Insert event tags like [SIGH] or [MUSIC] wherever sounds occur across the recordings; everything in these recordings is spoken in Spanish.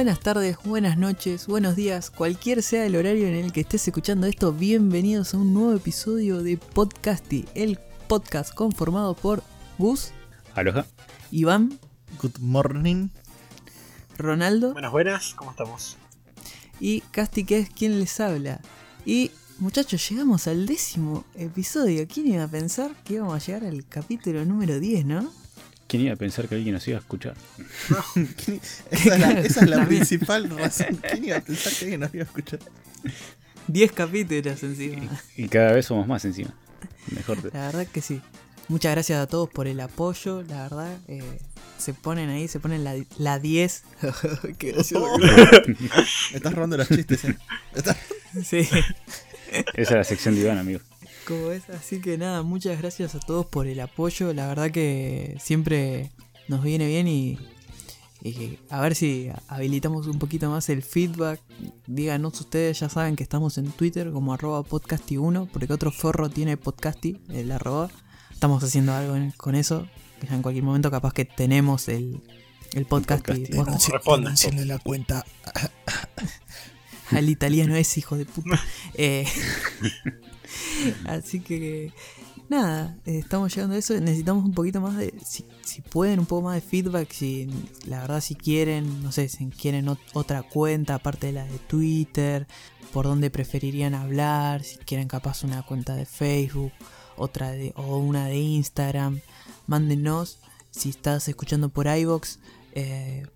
Buenas tardes, buenas noches, buenos días, cualquier sea el horario en el que estés escuchando esto, bienvenidos a un nuevo episodio de Podcasty, el podcast conformado por Gus, Aloha. Iván, Good morning. Ronaldo Buenas, buenas, ¿cómo estamos? y Casti que es quien les habla. Y muchachos, llegamos al décimo episodio. ¿Quién iba a pensar que íbamos a llegar al capítulo número 10, no? ¿Quién iba a pensar que alguien nos iba a escuchar? ¿Quién- [LAUGHS] Esa es la, esa es la También. [LAUGHS] principal razón. ¿Quién iba a pensar que alguien nos iba a escuchar? 10 capítulos encima. Y cada vez somos más encima. Mejor. te- La verdad que sí. Muchas gracias a todos por el apoyo, la verdad. eh, se ponen ahí, se ponen la, la 10. [LAUGHS] Qué gracioso. Me estás robando los chistes, eh. Estás- Sí, Esa es la sección de Iván, amigo. Como es. Así que nada, muchas gracias a todos por el apoyo. La verdad que siempre nos viene bien y, y a ver si habilitamos un poquito más el feedback. Díganos ustedes, ya saben que estamos en Twitter como arroba podcasty1, porque otro forro tiene podcasty, el arroba. Estamos haciendo algo en- con eso. Que ya en cualquier momento capaz que tenemos el, el podcast. y podcasty. podcast. Responda. denúncienle la cuenta. [LAUGHS] Al italiano es hijo de puta. Eh, [LAUGHS] [LAUGHS] así que nada, eh, estamos llegando a eso. Necesitamos un poquito más de, si, si pueden, un poco más de feedback. Si la verdad, si quieren, no sé, si quieren ot- otra cuenta aparte de la de Twitter, por dónde preferirían hablar, si quieren capaz una cuenta de Facebook, otra de o una de Instagram, mándenos. Si estás escuchando por iBox, eh,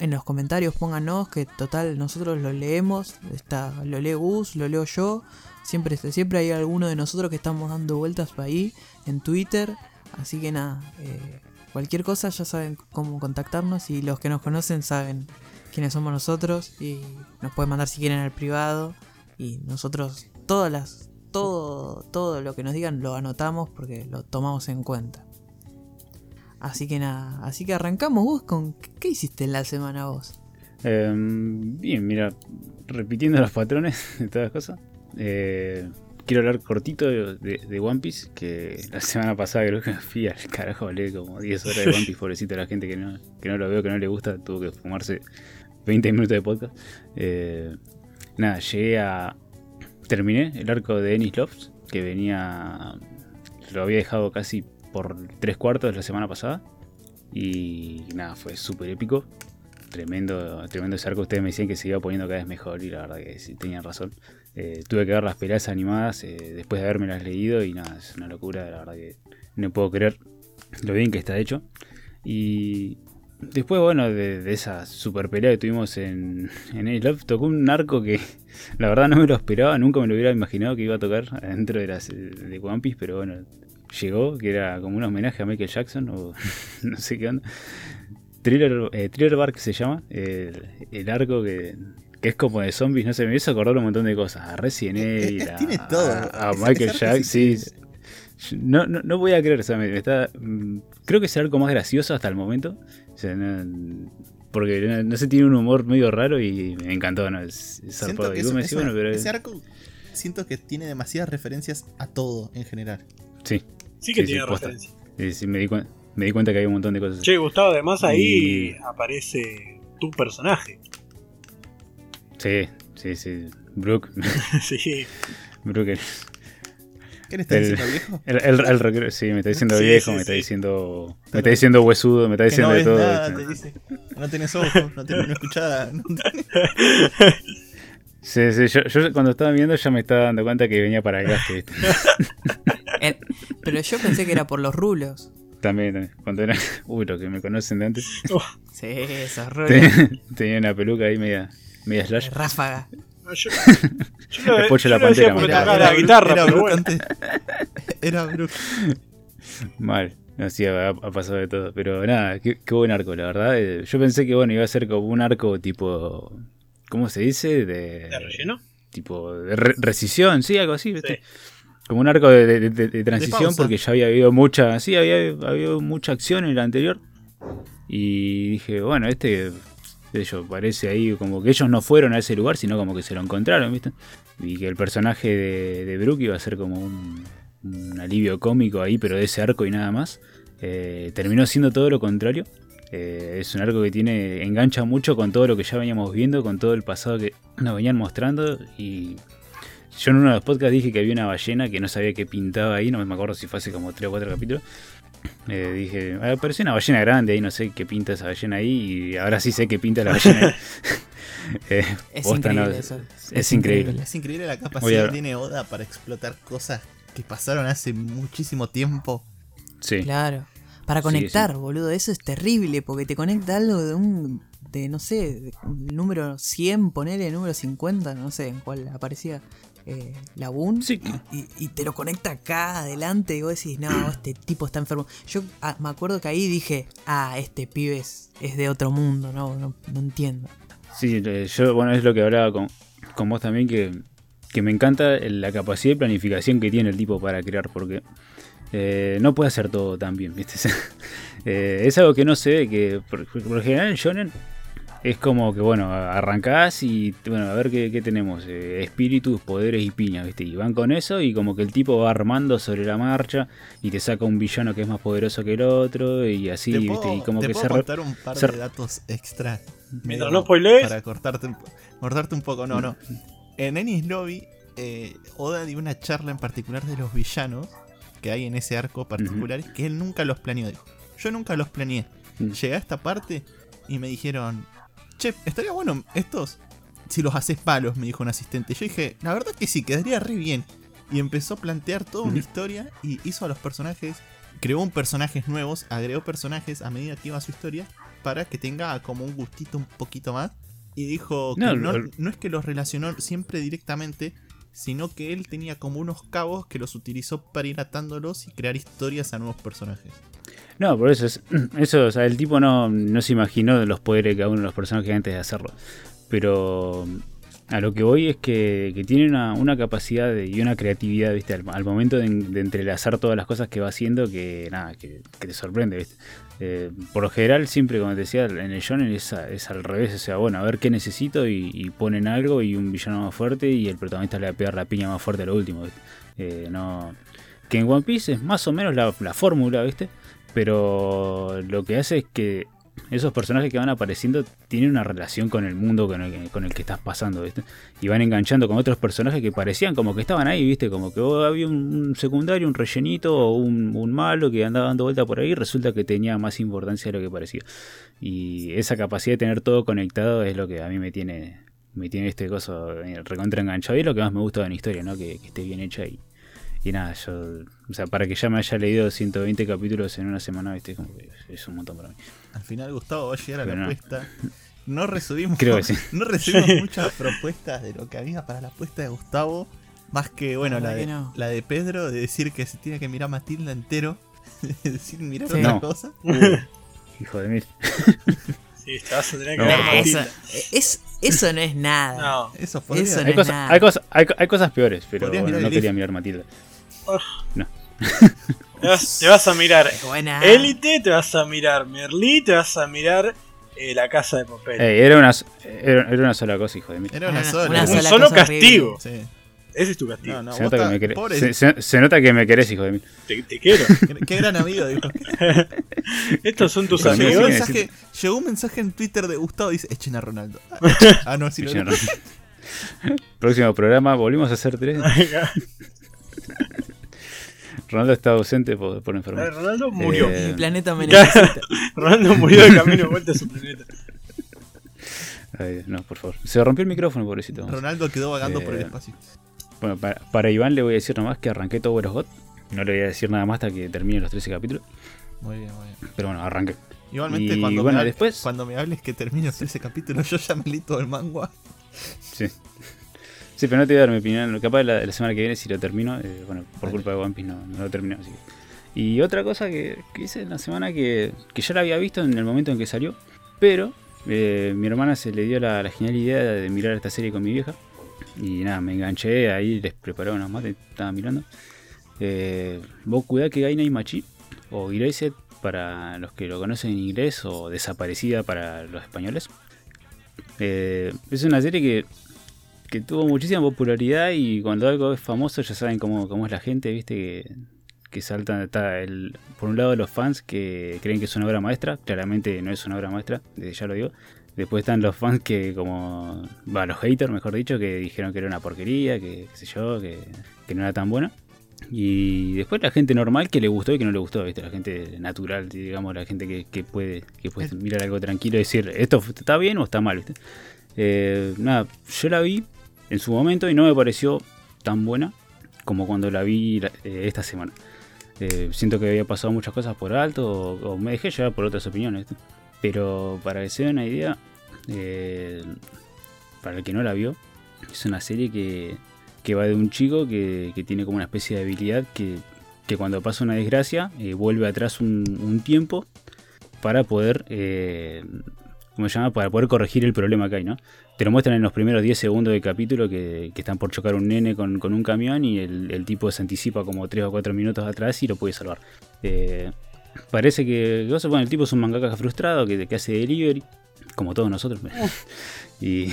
en los comentarios pónganos que total nosotros lo leemos, está, lo lee Gus, lo leo yo, siempre, siempre hay alguno de nosotros que estamos dando vueltas por ahí en Twitter, así que nada, eh, cualquier cosa ya saben cómo contactarnos y los que nos conocen saben quiénes somos nosotros y nos pueden mandar si quieren al privado y nosotros todas las, todo, todo lo que nos digan lo anotamos porque lo tomamos en cuenta. Así que nada, así que arrancamos vos con ¿qué hiciste en la semana vos? Eh, bien, mira, repitiendo los patrones de todas las cosas. Eh, quiero hablar cortito de, One Piece, que la semana pasada creo que [LAUGHS] fui al carajo, hablé como 10 horas de One Piece, pobrecito la gente que no, que no lo veo, que no le gusta, tuvo que fumarse 20 minutos de podcast. Eh, nada, llegué a... Terminé el arco de Ennis Lofts, que venía... Lo había dejado casi por tres cuartos la semana pasada. Y nada, fue súper épico. Tremendo, tremendo ese arco. Ustedes me decían que se iba poniendo cada vez mejor y la verdad que sí tenían razón. Eh, tuve que ver las peleas animadas eh, después de haberme las leído y nada, es una locura. La verdad que no puedo creer lo bien que está hecho. Y después, bueno, de, esa super pelea que tuvimos en, en A-Love, tocó un arco que [LAUGHS] la verdad no me lo esperaba. Nunca me lo hubiera imaginado que iba a tocar dentro de, las, de One Piece, pero bueno, llegó, que era como un homenaje a Michael Jackson o [LAUGHS] no sé qué onda. Thriller, eh, Thriller Bark se llama, el, el arco que, que es como de zombies, no sé, me hizo acordar un montón de cosas, a Resident Evil, a, Tiene todo. a- Michael Jackson, sí sí. No, no, no voy a creer, o sea, me- me está, mm, creo que es el arco más gracioso hasta el momento, o sea, no- porque no, no sé, tiene un humor medio raro y me encantó, ¿no? Es, es Siento que eso- me decís, eso- bueno, pero... ese arco siento que tiene demasiadas referencias a todo en general. Sí, Sí que Sí, tiene posta. referencia. sí, sí, me, di cuen- me di cuenta que hay un montón de cosas. Che, Gustavo, además ahí Y- aparece tu personaje. Sí, sí, sí. Brooke, [LAUGHS] sí. Brooke ¿Qué le estás El- diciendo, viejo? El, el, el rockero, sí, me está diciendo Sí, viejo, sí, me está sí. diciendo. Me está diciendo huesudo, me está Que diciendo no de todo. nada, te dice. No tienes ojos, no, tienes, no escuchás. no tenés- [LAUGHS] Sí, sí, yo, yo cuando estaba viendo ya me estaba dando cuenta que venía para acá. [LAUGHS] pero yo pensé que era por los rulos. también, también, cuando era. Uy, los que me conocen de antes. Sí, esos rulos. Tenía, tenía una peluca ahí media, media slash. Ráfaga. No, yo, yo [LAUGHS] lo, El pollo yo de la lo decía pantera, tocaba la guitarra, era pero bueno. antes. [LAUGHS] Era. Mal. Así ha, ha pasado de todo. Pero nada, qué, qué buen arco, la verdad. Eh, Yo pensé que bueno, iba a ser como un arco tipo. ¿Cómo se dice? De. ¿De relleno? Tipo de re- rescisión, sí, algo así, ¿viste? Sí. Como un arco de, de- de- de transición porque ya había habido mucha, sí, había habido mucha acción en el anterior. Y dije, bueno, este, yo, parece ahí como que ellos no fueron a ese lugar, sino como que se lo encontraron, ¿viste? Y que el personaje de, de Brooke iba a ser como un, un alivio cómico ahí, pero de ese arco y nada más. Eh, terminó siendo todo lo contrario. Eh, es un arco que tiene engancha mucho con todo lo que ya veníamos viendo, con todo el pasado que nos venían mostrando. Y yo en uno de los podcasts dije que había una ballena que no sabía qué pintaba ahí, no me acuerdo si fue hace como 3 o 4 capítulos. Eh, dije, ah, parecía una ballena grande ahí, no sé qué pinta esa ballena ahí. Y ahora sí sé qué pinta la ballena. [LAUGHS] Eh, Es posta, increíble no, eso. Es, increíble. Es increíble la capacidad que tiene Oda para explotar cosas que pasaron hace muchísimo tiempo. Sí. Claro. Para Sí, conectar, boludo, eso es terrible, porque te conecta algo de un, de no sé, de número 100, ponele número 50, no sé en cuál aparecía eh, la Sí. y, y te lo conecta acá adelante, y vos decís, no, este tipo está enfermo. Yo ah, me acuerdo que ahí dije, ah, este pibe es, es de otro mundo, no, no, no entiendo. Sí, eh, yo, bueno, es lo que hablaba con, con vos también, que, que me encanta la capacidad de planificación que tiene el tipo para crear, porque eh, no puede hacer todo tan bien, ¿viste? [LAUGHS] Eh, es algo que no se ve, que por, por lo general en Shonen es como que, bueno, arrancás y, bueno, a ver qué, qué tenemos, eh, espíritus, poderes y piñas, ¿viste? Y van con eso y como que el tipo va armando sobre la marcha y te saca un villano que es más poderoso que el otro y así, ¿Te ¿viste? puedo, Y como te que puedo se... contar un par se- de datos extra? Mientras no spoilees. Para cortarte, cortarte un poco. No, no. En Ennis Lobby, eh, Oda dio una charla en particular de los villanos que hay en ese arco particular que él nunca los planeó. Dijo, yo nunca los planeé. Mm. Llegué a esta parte y me dijeron, che, estaría bueno estos si los haces palos, me dijo un asistente. Yo dije, la verdad que sí, quedaría re bien. Y empezó a plantear toda una historia y hizo a los personajes, creó un personajes nuevos, agregó personajes a medida que iba su historia para que tenga como un gustito un poquito más. Y dijo que no es que los relacionó siempre directamente, sino que él tenía como unos cabos que los utilizó para ir atándolos y crear historias a nuevos personajes. No, por eso es. [CLEARS THROAT] Eso, o sea, el tipo no, no se imaginó los poderes de cada uno de los personajes antes de hacerlo. Pero a lo que voy es que, que tiene una, una capacidad y una creatividad, ¿viste? Al, momento de, entrelazar todas las cosas que va haciendo que nada, que, que te sorprende, ¿viste? Eh, por lo general, siempre, como te decía, en el shonen es, es al revés. O sea, bueno, a ver qué necesito y, y ponen algo y un villano más fuerte y el protagonista le va a pegar la piña más fuerte a lo último, ¿viste? Eh, no... Que en One Piece es más o menos la, la fórmula, ¿viste? Pero lo que hace es que esos personajes que van apareciendo tienen una relación con el mundo con el, que estás pasando, ¿viste? Y van enganchando con otros personajes que parecían como que estaban ahí, ¿viste? Como que oh, había un, un secundario, un rellenito o un, malo que andaba dando vuelta por ahí resulta que tenía más importancia de lo que parecía. Y esa capacidad de tener todo conectado es lo que a mí me tiene me tiene este coso eh, recontra enganchado y es lo que más me gusta de la historia, ¿no? Que, que esté bien hecha y, y nada, yo, o sea, para que ya me haya leído 120 capítulos en una semana, ¿viste? Como que es un montón para mí. Al final Gustavo va a llegar a Pero la no. apuesta. No recibimos, Creo que sí. [LAUGHS] no recibimos [LAUGHS] muchas propuestas de lo que había para la apuesta de Gustavo. Más que, bueno, La de, no. la de Pedro, de decir que se tiene que mirar Matilda entero. [LAUGHS] sin mirar Sí. otra No. cosa. Hijo de mil. Sí, te vas a tener que No. ver Nah, eso, Matilda. es, eso no es nada. No. Eso podría Eso no Hay, es cosas, nada. hay, cosas, hay, hay cosas peores, pero bueno, no quería mirar Matilda. [LAUGHS] Te vas, te vas a mirar buena. Élite, te vas a mirar Merlí, te vas a mirar eh, La Casa de Papel. Ey, era, una, era, era una sola cosa, hijo de mil. Era una Una- sola. una Un solo castigo. Sí. Ese es tu castigo. No, no, se, nota que me querés, se, se- se nota que me querés, hijo de mil. Te, te quiero. [LAUGHS] qué, gran amigo, dijo. [LAUGHS] Estos son tus Llegó un, amigos. sí, mensaje, llegó un mensaje en Twitter de Gustavo y dice, echen a Ronaldo. Ah, no, si lo Próximo programa, volvimos a hacer tres. Ronaldo está ausente por, por enfermedad. Ronaldo murió. Eh, Mi planeta me necesita. [LAUGHS] Ronaldo murió de camino de vuelta a su planeta. Ay, no, por favor. Se rompió el micrófono, pobrecito. Ronaldo quedó vagando por el Eh, espacio. Bueno, para, para Iván le voy a decir nomás que arranqué Tower of God. No le voy a decir nada más hasta que termine los 13 capítulos. Muy bien, muy bien. Pero bueno, arranqué. Igualmente, Y cuando, bueno, me hables, después- cuando me hables que termine ese capítulo, yo ya me leí todo el manga. Sí. Sí, pero no te voy a dar mi opinión. Capaz la, la semana que viene, si lo termino, eh, bueno, por Vale. culpa de One Piece no, no lo termino. Así que. Y otra cosa que, que hice en la semana que, que ya la había visto en el momento en que salió, pero eh, mi hermana se le dio la, la genial idea de mirar esta serie con mi vieja. Y nada, me enganché ahí, les preparé unos mates, estaba mirando. Eh, Boku que Gaina y Machi, o Erased para los que lo conocen en inglés, o Desaparecida para los españoles. Eh, es una serie que, que tuvo muchísima popularidad y cuando algo es famoso ya saben cómo, cómo es la gente, viste que, que saltan. Está el, por un lado los fans que creen que es una obra maestra, claramente no es una obra maestra, ya lo digo. Después están los fans que como... Va, los haters, mejor dicho, que dijeron que era una porquería, que qué sé yo, que, que no era tan buena. Y después la gente normal que le gustó y que no le gustó, ¿viste? La gente natural, digamos, la gente que, puede, que puede mirar algo tranquilo y decir, ¿esto está bien o está mal, ¿viste? Eh, nada, yo la vi en su momento y no me pareció tan buena como cuando la vi eh, esta semana. Eh, siento que había pasado muchas cosas por alto o, me dejé llevar por otras opiniones. Pero para que se den una idea, para el que no la vio, es una serie que que va de un chico que, tiene como una especie de habilidad que, cuando pasa una desgracia eh, vuelve atrás un, tiempo para poder, eh, ¿cómo se llama? Para poder corregir el problema que hay, ¿no? Te lo muestran en los primeros 10 segundos del capítulo que, están por chocar un nene con, un camión y el, tipo se anticipa como 3 o 4 minutos atrás y lo puede salvar. Eh, parece que, bueno, el tipo es un mangaka frustrado que, que hace delivery, como todos nosotros. [LAUGHS] y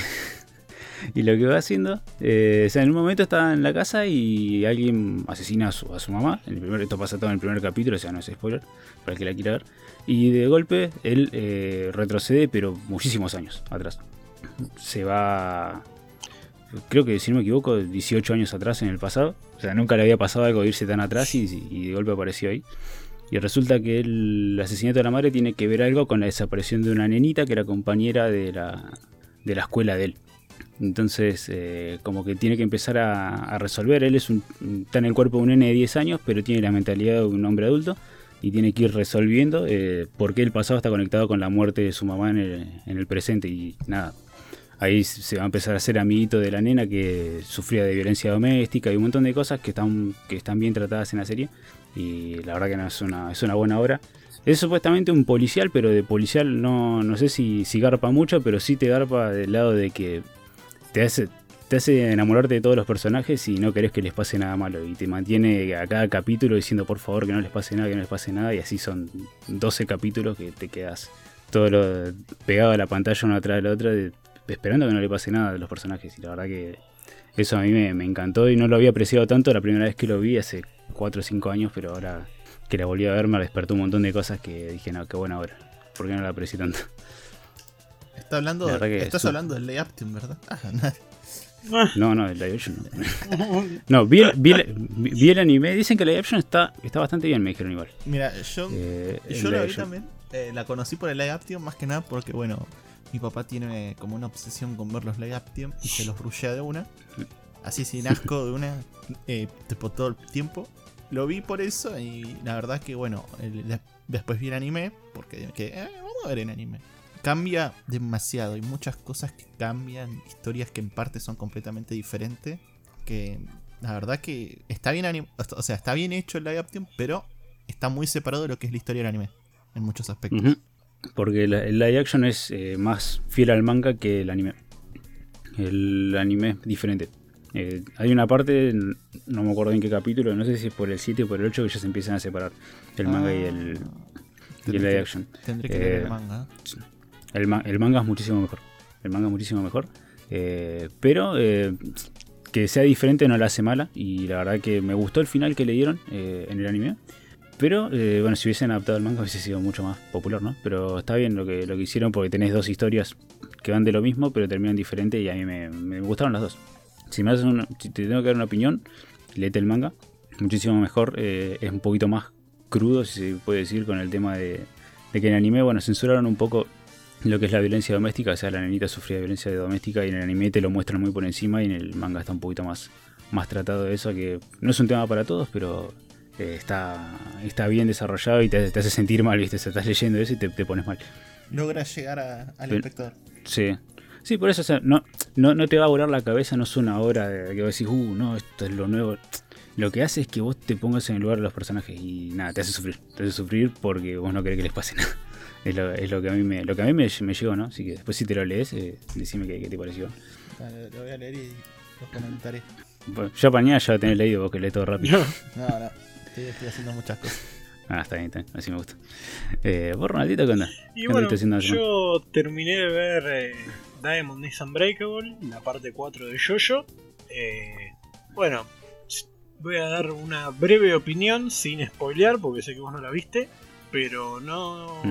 [LAUGHS] y lo que va haciendo, eh, o sea, en un momento está en la casa y alguien asesina a su, a su mamá. En el primer, esto pasa todo en el primer capítulo, o sea, no es spoiler, para el que la quiera ver. Y de golpe él eh, retrocede, pero muchísimos años atrás. Se va, creo que si no me equivoco, 18 años atrás en el pasado. O sea, nunca le había pasado algo de irse tan atrás y, de golpe apareció ahí. Y resulta que el asesinato de la madre tiene que ver algo con la desaparición de una nenita que era compañera de la, de la escuela de él. Entonces, eh, como que tiene que empezar a, resolver. Él es un, está en el cuerpo de un nene de 10 años, pero tiene la mentalidad de un hombre adulto y tiene que ir resolviendo eh, por qué el pasado está conectado con la muerte de su mamá en el, presente. Y nada, ahí se va a empezar a hacer amiguito de la nena que sufría de violencia doméstica y un montón de cosas que están, que están bien tratadas en la serie. Y la verdad que no, es, una, es una buena obra. Es supuestamente un policial, pero de policial no, no sé si, si garpa mucho, pero sí te garpa del lado de que te hace, te hace enamorarte de todos los personajes y no querés que les pase nada malo. Y te mantiene a cada capítulo diciendo por favor que no les pase nada, que no les pase nada. Y así son 12 capítulos que te quedas todo pegado a la pantalla uno atrás de la otra, esperando que no le pase nada a los personajes. Y la verdad que eso a mí me, encantó y no lo había apreciado tanto la primera vez que lo vi hace 4 o 5 años, pero ahora que la volví a ver me despertó un montón de cosas que dije, no, qué buena hora. ¿Por qué no la aprecié tanto? Está hablando, estás hablando del Lay ¿verdad? [LAUGHS] Ah, no, no, el live action no. [LAUGHS] No, vi, el anime. Dicen que el live action está, está bastante bien, me dijeron igual. Mira, yo, eh, yo lo vi también. Eh, la conocí por el live action más que nada porque, bueno, mi papá tiene como una obsesión con ver los live action y se los rushea de una. Así sin asco de una, eh, por todo el tiempo. Lo vi por eso y la verdad que, bueno, después vi el anime porque que, eh, vamos a ver el anime cambia demasiado. Hay muchas cosas que cambian, historias que en parte son completamente diferentes. Que la verdad que está bien o sea, está bien hecho el live action, pero está muy separado de lo que es la historia del anime. En muchos aspectos. Porque el live action es eh, más fiel al manga que el anime. El anime es diferente. Eh, hay una parte, no me acuerdo en qué capítulo, no sé si es por el 7 o por el 8 que ya se empiezan a separar el manga y el, y el live action. Tendré que leer el eh, manga. El, manga es muchísimo mejor. El manga es muchísimo mejor. Eh, pero eh, que sea diferente no la hace mala. Y la verdad que me gustó el final que le dieron eh, en el anime. Pero bueno, si hubiesen adaptado el manga hubiese sido mucho más popular, ¿no? Pero está bien lo que, lo que hicieron porque tenés dos historias que van de lo mismo, pero terminan diferente y a mí me, gustaron las dos. Si me haces si te tengo que dar una opinión, léete el manga. Muchísimo mejor. es un poquito más crudo, si se puede decir, con el tema de, de que en el anime, bueno, censuraron un poco lo que es la violencia doméstica, o sea, la nenita sufría violencia doméstica y en el anime te lo muestran muy por encima y en el manga está un poquito más, más tratado de eso, que no es un tema para todos, pero eh, está, está bien desarrollado y te, hace sentir mal, ¿viste? Se estás leyendo eso y te, pones mal. Logra llegar al espectador. Sí. Sí, por eso, o sea, no, no, te va a volar la cabeza, no es una hora de que vos decís, uh, no, esto es lo nuevo. Lo que hace es que vos te pongas en el lugar de los personajes y nada, te hace sufrir. Te hace sufrir porque vos no querés que les pase [LAUGHS] nada. Es lo, es lo que a mí me, lo que a mí me, llegó, ¿no? Así que después si te lo lees, eh, decime qué, te pareció. lo voy a leer y lo comentaré. Bueno, ya mañana ya lo tenés leído vos que lees todo rápido. No, no, estoy, haciendo muchas cosas. Ah, está bien, está bien, así me gusta. Eh, ¿Vos, Ronaldito, qué onda? Y bueno, yo terminé de ver eh, Diamond is Unbreakable, la parte 4 de Jojo. Eh, bueno, voy a dar una breve opinión sin spoilear, porque sé que vos no la viste. Pero no.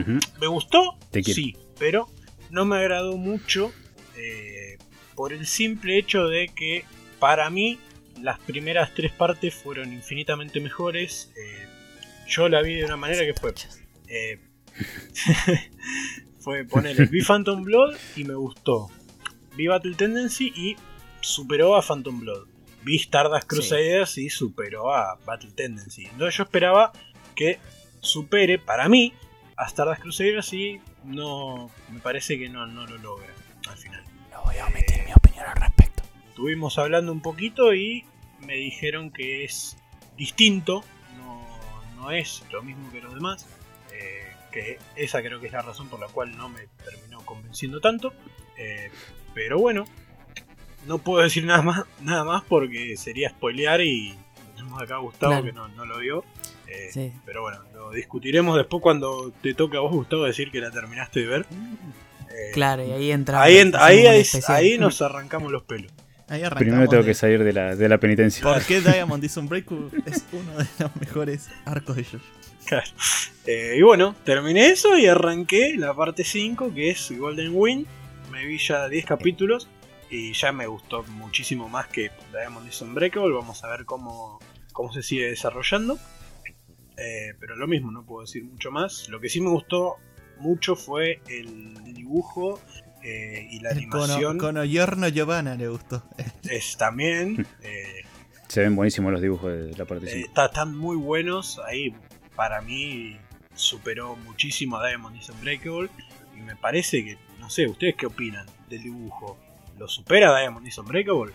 ¿Me gustó? Te. Sí, pero no me agradó mucho eh, por el simple hecho de que para mí las primeras tres partes fueron infinitamente mejores. Eh, yo la vi de una manera que fue. eh, [LAUGHS] fue poner el vi Phantom Blood y me gustó. Vi Battle Tendency y superó a Phantom Blood. Vi Stardust Crusaders y superó a Battle Tendency. Entonces yo esperaba que supere, para mí, a Stardust Crusaders y no. Me parece que no, no lo logra al final. No voy a Estuvimos hablando un poquito y me dijeron que es distinto, no, no es lo mismo que los demás. eh, que esa creo que es la razón por la cual no me terminó convenciendo tanto. eh, pero bueno, no puedo decir nada más, nada más porque sería spoilear y tenemos acá a Gustavo Claro. que no, no lo vio. eh, Sí. Pero bueno, lo discutiremos después cuando te toque a vos, Gustavo, decir que la terminaste de ver. Claro, y ahí entra. Ahí, en- ahí, ahí, ahí nos arrancamos los pelos. Ahí. Primero tengo de que salir de la, de la penitencia. ¿Por qué [LAUGHS] Diamond is Unbreakable es uno de los mejores arcos de JoJo? Claro. [LAUGHS] Eh, y bueno, terminé eso y arranqué la parte 5, que es Golden Wind. Me vi ya 10 capítulos y ya me gustó muchísimo más que Diamond is Unbreakable. Vamos a ver cómo, cómo se sigue desarrollando. Eh, pero lo mismo, no puedo decir mucho más. Lo que sí me gustó mucho fue el dibujo eh, y la animación. Kono Giorno Giovanna le gustó. [LAUGHS] Es también. eh, Se ven buenísimos los dibujos de la parte Eh, 5. está- están muy buenos. Ahí para mí superó muchísimo a Diamond is Unbreakable. Y me parece que, no sé, ¿ustedes qué opinan del dibujo? ¿Lo supera Diamond is Unbreakable?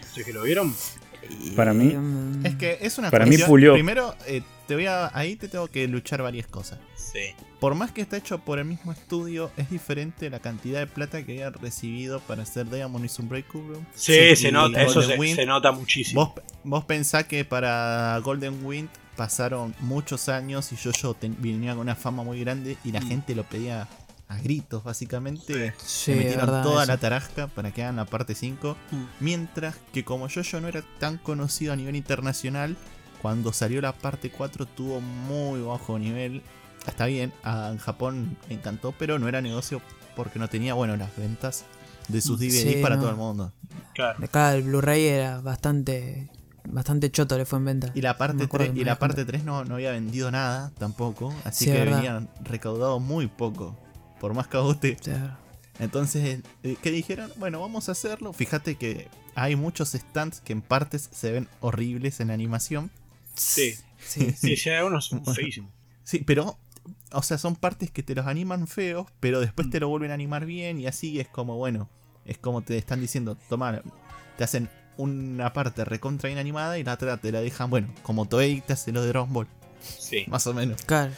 ¿Ustedes que lo vieron? Para mí- Mm, Es que es una Para mí pulió. Primero, eh, te voy a, ahí te tengo que luchar varias cosas. Sí. Por más que está hecho por el mismo estudio, es diferente la cantidad de plata que había recibido para hacer Diamond is Unbreakable. Sí, se y nota, eso Golden se, Wind. se nota muchísimo. Vos, vos pensás que para Golden Wind pasaron muchos años y yo venía con una fama muy grande y la Mm. gente lo pedía a gritos, básicamente. sí, metieron verdad, toda eso. la tarasca para que hagan la parte 5. Mm. Mientras que como yo no era tan conocido a nivel internacional, cuando salió la parte 4 tuvo muy bajo nivel. Está bien, a- en Japón encantó, pero no era negocio porque no tenía, bueno, las ventas de sus DVD Sí, para no. todo el mundo. Claro. De acá el Blu-ray era bastante. Bastante choto le fue en venta. Y la parte acuerdo 3, que y la parte 3 no, no había vendido nada tampoco, así Sí, que verdad. venían recaudado muy poco. Por más. O sea, Entonces, eh, ¿qué dijeron? Bueno, vamos a hacerlo. Fíjate que hay muchos stands que en partes se ven horribles en la animación. Sí. sí, Sí, sí, hay unos son feísimos. Sí, pero, o sea, son partes que te los animan feos, pero después te lo vuelven a animar bien y así es como, bueno, es como te están diciendo, toma, te hacen una parte recontra bien animada y la otra te la dejan, bueno, como Toei te hace lo de Dragon Ball, Sí. más o menos. Claro.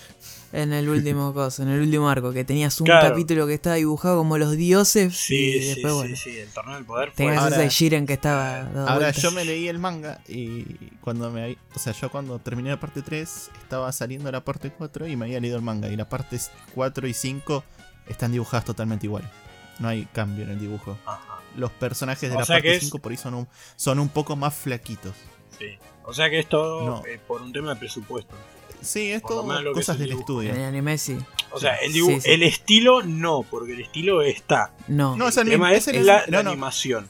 En el último [LAUGHS] coso, en el último arco, que tenías un Claro. capítulo que estaba dibujado como los dioses. Sí, y sí, después, sí, bueno. sí, el torneo del poder. Tenías Ahora- ese Jiren que estaba. dado Ahora vueltas. yo me leí el manga y cuando me o sea, yo cuando terminé la parte 3 estaba saliendo la parte 4 y me había leído el manga y las partes 4 y 5 están dibujadas totalmente iguales. No hay cambio en el dibujo. Ajá, Los personajes de O la parte es- 5 por ahí son un, son un poco más flaquitos. sí. O sea que es todo No. eh, por un tema de presupuesto. Sí, es Por lo todo menos lo que cosas es del dibujo. estudio. En el anime sí. O sea, el, Sí, dibu- sí. el estilo no, porque el estilo está. No. No, es el tema es, es el la, No, animación.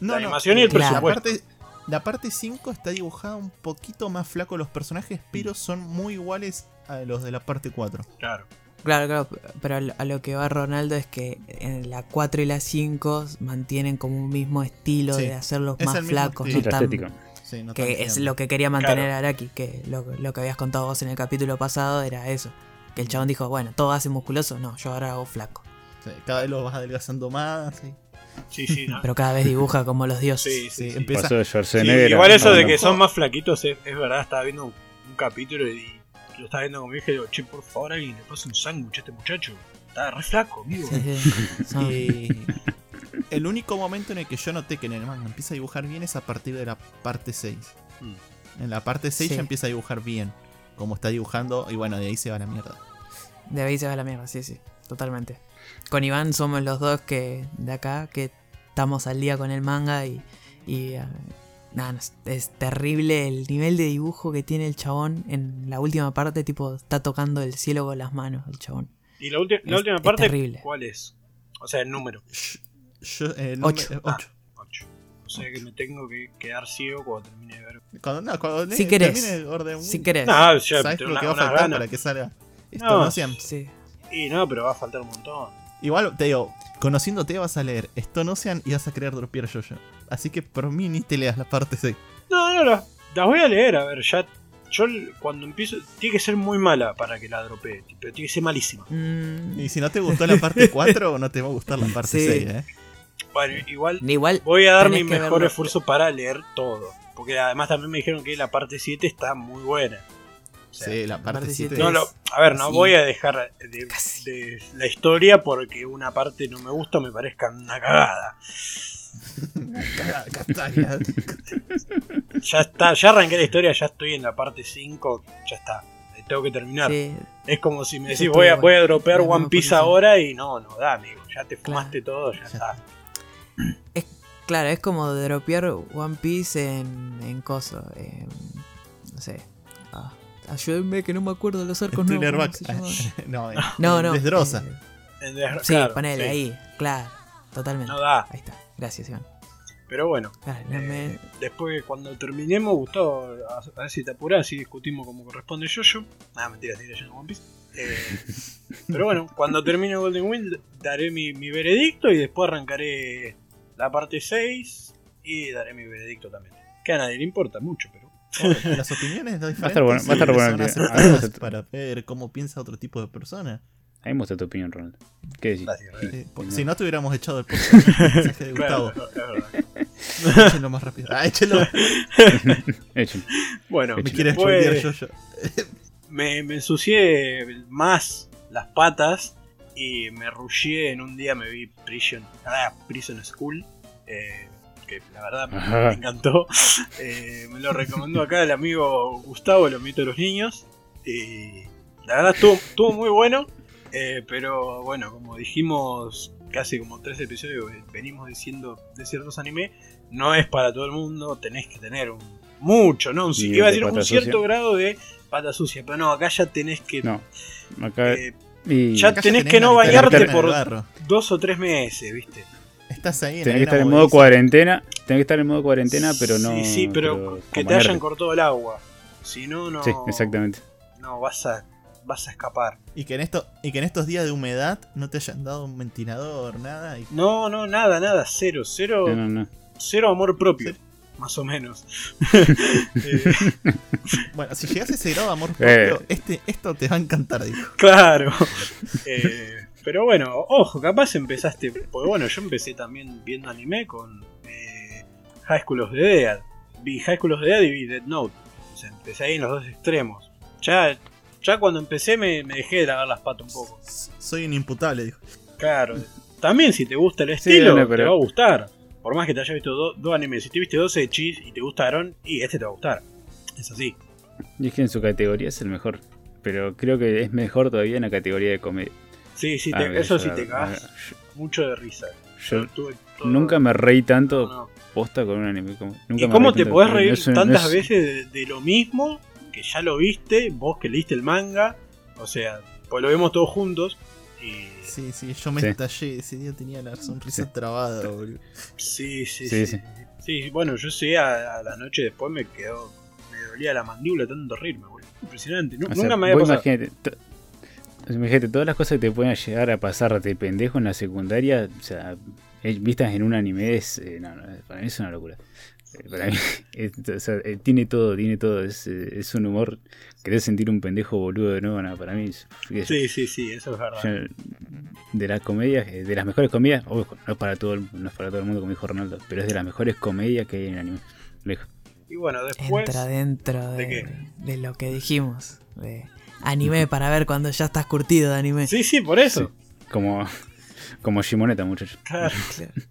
No, la no, animación y el Claro. La presupuesto. parte, la parte 5 está dibujada un poquito más flaco los personajes, pero son muy iguales a los de la parte 4. Claro. Claro, claro, pero a lo- que va Ronaldo es que en la 4 y la 5 mantienen como un mismo estilo Sí, de hacerlos es más flacos, no tan-. Sí, no tan que es lo que quería mantener Claro. Araki, que lo, lo que habías contado vos en el capítulo pasado era eso. Que el chabón dijo, bueno, todo hace musculoso, no, yo ahora hago flaco. Sí, cada vez lo vas adelgazando más. sí. Sí, sí, ¿no? [LAUGHS] Pero cada vez dibuja como los dioses. Sí, sí, Sí, empieza- Pasó de igual eso de que no. son más flaquitos es, es verdad. Estaba viendo un, un capítulo y lo estaba viendo con mi hija y digo, che, por favor, alguien le pasa un sándwich a este muchacho. Está re flaco, amigo. Sí, sí. [LAUGHS] Son- Y el único momento en el que yo noté que en el manga empieza a dibujar bien es a partir de la parte 6. Mm. En la parte 6 Sí. ya empieza a dibujar bien. Como está dibujando, y bueno, de ahí se va la mierda. De ahí se va la mierda, sí, sí, totalmente. Con Iván somos los dos que de acá que estamos al día con el manga y, y, No, no, es, terrible el nivel de dibujo que tiene el chabón en la última parte, tipo, está tocando el cielo con las manos el chabón. ¿Y la, la última es parte terrible. cuál es? O sea, el número. Yo, eh, no Ocho. me- eh, Ah. ocho. 8. O sea que me tengo que quedar ciego cuando termine de ver. Cuando, no, cuando Si querés. termine Gordon Si Wing, querés. No, ya ¿sabes lo una, que va a faltar ganas. para que salga? Esto No, no sean. Sí. Y no, pero va a faltar un montón. Igual te digo, conociéndote vas a leer Esto no sean y vas a querer dropear Jojo. Así que por mí ni te leas la parte 6. No, no, las, las voy a leer, a ver, ya. Yo cuando empiezo. Tiene que ser muy mala para que la dropee, pero tiene que ser malísima. Mm, Y si no te gustó la parte 4, no te va a gustar la parte Sí. 6, eh. Bueno, igual igual, voy a dar mi mejor verlo. esfuerzo para leer todo. Porque además también me dijeron que la parte 7 está muy buena. O sea, Sí, la parte parte 7 siete No, lo- a ver, no Sí. voy a dejar de, de la historia porque una parte no me gusta o me parezca una cagada. Castaña. [LAUGHS] Ya está, ya arranqué la historia, ya estoy en la parte 5, ya está. Tengo que terminar. sí, Es como si me decís, voy a, voy a dropear One Piece ahora y no, no da, amigo. Ya te Claro. fumaste todo, ya Ya está. Claro, es como dropear One Piece en, en coso. en- no sé. Ah, ayúdenme que no me acuerdo de los arcos nuevos. Thriller ¿cómo Back. se llama? [LAUGHS] no, eh, No, no. Desdroza. eh, sí, claro, ponele sí. ahí, claro, totalmente. No da. Ahí está, gracias, Iván. Pero bueno, Claro, no me- eh, después cuando terminemos, Gustavo, a, a ver si te apurás, así discutimos como corresponde yo-yo. Nada, mentira, estoy leyendo One Piece. Eh, [LAUGHS] pero bueno, cuando termine Golden Wind daré mi, mi veredicto y después arrancaré la parte 6 y daré mi veredicto también. Que a nadie le importa mucho, pero... Las opiniones de [LAUGHS] Va a estar bueno- va a estar diferentes bueno que- para ver cómo piensa otro tipo de persona. A mí me gusta tu opinión, Ronald. ¿Qué decís? Gracias, Sí, Eh, por- no. Si no te hubiéramos echado el podcast, mensaje de Gustavo. [LAUGHS] Échenlo más rápido. Ah, échenlo. [LAUGHS] Échale. Bueno, Me Échenlo. quiere después spoilear yo, yo. me, me ensucié más las patas y me rushé en un día, me vi Prison, ah, Prison School, eh, que la verdad me, encantó. [LAUGHS] Eh, me lo recomendó acá el amigo Gustavo, el mito de los niños. Y la verdad estuvo, estuvo muy bueno, eh, pero bueno, como dijimos casi como tres episodios, venimos diciendo de ciertos anime, no es para todo el mundo, tenés que tener un mucho, ¿no? Un, iba a de decir un cierto sucia. grado de pata sucia, pero no, acá ya tenés que... No. Acá. eh, y ya tenés tenés que no bañarte por dos o tres meses, ¿viste? Estás ahí en tenés que estar en modo cuarentena. Tenés que estar en modo cuarentena, pero no. Sí, sí, pero, que te hayan cortado el agua. Si no, no. Sí, exactamente. No, vas a, vas a escapar. Y que, en esto, y que en estos días de humedad no te hayan dado un ventilador, nada. Y No, no, nada, nada, cero, cero, No, no, no. cero amor propio. Más o menos. [LAUGHS] Eh, Bueno, si llegas a ese grado de amor Eh. este, esto te va a encantar, digo. claro. Eh, pero bueno, ojo, capaz empezaste. Porque bueno, yo empecé también viendo anime con eh, High School of the Dead. Vi High School of the Dead y vi Dead Note. O sea, empecé ahí en los dos extremos. Ya, ya cuando empecé me, me dejé de lavar las patas un poco. Soy un imputable, dijo. Claro. También si te gusta el Sí, estilo, no, pero- te va a gustar. Por más que te hayas visto do- dos animes, si te viste dos hechis y te gustaron, y este te va a gustar. Es así. Y es que en su categoría es el mejor. Pero creo que es mejor todavía en la categoría de comedia. Sí, sí, A te- ver, eso sí te cagas mucho de risa. Yo todo- nunca me reí tanto no, no. posta con un anime. como- nunca ¿Y me cómo te podés No reír es tantas es- veces de, de lo mismo que ya lo viste, vos que leíste el manga? O sea, pues lo vemos todos juntos. Y Sí, sí, yo me Sí. estallé. Ese día tenía la sonrisa Sí. trabada, boludo. sí, sí, Sí, sí. sí. Sí, bueno, yo sé a, a la noche después me quedó. Me dolía la mandíbula tanto reírme, boludo. Impresionante. Nu- o sea, nunca me había pasado. Imagínate, imagínate, todas las cosas que te pueden llegar a pasar de pendejo en la secundaria, o sea, eh, vistas en un anime, es, eh, no, no, para mí es una locura. Para mí, [LAUGHS] es- o sea, eh, tiene todo, tiene todo. Es, eh, es un humor. Querés sentir un pendejo boludo de nuevo, no, para mí es. es- Sí, sí, sí, eso es verdad. yo- de las comedias, eh, de las mejores comedias, ojo, no es para todo el, no es para todo el mundo como dijo Ronaldo, pero es de las mejores comedias que hay en anime. Lejos. Y bueno, después. Entra dentro ¿De de, qué? de lo que dijimos. De anime para ver cuando ya estás curtido de anime. Sí, sí, por eso. Como, como Shimoneta, muchachos. Claro. [LAUGHS] Claro. [LAUGHS]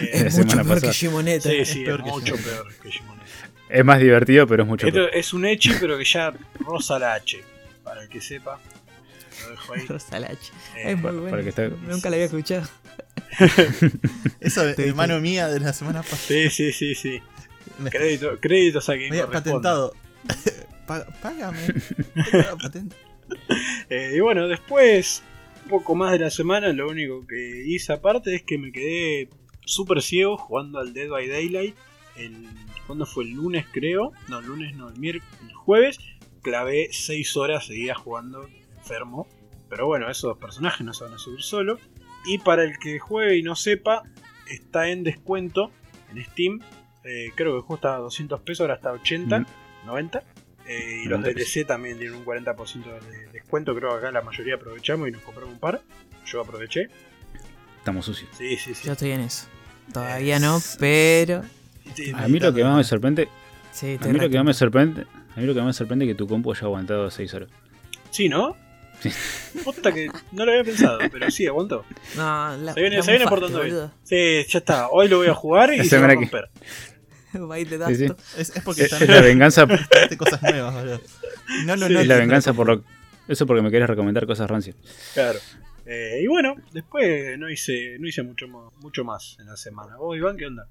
Eh, La Es mucho peor pasada. que Shimoneta. sí, sí, es, peor mucho peor que Shimonet. Es más divertido, pero es mucho Esto peor. es un Echi, pero que ya roza la H. Para el que sepa. Lo dejo ahí. Rosalache. Eh, Es muy para bueno. que está- Nunca la había escuchado. [LAUGHS] Esa Te- hermano mía de la semana pasada. Sí, sí, sí, sí. Crédito, créditos a quien me patentado. Pá- Págame. La patente. Eh, y bueno, después, poco más de la semana, lo único que hice aparte es que me quedé súper ciego jugando al Dead by Daylight. El, ¿Cuándo fue? El lunes creo. No, el lunes no, el miércoles, el jueves. Clavé 6 horas seguidas jugando enfermo. Pero bueno, esos personajes no se van a subir solo. Y para el que juegue y no sepa, está en descuento en Steam. Eh, creo que el juego está a 200 pesos, ahora está a 80, Mm. 90. Eh, y los 90 DLC también tienen un 40% de descuento. Creo que acá la mayoría aprovechamos y nos compramos un par. Yo aproveché. Estamos sucios. Sí, sí, sí. Yo estoy en eso. Todavía no, pero. Sí, A mí lo que más me sorprende, Sí, a mí lo que más me sorprende, a mí lo que más me sorprende es que tu compu haya aguantado 6 horas. Sí, ¿no? Sí. Posta que no lo había pensado, pero sí, aguantó. No, la, Se viene- la se viene portando bien. Sí, ya está. Hoy lo voy a jugar y se va a semana que- [LAUGHS] Sí, sí. dato. Es, es porque Es, también la venganza, [LAUGHS] de cosas nuevas, boludo. No, no, Sí, no. es la venganza por lo. Eso porque me querés recomendar cosas rancias. Claro. Eh, y bueno, después no hice, no hice mucho, mucho más en la semana. ¿Vos, Iván, qué onda?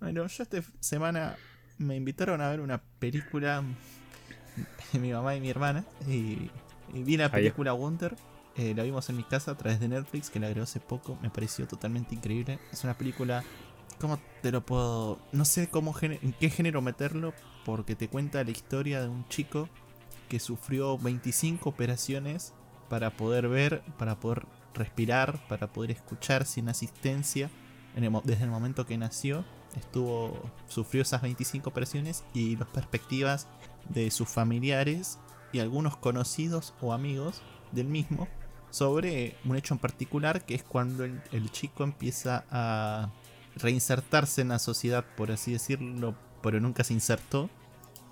Bueno, yo esta semana me invitaron a ver una película mi mamá y mi hermana y, y vi la película Wonder. eh, la vimos en mi casa a través de Netflix, que la agregó hace poco. Me pareció totalmente increíble. Es una película. ¿Cómo te lo puedo.? No sé cómo en qué género meterlo, porque te cuenta la historia de un chico que sufrió 25 operaciones para poder ver, para poder respirar, para poder escuchar sin asistencia desde el momento que nació. Estuvo, sufrió esas 25 operaciones y las perspectivas de sus familiares y algunos conocidos o amigos del mismo sobre un hecho en particular que es cuando el chico empieza a reinsertarse en la sociedad, por así decirlo, pero nunca se insertó,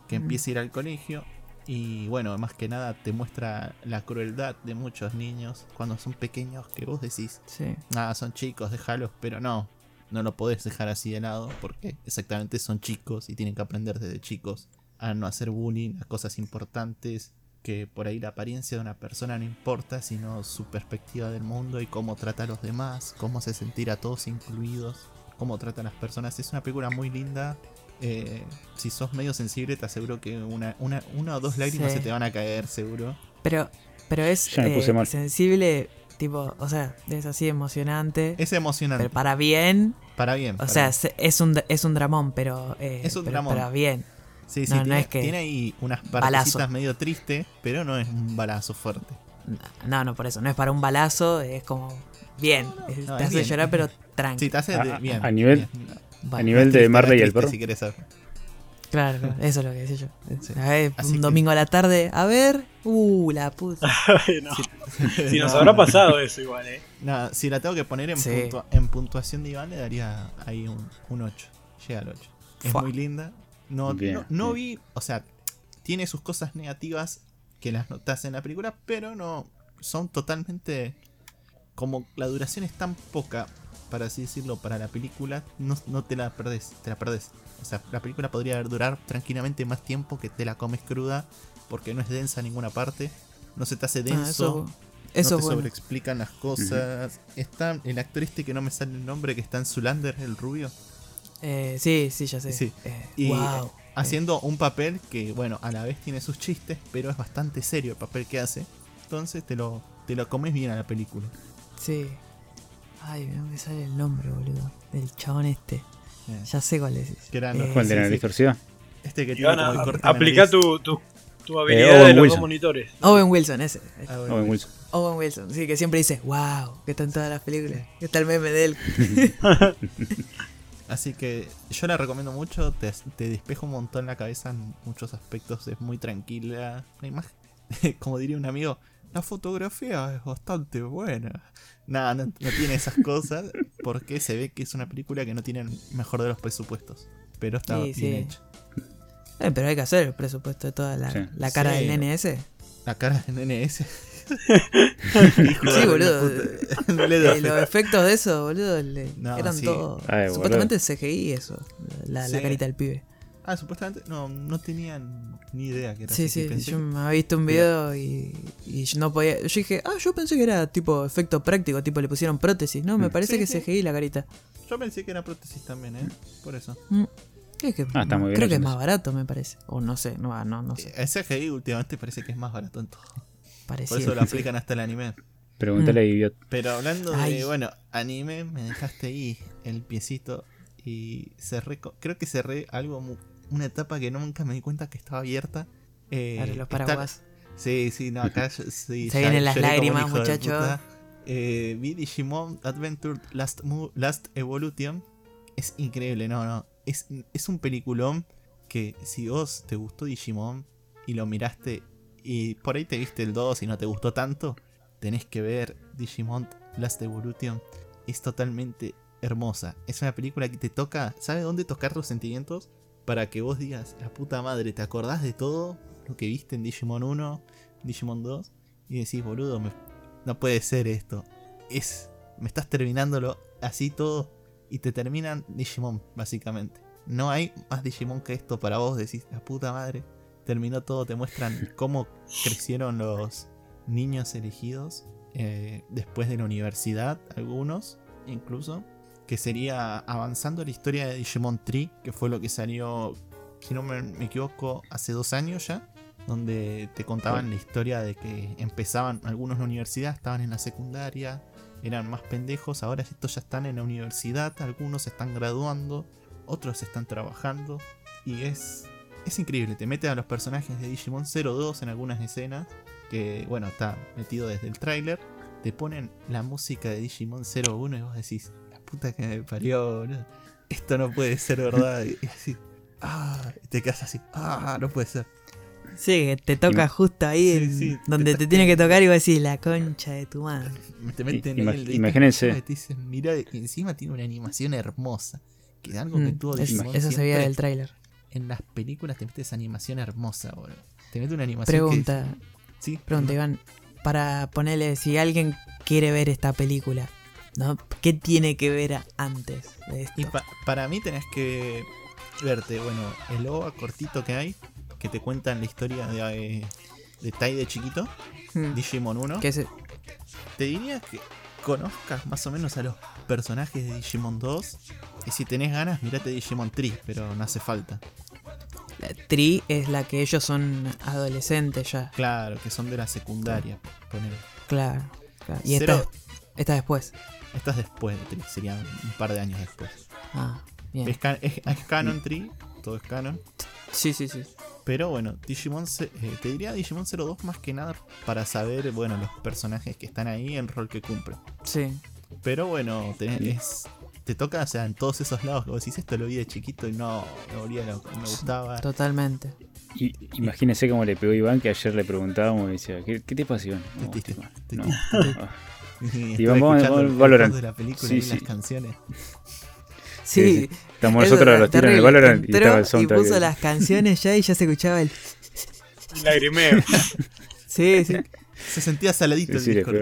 que empieza a ir al colegio y bueno, más que nada te muestra la crueldad de muchos niños cuando son pequeños que vos decís, Sí. ah, son chicos, déjalos, pero no, no lo podés dejar así de lado porque exactamente son chicos y tienen que aprender desde chicos a no hacer bullying, a cosas importantes, que por ahí la apariencia de una persona no importa, sino su perspectiva del mundo y cómo trata a los demás, cómo hace sentir a todos incluidos, cómo trata a las personas. Es una película muy linda. eh, si sos medio sensible, te aseguro que una, una, una o dos lágrimas Sí. se te van a caer, seguro. Pero, pero es Ya me puse eh, mal. sensible, tipo, o sea, es así emocionante. Es emocionante. pero para bien, para bien. o para sea, bien. es un, es un dramón, pero, eh, Es un pero dramón. para bien. Sí, sí, No, no tiene, es que- tiene ahí unas Balazo. partecitas medio tristes, pero no es un balazo fuerte. No, no, por eso, no es para un balazo, es como bien. No, te hace bien. llorar, pero [LAUGHS] tranqui. Sí, te hace de- bien. a nivel- bien. A nivel de Triste, Marley y el perro. Si querés saber. Claro, claro, eso es lo que decía yo. Sí. A ver, un que- domingo a la tarde, a ver, uh, la puta. [LAUGHS] No. Si nos habrá pasado eso igual, eh. Nada, si la tengo que poner en, Sí. en puntuación de Iván, le daría ahí un, un 8. Llega al 8. Es Fua. muy linda. No, Bien, no, no bien. vi, o sea, tiene sus cosas negativas que las notas en la película, pero no son totalmente. Como la duración es tan poca, para así decirlo, para la película, no, no te la perdés, te la perdés. O sea, la película podría durar tranquilamente más tiempo que te la comes cruda, porque no es densa en ninguna parte, no se te hace denso Ah, eso no eso te bueno. sobreexplican las cosas. Está el actor este que no me sale el nombre, que está en Zulander, el rubio, Eh, sí, sí, ya sé. Sí. Eh, Y, wow. haciendo un papel que, bueno, a la vez tiene sus chistes, pero es bastante serio el papel que hace. Entonces te lo, te lo comes bien a la película. Sí. Ay, no me sale el nombre, boludo. Del chabón este. Eh, Ya sé cuál es. Que era- Eh, ¿Cuál de sí, la sí. distorsión? Este que tiene como el a- corte aplica tu, tu, tu habilidad de los Wilson. dos monitores. Owen Wilson, ese. Ah. Owen Wilson. Owen Wilson, sí, que siempre dice, wow, que está en todas las películas. Que está el meme de él. [LAUGHS] Así que yo la recomiendo mucho, te, te despeja un montón la cabeza en muchos aspectos, es muy tranquila. La imagen, [LAUGHS] como diría un amigo, la fotografía es bastante buena. Nada, no, no tiene esas cosas porque se ve que es una película que no tiene el mejor de los presupuestos, pero está Sí, bien sí. hecha. Eh, pero hay que hacer el presupuesto de toda la, Sí. la cara Sí. del nene ese. La cara del nene ese. [LAUGHS] Sí, boludo. Eh, los fe- efectos de eso, boludo, le- No, eran. Ay, Supuestamente CGI eso, la, la carita del pibe. Ah, supuestamente no, no tenían ni idea que era Sí, así. sí, pensé yo que- me había visto un video y, y yo no podía. Yo dije, ah, yo pensé que era tipo efecto práctico, tipo le pusieron prótesis. No, me Mm. parece Sí, que sí. CGI la carita. Yo pensé que era prótesis también, ¿eh? Por eso. Mm. Creo que, Ah, está muy bien creo que es más barato, me parece. O no sé, no, no, no sé. Eh, Ese CGI últimamente parece que es más barato en todo. Por Parecido. eso lo aplican hasta el anime. Preguntale a Idiot. Pero hablando Ay. de, bueno, anime, me dejaste ahí el piecito y cerré, creo que cerré algo, mu- una etapa que nunca me di cuenta que estaba abierta. Eh, Claro, los está- paraguas. Sí, sí, no, acá [LAUGHS] yo- sí, Se ya vienen las lágrimas, muchachos. Eh, vi Digimon Adventure Last, Mo- Last Evolution. Es increíble, no, no. Es, es un peliculón que si vos te gustó Digimon y lo miraste y por ahí te viste el 2 y no te gustó tanto, tenés que ver Digimon Last Evolution. Es totalmente hermosa. Es una película que te toca, ¿sabe dónde tocar los sentimientos? Para que vos digas, la puta madre, ¿te acordás de todo lo que viste en Digimon 1, Digimon 2? Y decís, boludo, me- no puede ser esto. Es, me estás terminándolo así todo y te terminan Digimon, básicamente. No hay más Digimon que esto para vos, decís, la puta madre. Terminó todo, te muestran cómo crecieron los niños elegidos eh, después de la universidad, algunos incluso. Que sería avanzando la historia de Digimon Tree, que fue lo que salió, si no me, me equivoco, hace dos años ya. Donde te contaban la historia de que empezaban algunos en la universidad, estaban en la secundaria, eran más pendejos, ahora estos ya están en la universidad, algunos se están graduando, otros están trabajando y es es increíble, te mete a los personajes de Digimon 02 en algunas escenas, que bueno, está metido desde el tráiler, te ponen la música de Digimon 01 y vos decís, puta que me parió, boludo. Esto no puede ser verdad. Y así, ah, te quedas así, ah, no puede ser. Sí, que te toca justo ahí Sí, en- sí, donde te- te tiene que tocar y vos decís la concha de tu madre. Te meten Ima- ahí el imagínense. y te dicen, mira, encima tiene una animación hermosa. Que es algo que Mm, tuvo es- eso se veía del tráiler. En las películas te mete esa animación hermosa, boludo. Te mete una animación que- Pregunta, sí, pregunta Iván, para ponerle, si alguien quiere ver esta película, ¿no? ¿Qué tiene que ver antes de esto? Y pa- para mí tenés que verte, bueno, el OVA cortito que hay, que te cuentan la historia de, eh, de Tai de chiquito, Hmm, Digimon 1. que se- Te diría que conozcas más o menos a los personajes de Digimon 2. Y si tenés ganas, mirate Digimon 3, pero no hace falta. la Tri es la que ellos son adolescentes ya. Claro, que son de la secundaria. ponele. Claro. claro. Y esta, esta después. Estás después de 3, sería un par de años después. Ah, bien. Es, ca- es- es canon 3, todo es canon. Sí, sí, sí. Pero bueno, Digimon, eh, te diría Digimon 02 más que nada para saber, bueno, los personajes que están ahí, el rol que cumplen. Sí. Pero bueno, tenés- es- te toca, o sea, en todos esos lados que vos decís, esto lo vi de chiquito y no, me volvía loco, no me gustaba. Totalmente. Y, imagínense cómo le pegó Iván, que ayer le preguntábamos y decía, ¿qué, qué te pasó, Iván? Te No, estoy mal. te No. [LAUGHS] Y Y vamos- el Valorant. de la película Sí, y sí. las canciones. Sí. Estamos nosotros a los tiros en el. Valorant y estaba el y soundtrack. puso ahí. las canciones ya y ya se escuchaba el. Y lagrimeo. [LAUGHS] Sí, sí. Se sentía saladito el Sí, disco. [LAUGHS]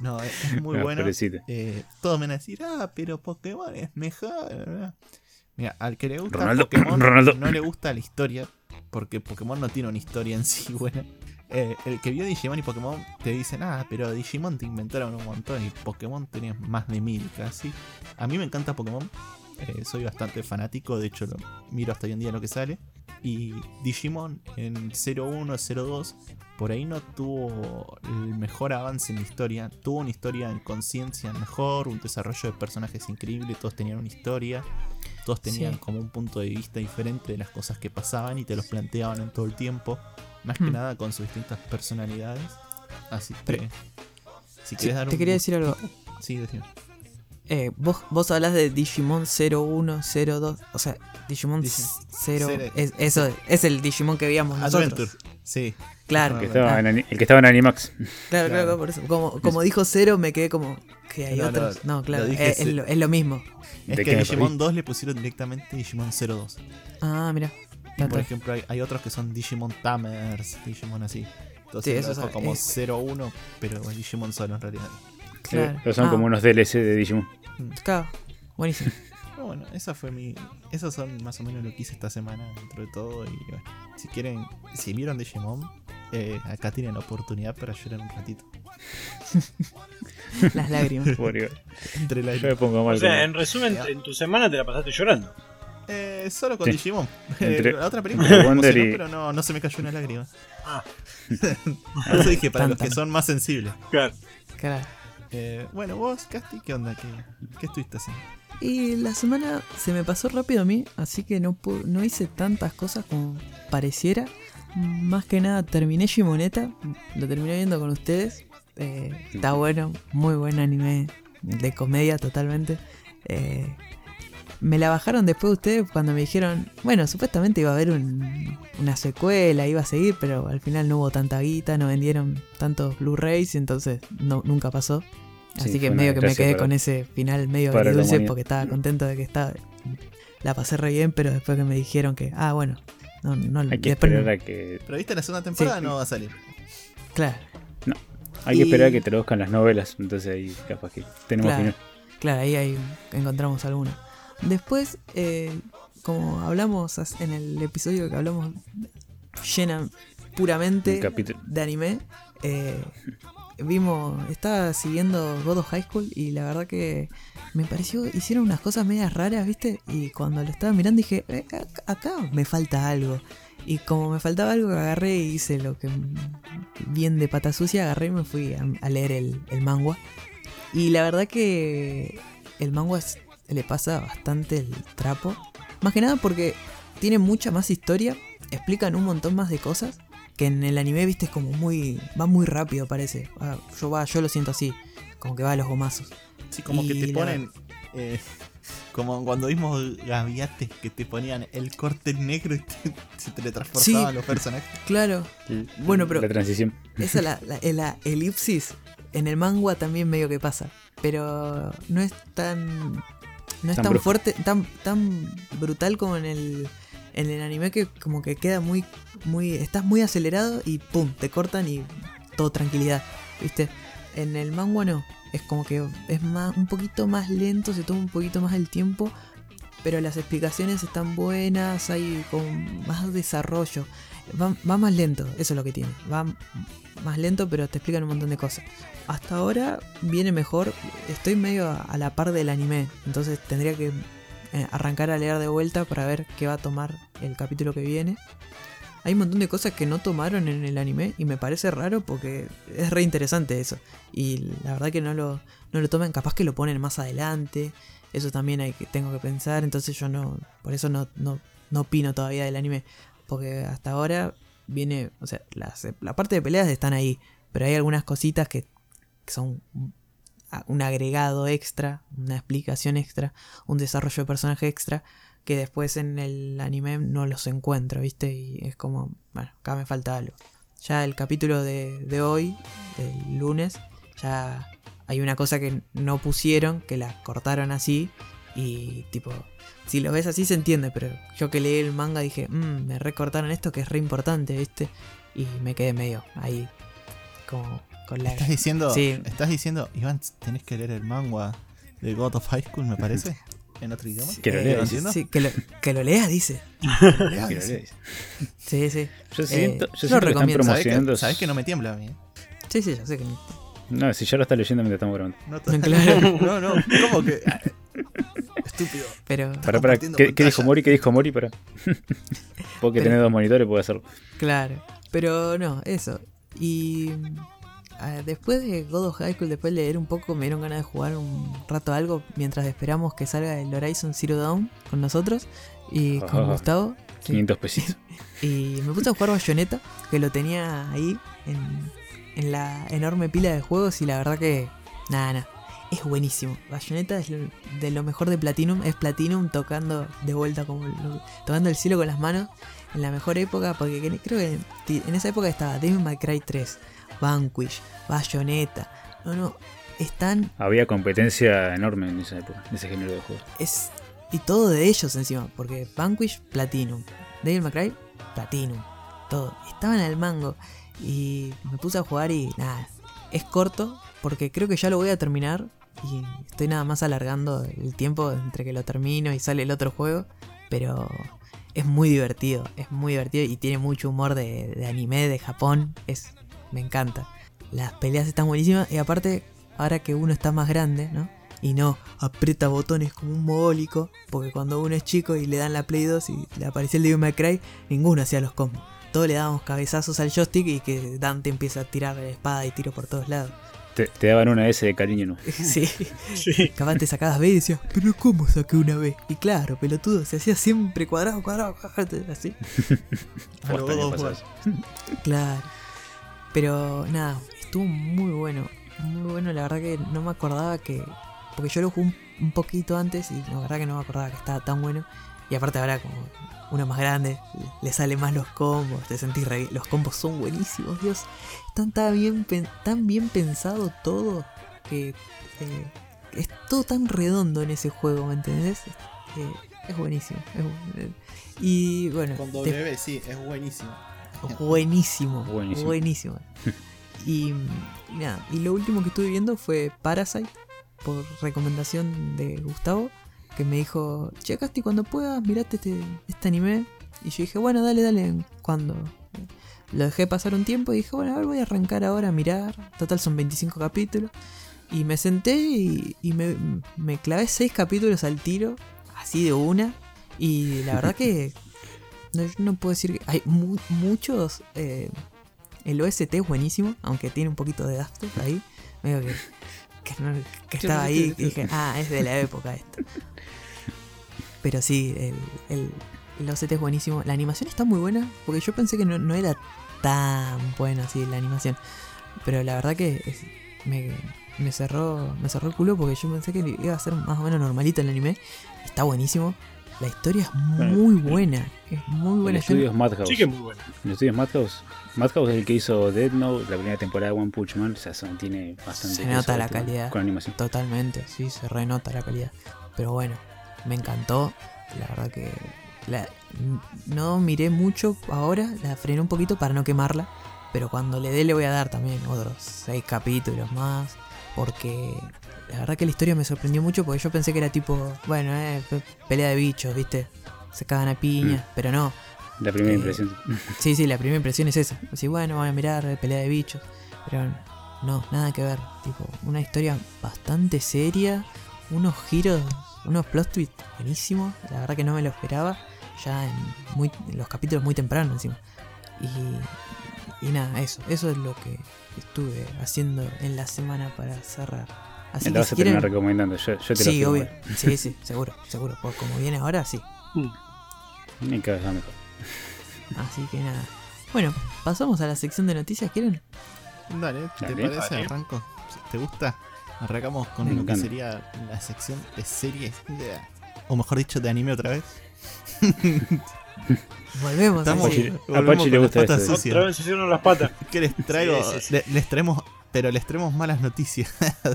No, es, muy Ah, bueno. Eh, todos me van a decir, ah, pero Pokémon es mejor. Mira, al que le gusta Ronaldo, Pokémon Ronaldo. no le gusta la historia, porque Pokémon no tiene una historia en sí buena. Eh, el que vio Digimon y Pokémon te dicen, ah, pero Digimon te inventaron un montón y Pokémon tenía más de mil casi. A mí me encanta Pokémon, eh, soy bastante fanático, de hecho lo miro hasta hoy en día lo que sale. Y Digimon en 01, 02, por ahí no tuvo el mejor avance en la historia. Tuvo una historia en conciencia mejor, un desarrollo de personajes increíble, todos tenían una historia, todos tenían Sí. como un punto de vista diferente de las cosas que pasaban y te los planteaban en todo el tiempo. Más que Hmm. nada con sus distintas personalidades. Así que. Pero- si Sí, dar te un quería gu- decir algo. [LAUGHS] Sí, decime. Eh, vos, vos hablas de Digimon 01, 02. O sea, Digimon Digi- 0. Cere- Es, eso es el Digimon que veíamos nosotros. Adventure. Sí. Claro, El que, Ah, estaba en, Ani- el que estaba en Animax. Claro, claro, Claro. por eso. Como, como dijo Cero, me quedé como que hay No, no, otros. No, claro, lo es, es lo, es lo mismo. Es ¿De que a Digimon perdí? 2 le pusieron directamente Digimon 02. Ah, mira. Y por ejemplo, hay, hay otros que son Digimon Tamers, Digimon así. Entonces Sí, eso dejo es- como es- 01, pero es Digimon solo en realidad. Claro. Eh, son Ah, como unos DLC de Digimon. Claro, buenísimo. [LAUGHS] Pero bueno, esa fue mi. Esos son más o menos lo que hice esta semana dentro de todo. Y bueno, si quieren, si vieron Digimon, eh, acá tienen la oportunidad para llorar un ratito. [LAUGHS] Las lágrimas. Entre la Yo me pongo mal. O sea, en resumen, en tu semana te la pasaste llorando. Eh, solo con Sí. Digimon. [LAUGHS] Entre- Eh, la otra película me Wonder emocionó, y- pero no, no se me cayó una lágrima. Ah. Por [LAUGHS] eso dije, para los que son más sensibles. Claro. Claro. Eh, bueno, vos, Casti, ¿qué onda? ¿Qué, qué estuviste haciendo? Y la semana se me pasó rápido a mí, así que no, no hice tantas cosas como pareciera. Más que nada terminé Shimoneta, lo terminé viendo con ustedes. Eh, está bueno, muy buen anime de comedia totalmente. Eh, me la bajaron después ustedes cuando me dijeron, bueno, supuestamente iba a haber un- una secuela, iba a seguir, pero al final no hubo tanta guita, no vendieron tantos Blu-rays, entonces no, nunca pasó. Sí, Así que medio que me quedé para- con ese final medio humanidad. porque estaba contento de que estaba. La pasé re bien, pero después que me dijeron que, ah, bueno, no, no, Hay que no- esperar a que. ¿Pero viste la segunda temporada Sí. no va a salir? Claro, Hay que esperar a que traduzcan las novelas. Entonces ahí capaz que tenemos Claro. final. claro, ahí, ahí encontramos alguna. Después, eh, como hablamos en el episodio que hablamos llena puramente de anime, eh, vimos, estaba siguiendo God of High School y la verdad que me pareció, hicieron unas cosas medias raras, ¿viste? Y cuando lo estaba mirando dije, "Eh, ac- acá me falta algo. Y como me faltaba algo, agarré y hice lo que bien de pata sucia, agarré y me fui a, a leer el, el manga. Y la verdad que el manga es- le pasa bastante el trapo. Más que nada porque tiene mucha más historia, explican un montón más de cosas. Que en el anime, viste, es como muy. va muy rápido, parece. Ah, yo, va, yo lo siento así, como que va a los gomazos. Sí, como que te la- ponen. eh, [LAUGHS] como cuando vimos Gaviates que te ponían el corte negro y te, se teletransportaban Sí. los personajes. Claro, Bueno, pero- La transición. esa la, [LAUGHS] la, la elipsis en el manga también medio que pasa. Pero no es tan. No es Tan fuerte, tan, tan brutal como en el. En el anime que como que queda muy. muy. estás muy acelerado y pum, te cortan y todo tranquilidad. ¿Viste? En el manga no. Es como que es más, un poquito más lento, se toma un poquito más el tiempo. Pero las explicaciones están buenas, hay con más desarrollo. Va, va más lento, eso es lo que tiene. Va más lento, pero te explican un montón de cosas. Hasta ahora viene mejor. Estoy medio a, la par del anime. Entonces tendría que eh, arrancar a leer de vuelta para ver qué va a tomar el capítulo que viene. Hay un montón de cosas que no tomaron en el anime y me parece raro porque es re interesante eso. Y la verdad que no lo, no lo toman, capaz que lo ponen más adelante. Eso también hay que, tengo que pensar. Entonces yo no, por eso no, no, no opino todavía del anime. Porque hasta ahora viene, o sea, las- la parte de peleas están ahí. Pero hay algunas cositas que, que son un- agregado extra, una explicación extra, un desarrollo de personaje extra que después en el anime no los encuentro, ¿viste? Y es como, bueno, acá me falta algo. Ya el capítulo de, de hoy, el lunes, ya hay una cosa que no pusieron, que la cortaron así. Y tipo, si lo ves así se entiende, pero yo que leí el manga dije, mmm, me recortaron esto que es re importante, ¿viste? Y me quedé medio ahí, como con la... ¿Estás diciendo, Sí. estás diciendo, Iván, tenés que leer el manga de God of High School, me parece? ¿En otro idioma? Que lo Eh, leas. ¿Entiendo? sí, que, lo, que lo leas, dice. Que lo leas, dice. Sí, sí. Yo siento, Eh, yo lo están recomiendo. ¿Sabés que, promocionando. sabés que no me tiembla a mí? Sí, sí, ya sé que. No, si ya lo está leyendo mientras estamos grabando. No, Claro. no, no, ¿cómo que? Estúpido. Pero, Para, para, compartiendo ¿qué, dijo Mori? ¿Qué dijo Mori? Para. [LAUGHS] Porque tener dos monitores puede hacerlo. claro. Pero no, eso. Y. ah, después de God of High School, después de leer un poco, me dieron ganas de jugar un rato algo mientras esperamos que salga el Horizon Zero Dawn con nosotros y con Ajá. Gustavo. Sí. 500 pesitos. [LAUGHS] Y me puse a jugar Bayonetta, que lo tenía ahí en, en la enorme pila de juegos y la verdad que nada, nada. Es buenísimo. Bayonetta es de lo mejor de Platinum. Es Platinum tocando de vuelta como tocando el cielo con las manos en la mejor época porque que- creo que en esa época estaba Devil May Cry 3, Vanquish, Bayonetta. No, no, están Había competencia enorme en esa época, en ese género de juegos. es y todo de ellos encima, porque Vanquish Platinum, Devil May Cry Platinum, todo. Estaban al mango y me puse a jugar y nada, es corto porque creo que ya lo voy a terminar y estoy nada más alargando el tiempo entre que lo termino y sale el otro juego, pero es muy divertido, es muy divertido y tiene mucho humor de, anime de Japón, es me encanta. Las peleas están buenísimas y aparte ahora que uno está más grande, ¿no? Y no aprieta botones como un mogólico, porque cuando uno es chico y le dan la Play 2 y le aparece el Devil May Cry, ninguno hacía los combos. Todos le dábamos cabezazos al joystick y que Dante empieza a tirar espada y tiro por todos lados. Te, te daban una S de cariño, ¿no? [LAUGHS] Sí, Sí. capaz te sacabas B y decías, pero ¿cómo saqué una B? Y claro, pelotudo, se hacía siempre cuadrado, cuadrado, cuadrado, así. [LAUGHS] A lo. Claro. Pero nada, estuvo muy bueno. Muy bueno, la verdad que no me acordaba que. Porque yo lo jugué un, un poquito antes y la verdad que no me acordaba que estaba tan bueno. Y aparte ahora como uno más grande, le sale más los combos, te sentís re- Los combos son buenísimos, Dios. Están tan bien, tan bien pensado todo que eh, es todo tan redondo en ese juego, ¿me entendés? Eh, es buenísimo. es bu- y bueno, Con te- W, sí, es buenísimo. Buenísimo, Buenísimo. buenísimo. [LAUGHS] Y, y nada, y lo último que estuve viendo fue Parasite, por recomendación de Gustavo, que me dijo, che, Casti, cuando puedas, mirate este, este anime. Y yo dije, bueno, dale, dale, cuando... Lo dejé pasar un tiempo y dije, bueno, a ver, voy a arrancar ahora a mirar. Total, son 25 capítulos. Y me senté y, y me, me clavé 6 capítulos al tiro, así de una. Y la verdad que [LAUGHS] no, no puedo decir que hay mu- muchos. eh, el OST es buenísimo, aunque tiene un poquito de gastos ahí. Medio que, que, no- que estaba ahí y dije, ah, es de la época esto. Pero sí, el, el, el OST es buenísimo. La animación está muy buena, porque yo pensé que no, no era tan buena así la animación. Pero la verdad que es- me, me cerró me cerró el culo porque yo pensé que iba a ser más o menos normalito el anime. Está buenísimo. La historia es muy buena. Es muy El buena. Yo estudio es Madhouse. Sí que es muy bueno. El estudio es Madhouse. Madhouse es el que hizo Dead Note, la primera temporada de One Punch Man. O sea, son- tiene bastante. Se nota la este, calidad. Con animación. Totalmente, sí, se renota la calidad. Pero bueno, me encantó. La verdad que la- no miré mucho ahora, la frené un poquito para no quemarla. Pero cuando le dé le voy a dar también otros seis capítulos más. Porque la verdad que la historia me sorprendió mucho porque yo pensé que era tipo, bueno, eh, pe- pelea de bichos, ¿viste? Se cagan a piña, pero no. La primera Eh, impresión. [LAUGHS] Sí, sí, la primera impresión es esa. Así, bueno, voy a mirar eh, pelea de bichos. Pero no, nada que ver. Tipo, una historia bastante seria. Unos giros, unos plot twists buenísimos. La verdad que no me lo esperaba. Ya en, muy, en los capítulos muy temprano encima. Y, y nada, eso. Eso es lo que estuve haciendo en la semana para cerrar. Así que si quieren... recomendando. Yo, yo te Sí, obvio. Sí, sí, [LAUGHS] seguro, seguro. Pues como viene ahora, sí. Ni cada vez va mejor. Así que nada. Bueno, pasamos a la sección de noticias, ¿quieren? Dale, ¿te Dale. parece, Dale. Arranco? ¿Te gusta? Arrancamos con Me lo que sería la sección de series. de- o mejor dicho, de anime otra vez. [LAUGHS] Volvemos Estamos- a Apache, volvemos Apache con le gusta eso. sucias. Otra vez se hicieron las patas. [LAUGHS] que les traigo? Sí, sí, sí. le- les traemos, pero les traemos malas noticias.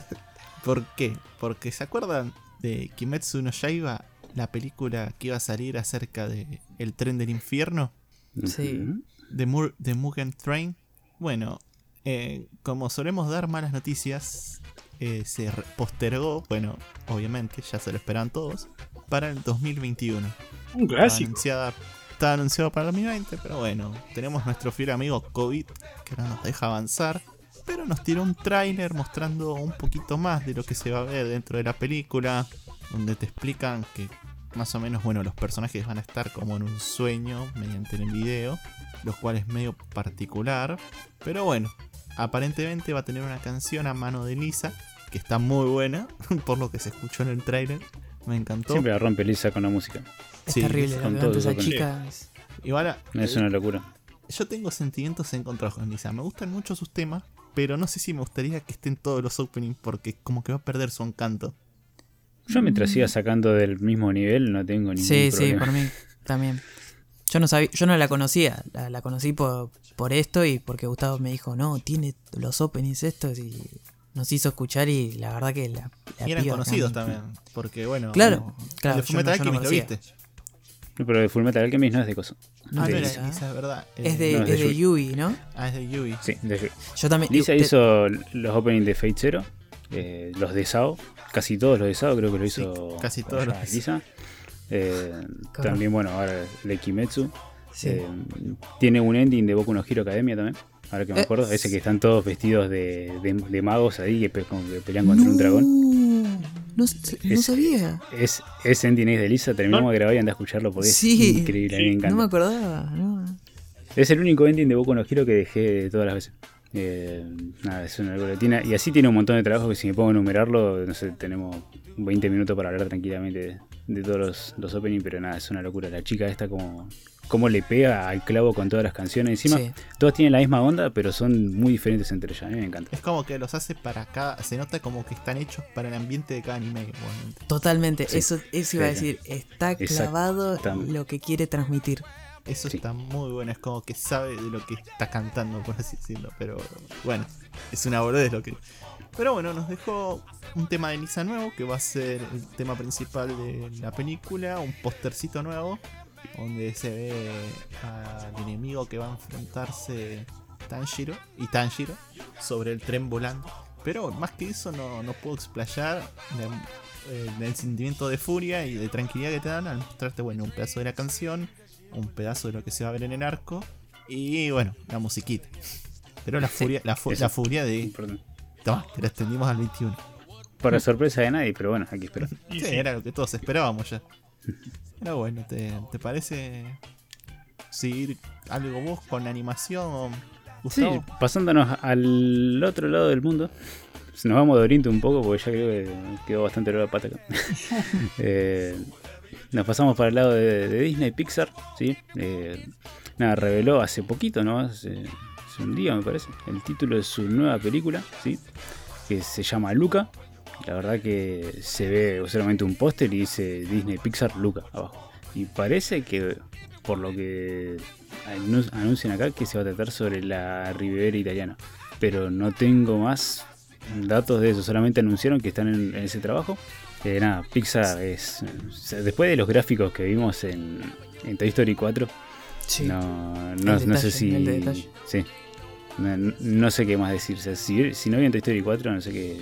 [LAUGHS] ¿Por qué? Porque ¿se acuerdan de Kimetsu no Yaiba? La película que iba a salir acerca de el tren del infierno. Sí. De, Mur de Mugen Train. Bueno, eh, como solemos dar malas noticias, eh, se postergó, bueno, obviamente, ya se lo esperan todos, para el 2021. Un clásico. estaba anunciado para el 2020, pero bueno, tenemos nuestro fiel amigo COVID que no nos deja avanzar. Pero nos tiró un tráiler mostrando un poquito más de lo que se va a ver dentro de la película, donde te explican que más o menos, bueno, los personajes van a estar como en un sueño mediante el video, lo cual es medio particular. Pero bueno, aparentemente va a tener una canción a mano de Lisa, que está muy buena, [LAUGHS] por lo que se escuchó en el tráiler. Me encantó. Siempre la rompe Lisa con la música. Es Sí, terrible con todo esa chica. es- Igual a- No es una locura. yo tengo sentimientos encontrados con Lisa. Me gustan mucho sus temas, pero no sé si me gustaría que estén todos los openings porque como que va a perder su encanto. Yo mientras siga sacando del mismo nivel no tengo ningún Sí, sí, problema. por mí también. Yo no sabía, yo no la conocía, la, la conocí por, por esto y porque Gustavo me dijo, no, tiene los openings estos y nos hizo escuchar y la verdad que la, la y eran conocidos también, porque bueno... Claro, el claro, de yo Fullmetal no- yo no Alchemist, ¿lo viste? Pero de Fullmetal Alchemist no es de coso. No ah, no Lisa, era ¿eh? Es verdad. Es de, No, es de es de Yui. Yui, ¿no? Ah, es de Yui. Sí, de Yo también. Lisa te- hizo los openings de Fate Zero, eh, los de Sao, casi todos los de Sao creo que lo Sí, hizo casi todos los de Lisa. Eh, también, bueno, ahora el de Kimetsu. sí. Eh, tiene un ending de Boku no Hero Academia también. Ahora que me Eh, acuerdo. Ese que están todos vestidos de, de- de magos ahí que, pe- como que pelean contra un dragón. No, no Es- sabía. Es, es Ending Ace de Lisa, terminamos de grabar y anda a escucharlo porque Sí. es increíble, a mí me encanta. No me acordaba. No. Es el único ending de Boku no Hero que dejé todas las veces. Eh, nada, es una locura. Tiene- y así tiene un montón de trabajo que si me pongo a enumerarlo, no sé, tenemos 20 minutos para hablar tranquilamente de, de todos los, los openings, pero nada, es una locura. La chica esta como, como le pega al clavo con todas las canciones. Encima, Sí. todas tienen la misma onda, pero son muy diferentes entre ellas. A mí me encanta. Es como que los hace para cada. Se nota como que están hechos para el ambiente de cada anime, igualmente. Totalmente. Sí. Eso, eso iba a decir. Está clavado lo que quiere transmitir. Eso Sí. está muy bueno, es como que sabe de lo que está cantando, por así decirlo. Pero bueno, es una boludez lo que. Pero bueno, nos dejó un tema de Nisa nuevo, que va a ser el tema principal de la película, un postercito nuevo, donde se ve al enemigo que va a enfrentarse Tanjiro y Tanjiro sobre el tren volando. Pero más que eso no, no puedo explayar la- eh, el sentimiento de furia y de tranquilidad que te dan al mostrarte bueno un pedazo de la canción, un pedazo de lo que se va a ver en el arco y bueno, la musiquita. Pero la furia, la, fu- Eso. la furia de. Toma, te la extendimos al 21. Para sorpresa de nadie, pero bueno. Y Sí, [LAUGHS] sí. era lo que todos esperábamos ya. Pero bueno, ¿te, te parece seguir algo vos con animación? Sí, pasándonos al otro lado del mundo. Nos vamos de Oriente un poco porque ya creo que quedó bastante la pata acá. [LAUGHS] Eh, nos pasamos para el lado de, de Disney Pixar, ¿sí? Eh, nada, reveló hace poquito, ¿no? Hace, hace un día me parece, el título de su nueva película, ¿sí? Que se llama Luca. La verdad que se ve solamente un póster y dice Disney Pixar Luca abajo. Y parece que, por lo que anun- anuncian acá, que se va a tratar sobre la Ribera italiana. Pero no tengo más datos de eso, solamente anunciaron que están en, en ese trabajo. Eh, nada, Pixar es. después de los gráficos que vimos en, en Toy Story 4, Sí. no, no, no sé detalle, si. detalle. Sí. No, sé qué más decir. O sea, si, si no vieron Toy Story 4, no sé qué,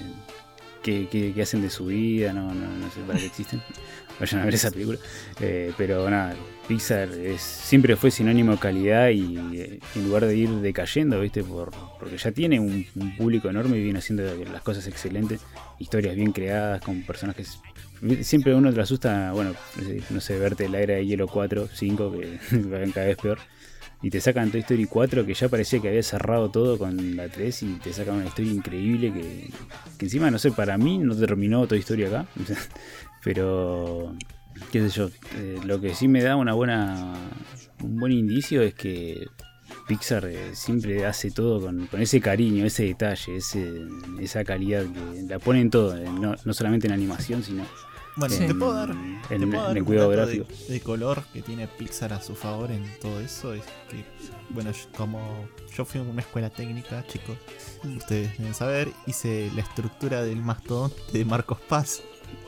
qué, hacen de su vida, no, sé para qué existen. [LAUGHS] Vayan a ver esa película. Eh, pero nada, Pixar es, siempre fue sinónimo de calidad y eh, en lugar de ir decayendo, ¿viste? Por, porque ya tiene un, público enorme y viene haciendo las cosas excelentes, historias bien creadas, con personajes. Siempre uno te asusta, bueno, no sé, verte la era de hielo 4, 5, que van [LAUGHS] cada vez peor. Y te sacan Toy Story 4, que ya parecía que había cerrado todo con la 3, y te sacan una historia increíble que, que encima, no sé, para mí no terminó Toy Story acá. [LAUGHS] Pero, qué sé yo, eh, lo que sí me da una buena un buen indicio es que Pixar eh, siempre hace todo con, ese cariño, ese detalle, ese, esa calidad que la pone en todo, eh, no, no solamente en animación, sino Bueno, te puedo dar, en, te en puedo dar el un cuidado gráfico. de, de color que tiene Pixar a su favor en todo eso. Es que, bueno, yo- como yo fui a una escuela técnica, chicos, ustedes deben saber, hice la estructura del mastodonte de Marcos Paz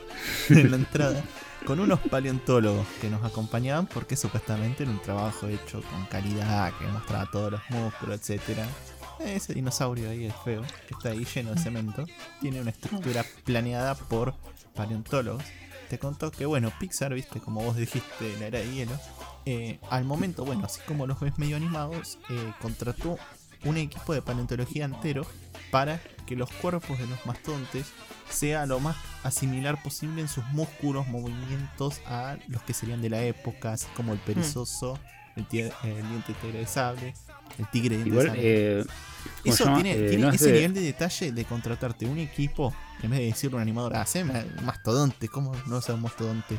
[LAUGHS] en la entrada con unos paleontólogos que nos acompañaban porque supuestamente era un trabajo hecho con calidad, que mostraba todos los músculos, etcétera. Ese dinosaurio ahí es feo, que está ahí lleno de cemento, tiene una estructura planeada por paleontólogos. Te contó que, bueno, Pixar, viste, como vos dijiste, la era de hielo, eh, al momento, bueno, así como los ves medio animados, eh, contrató un equipo de paleontología entero para que los cuerpos de los mastodontes sea lo más asimilar posible en sus músculos, movimientos a los que serían de la época, así como el perezoso, el, tie- el diente tigre de sable, el tigre de diente de sable. eh, ¿cómo se Eso tiene, Eh, tiene no ese de- nivel de detalle de contratarte un equipo, en vez de decirle a un animador, haceme un mastodonte, ¿cómo no sea un mastodonte?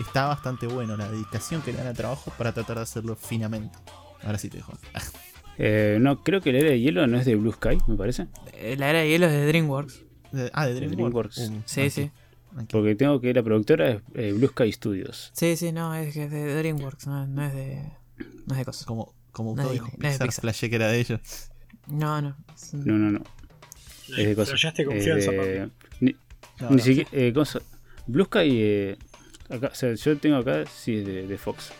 Está bastante bueno la dedicación que le dan al trabajo para tratar de hacerlo finamente. Ahora sí te dejo. [LAUGHS] eh, no, creo que la era de hielo no es de Blue Sky, me parece. Eh, La era de hielo es de DreamWorks. De- ah, de DreamWorks. DreamWorks. Uh, Sí, aquí, sí. aquí. Porque tengo que la productora es eh, Blue Sky Studios. Sí, sí, no, es que es de DreamWorks, no, no es de. No es de cosas. Como, como No todo dijo Pixar, Pixar. flashé que era de ellos. No, no. No, no, no. Esté Es confianza, papi. Ni, No, ni no, siquiera. eh, cosa- Blue Sky. eh, acá, o sea, yo tengo acá, sí, es de, de Fox.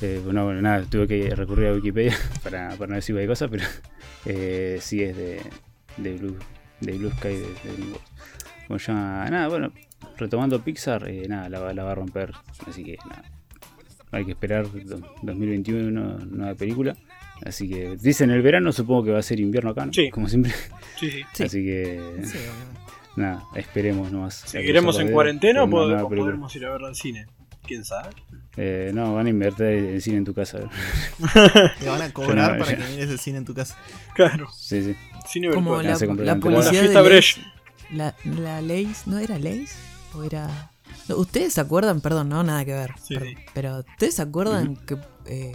Eh, bueno, bueno, nada, tuve que recurrir a Wikipedia [LAUGHS] para, para no decir cualquier cosa, pero eh, sí es de, de, Blue, de Blue Sky de, de. Como llama, nada, bueno, retomando Pixar, eh, nada, la, va- la va a romper, así que nada. Hay que esperar do- 2021, nueva película. Así que dicen el verano, supongo que va a ser invierno acá, ¿no? Sí. Como siempre. Sí, sí. Sí. [LAUGHS] Así que Sí, obviamente. nada, esperemos nomás. ¿Seguiremos en cuarentena o podemos ir a verla al cine? ¿Quién sabe? Eh, no, van a invertir el cine en tu casa. [LAUGHS] Te van a cobrar no, para ya. que mires el cine en tu casa. Claro. Sí, sí. Cine Como virtual. la, la la Como la de Brecht. Lays, la, la Lays, ¿no era Lays? ¿O era...? No, ¿Ustedes se acuerdan? Perdón, no, nada que ver. Sí. Pero ¿ustedes se acuerdan que, eh,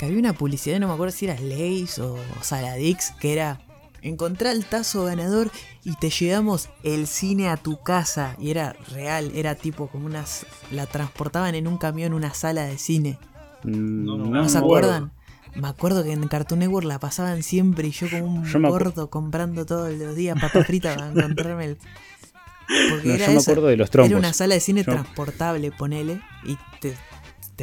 que había una publicidad, no me acuerdo si era Lays o, o Saladix, que era... Encontrar el tazo ganador y te llevamos el cine a tu casa. Y era real, era tipo como unas... La transportaban en un camión una sala de cine. Mm, No, no, ¿No me se acuerdo. acuerdan? Me acuerdo que en Cartoon Network la pasaban siempre y yo como un Yo gordo comprando todos los días papas fritas para encontrarme el... [LAUGHS] Porque No, era yo me esa, acuerdo de los trompos. Era una sala de cine Yo- transportable, ponele, y te,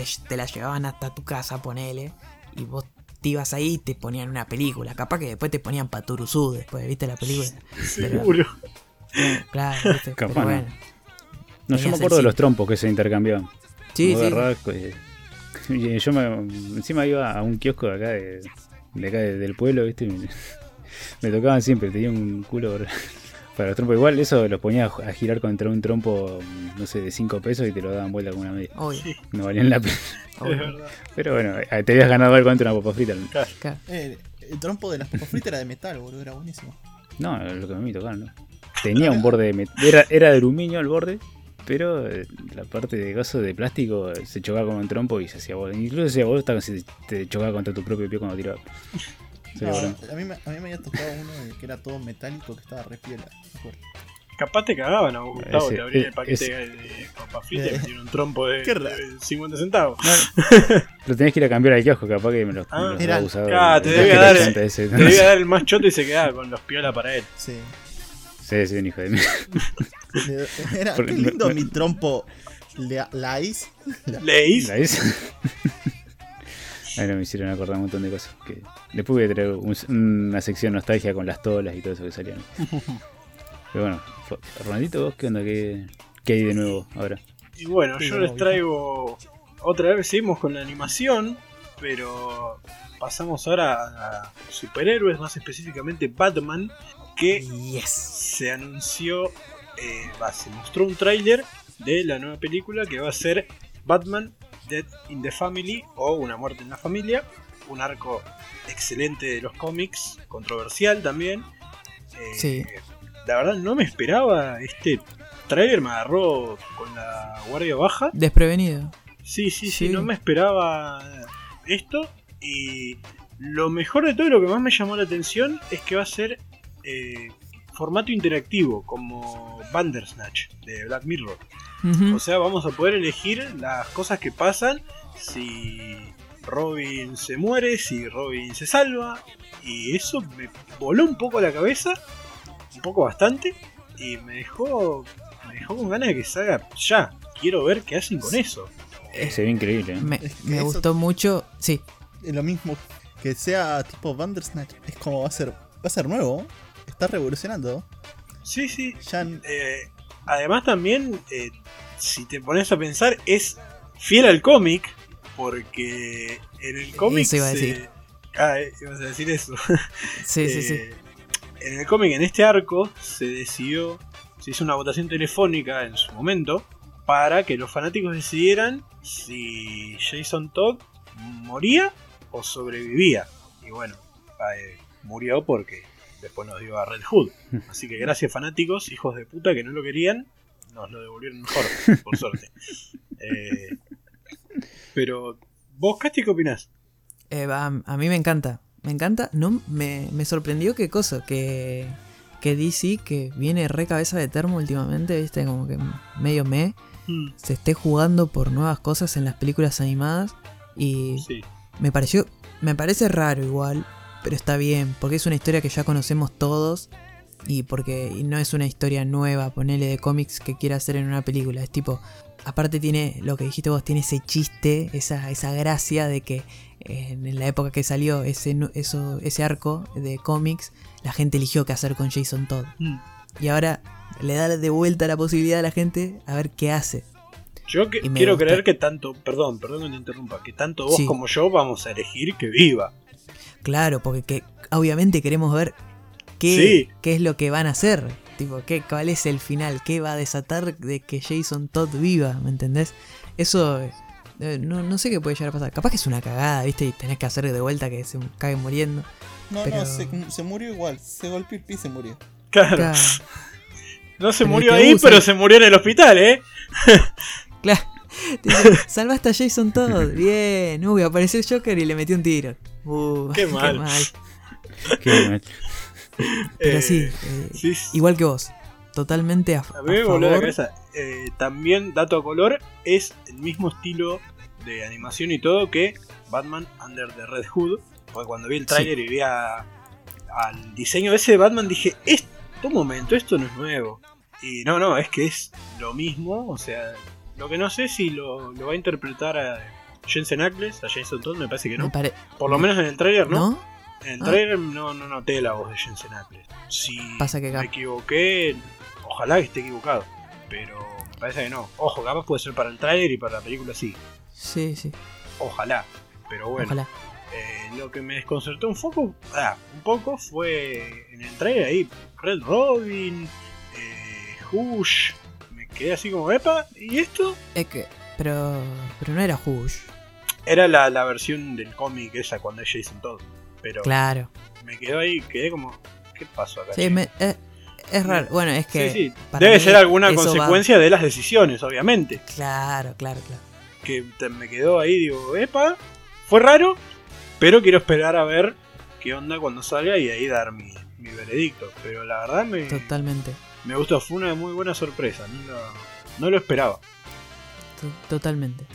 te, te la llevaban hasta tu casa, ponele, y vos te ibas ahí y te ponían una película. Capaz que después te ponían Paturuzú después, ¿viste la película? [LAUGHS] Pero- Seguro. claro, ¿viste? Capaz, Pero ¿no? bueno. No, yo me acuerdo de los trompos que se intercambiaban. Sí, Vos sí. eh, y yo me, encima iba a un kiosco de acá, de, de acá de- del pueblo, ¿viste? Y Me, [LAUGHS] me tocaban siempre, tenía un culo para- los trompos. Igual eso los ponía a girar contra un trompo, no sé, de 5 pesos y te lo daban vuelta con una media. Sí, No valían la pena. [LAUGHS] Pero bueno, eh, te habías ganado algo contra una papa frita. ¿no? Claro. Eh, el trompo de las papas fritas era de metal, boludo, era buenísimo. No, lo que a mí me tocaban, ¿no? Tenía un borde de met- era, era de aluminio el borde, pero eh, la parte de gaso de plástico se chocaba con un trompo y se hacía bola. Incluso se hacía bola hasta si te chocaba contra tu propio pie cuando tiraba. No, a, mí me, a mí me había tocado uno de- que era todo metálico que estaba re piola. Capaz te cagaban a vos, Gustavo, Ese- te abrían el ese- paquete ese- de papas fritas y Eh. metieron un trompo de, de 50 centavos. [LAUGHS] Lo tenés que ir a cambiar al kiosco, capaz que me los, Ah, me usado. claro, te El debía dar- chanta ese. Te debía dar el más choto y se quedaba con los piola para él. Sí. Sí, sí, un hijo de mí. [LAUGHS] Era, Porque qué no- lindo no- mi trompo la- Lais. ¿Leís? [LAUGHS] Bueno, me hicieron acordar un montón de cosas. Que después voy a traer un- una sección nostalgia con las tolas y todo eso que salían. [LAUGHS] Pero bueno, Ro- Ronaldito, ¿vos qué onda? ¿Qué, qué hay de nuevo ahora? Y bueno, yo les traigo. Otra vez seguimos con la animación, pero pasamos ahora a superhéroes, más específicamente Batman, que Yes. se anunció, eh, va, se mostró un tráiler de la nueva película que va a ser Batman Dead in the Family o Una muerte en la familia, un arco excelente de los cómics, controversial también. Eh, Sí. La verdad no me esperaba este tráiler, me agarró con la guardia baja. Desprevenido. Sí, sí, sí, Sí. no me esperaba esto. Y lo mejor de todo y lo que más me llamó la atención es que va a ser eh, formato interactivo, como Bandersnatch de Black Mirror. O sea, vamos a poder elegir las cosas que pasan si Robin se muere, si Robin se salva. Y eso me voló un poco la cabeza, un poco bastante, y me dejó, me dejó con ganas de que se haga ya. Quiero ver qué hacen con eso. Se ve increíble, ¿eh? Me, Es que me eso- gustó mucho. Sí, Es lo mismo que sea tipo Bandersnatch. Es como va a ser. Va a ser nuevo. Está revolucionando. Sí, sí. Ya. Eh, además también, eh, si te pones a pensar, es fiel al cómic, porque en el cómic... Eso iba a se- decir. Ah, eh, ibas a decir eso. [LAUGHS] sí, sí, sí. Eh, En el cómic, en este arco, se decidió, se hizo una votación telefónica en su momento para que los fanáticos decidieran si Jason Todd moría o sobrevivía. Y bueno, eh, murió porque después nos dio a Red Hood. Así que gracias fanáticos, hijos de puta que no lo querían, nos lo devolvieron mejor, por [LAUGHS] suerte. Eh, pero, ¿vos, Casti, qué opinás? Eh, va, a mí me encanta. Me encanta. No, me, me sorprendió qué cosa. Que, que DC, que viene re cabeza de termo últimamente, viste, como que medio me, Hmm, se esté jugando por nuevas cosas en las películas animadas. Y sí. me pareció. Me parece raro igual. Pero está bien. Porque es una historia que ya conocemos todos. Y porque no es una historia nueva, ponele de cómics que quiera hacer en una película. Es tipo. Aparte tiene, lo que dijiste vos, tiene ese chiste, esa, esa gracia de que eh, en la época que salió ese, eso, ese arco de cómics, la gente eligió qué hacer con Jason Todd. Hmm. Y ahora le da de vuelta la posibilidad a la gente a ver qué hace. Yo que- quiero gusta. creer que tanto, perdón, perdón que te interrumpa, que tanto vos Sí. como yo vamos a elegir que viva. Claro, porque que, obviamente queremos ver qué, Sí. qué es lo que van a hacer. Tipo, qué, cuál es el final, qué va a desatar de que Jason Todd viva, ¿me entendés? Eso eh, no, no sé qué puede llegar a pasar. Capaz que es una cagada, ¿viste? Y tenés que hacer de vuelta que se cague muriendo. No, Pero- no, se, se murió igual. Se golpeó el pie y se murió. Claro. Claro, [LAUGHS] No se Pero murió ahí, usa- pero se murió en el hospital, ¿eh? [LAUGHS] claro. Dice, Salvaste a Jason Todd, [LAUGHS] bien. Uy, apareció Joker y le metió un tiro. Uh, Qué mal. Qué mal. Pero Eh, sí, eh, sí, igual que vos. Totalmente a, A mí me a voló la cabeza. Eh, también, dato a color, es el mismo estilo de animación y todo que Batman Under the Red Hood. Porque cuando vi el tráiler y vi a- al diseño ese de Batman dije, esto, un momento, esto no es nuevo. Y no, no, es que es lo mismo. O sea, lo que no sé si lo, lo va a interpretar a Jensen Ackles, a Jason Todd, me parece que no. pare- Por lo menos en el tráiler, ¿no? ¿No? En el Ah. trailer no, no noté la voz de Jensen Ackles. Si Pasa que me equivoqué, ojalá que esté equivocado. Pero me parece que no. Ojo, capaz puede ser para el trailer y para la película sí. Sí, sí. Ojalá. Pero bueno, Ojalá. eh, lo que me desconcertó un poco, ah, un poco fue en el trailer ahí Red Robin, eh, Hush. Quedé así como, epa, ¿y esto? Es que. Pero. Pero no era Hush. Era la, la versión del cómic esa cuando es Jason Todd. Pero Claro. me quedó ahí, quedé como, ¿qué pasó acá? Sí, me- eh, es raro. Bueno, es que. Sí, sí. Debe ser alguna va- consecuencia de las decisiones, obviamente. Claro, claro, claro. Que te- me quedó ahí, digo, epa, fue raro, pero quiero esperar a ver qué onda cuando salga y ahí dar mi, mi veredicto. Pero la verdad me, Totalmente. Me gustó, fue una muy buena sorpresa, no lo, no lo esperaba. To- Totalmente.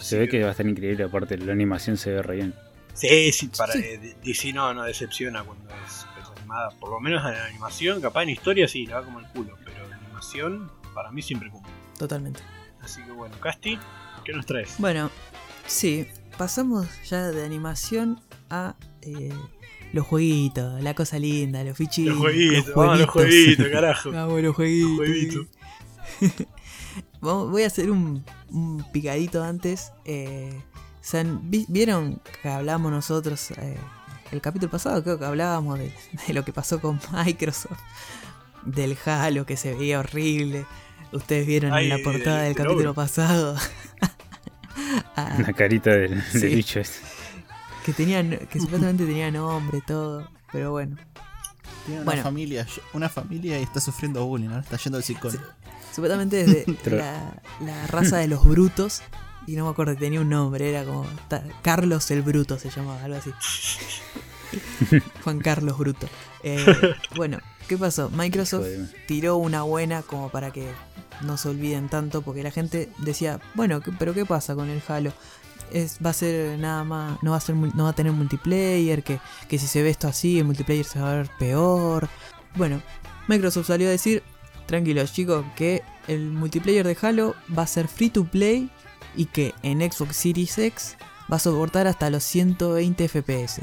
Se ve que va a estar increíble, aparte la animación se ve re bien. Sí, sí, para Sí. eh, DC no, no decepciona cuando es, es animada. Por lo menos en la animación, capaz en historia sí, la va como el culo, pero en animación para mí siempre cumple. Totalmente. Así que bueno, Casti, ¿qué nos traes? Bueno, sí. Pasamos ya de animación a. eh, los jueguitos, la cosa linda, los fichitos. Los jueguitos, vamos a los jueguitos, carajo. Vamos, los jueguitos. Jueguito. [LAUGHS] [LAUGHS] Vamos- Voy a hacer un, un picadito antes. Eh, ¿Vieron que hablamos nosotros eh, el capítulo pasado? Creo que hablábamos de, de lo que pasó con [LAUGHS] Microsoft. Del Halo que se veía horrible. Ustedes vieron Ay, en la portada del- del del capítulo pasado. Ah, La carita del, del Sí. bicho este. Que tenían, que supuestamente [LAUGHS] tenía nombre todo. Pero bueno. Tiene una Bueno. familia, una familia y está sufriendo bullying, ahora está yendo al psicólogo. Supuestamente es de [LAUGHS] Pero- la, la raza de los brutos. Y no me acuerdo, tenía un nombre, era como Carlos el Bruto se llamaba, algo así. [LAUGHS] Juan Carlos Bruto. Eh, bueno, ¿qué pasó? Microsoft tiró una buena como para que no se olviden tanto, porque la gente decía, bueno, ¿qué- pero ¿qué pasa con el Halo? Es, va a ser nada más, no va a ser mul- no va a tener multiplayer, que, que si se ve esto así, el multiplayer se va a ver peor. Bueno, Microsoft salió a decir, tranquilos chicos, que el multiplayer de Halo va a ser free to play y que en Xbox Series X va a soportar hasta los 120 FPS.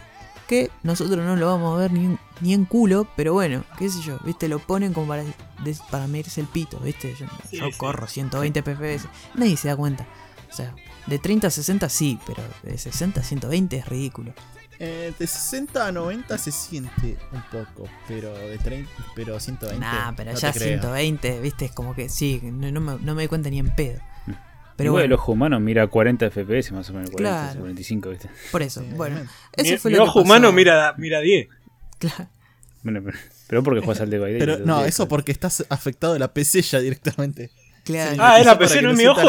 Que nosotros no lo vamos a ver ni, en- ni en culo, pero bueno, qué sé yo, viste, lo ponen como para, de- para medirse el pito, viste, yo, Sí, yo sí. corro 120 FPS, nadie se da cuenta. O sea, de 30 a 60 sí, pero de 60 a 120 es ridículo. Eh, de 60 a 90 se siente un poco, pero de 30, pero 120. Nah, pero no ya te creo. 120, viste, es como que sí, no, no me, no me di cuenta ni en pedo. Pero Igual el bueno, ojo humano mira 40 FPS más o menos, 40, Claro. 45, ¿viste? por eso, Sí, bueno, eso mi fue mi lo que ojo pasó. humano mira, mira 10. Claro. Bueno, pero, pero porque juegas al by Pero no, eso porque estás afectado de la PC ya directamente. Claro. Se Ah, no es mi ojo.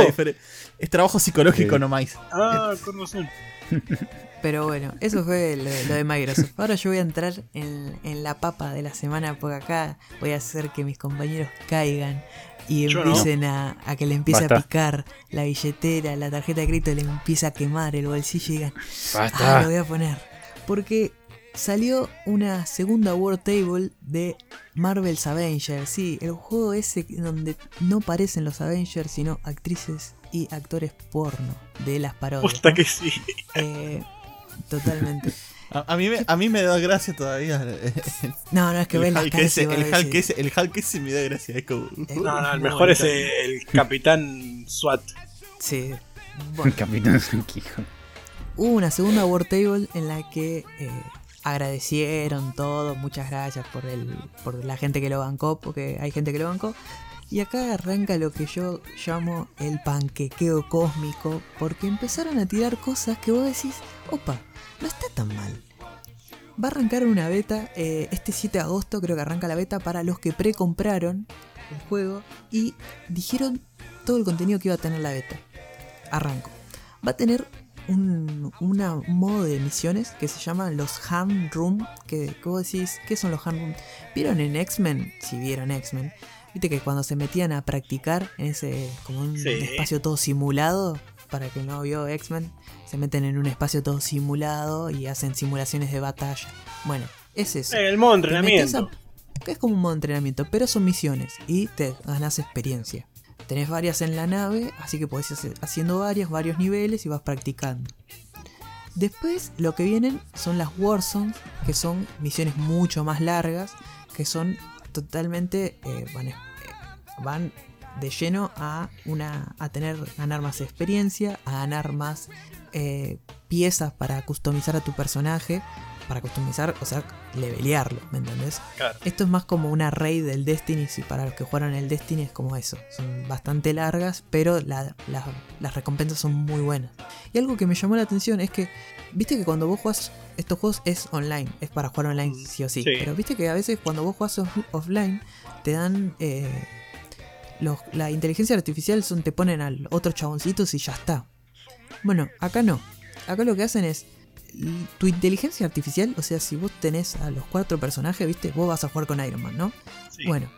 Es trabajo psicológico Sí. nomás. Ah, con razón. [LAUGHS] Pero bueno, eso fue lo, lo de Microsoft. Ahora yo voy a entrar en, en la papa de la semana porque acá voy a hacer que mis compañeros caigan y Yo no. empiecen a, a que le empiece a picar la billetera, la tarjeta de crédito le empieza a quemar el bolsillo y digan, Basta. ah, lo voy a poner. Porque salió una segunda World Table de Marvel's Avengers. Sí, el juego ese donde no parecen los Avengers, sino actrices y actores porno de las parodias. Posta ¿no? que sí. Eh, totalmente. [LAUGHS] A, a mí me, a mí me da gracia todavía. eh, No, no, es que ven el, las Hulk caras ese, el, Hulk ese, el Hulk ese me da gracia. Es como, No, no, el mejor es el, el capitán SWAT. Sí. Bueno, [LAUGHS] Capitán Quijo. hubo una segunda War Table en la que eh, agradecieron todo, muchas gracias por, el, por la gente que lo bancó, porque hay gente que lo bancó. Y acá arranca lo que yo llamo el panquequeo cósmico, porque empezaron a tirar cosas que vos decís, opa, no está tan mal. Va a arrancar una beta eh, este 7 de agosto, creo que arranca la beta para los que precompraron el juego y dijeron todo el contenido que iba a tener la beta. Arranco. Va a tener un, una- un modo de misiones que se llama los Hand Room. Que, ¿Cómo decís? ¿Qué son los Hand Room? ¿Vieron en X-Men? Si vieron X-Men. Viste que cuando se metían a practicar en ese como un Sí. espacio todo simulado, para que no vio X-Men, se meten en un espacio todo simulado y hacen simulaciones de batalla. Bueno, es eso. El modo entrenamiento. a- que es como un modo de entrenamiento, pero son misiones y te ganas experiencia. Tenés varias en la nave, así que podés ir haciendo varias, varios niveles y vas practicando. Después lo que vienen son las Warzones, que son misiones mucho más largas, que son totalmente eh, van, eh, van de lleno a una a tener ganar más experiencia, a ganar más eh, piezas para customizar a tu personaje, para customizar, o sea, levelearlo, ¿me entendés? Claro. Esto es más como una raid del Destiny, si para los que jugaron el Destiny es como eso. Son bastante largas, pero la- la- las recompensas son muy buenas. Y algo que me llamó la atención es que, viste que cuando vos jugás estos juegos es online, es para jugar online Mm, sí o sí. sí. Pero viste que a veces cuando vos jugás off- offline te dan... eh, los- la inteligencia artificial son, te ponen al otro chaboncitos y ya está. Bueno, acá no. Acá lo que hacen es tu inteligencia artificial, o sea, si vos tenés a los cuatro personajes, viste, vos vas a jugar con Iron Man, ¿no? Sí. Bueno,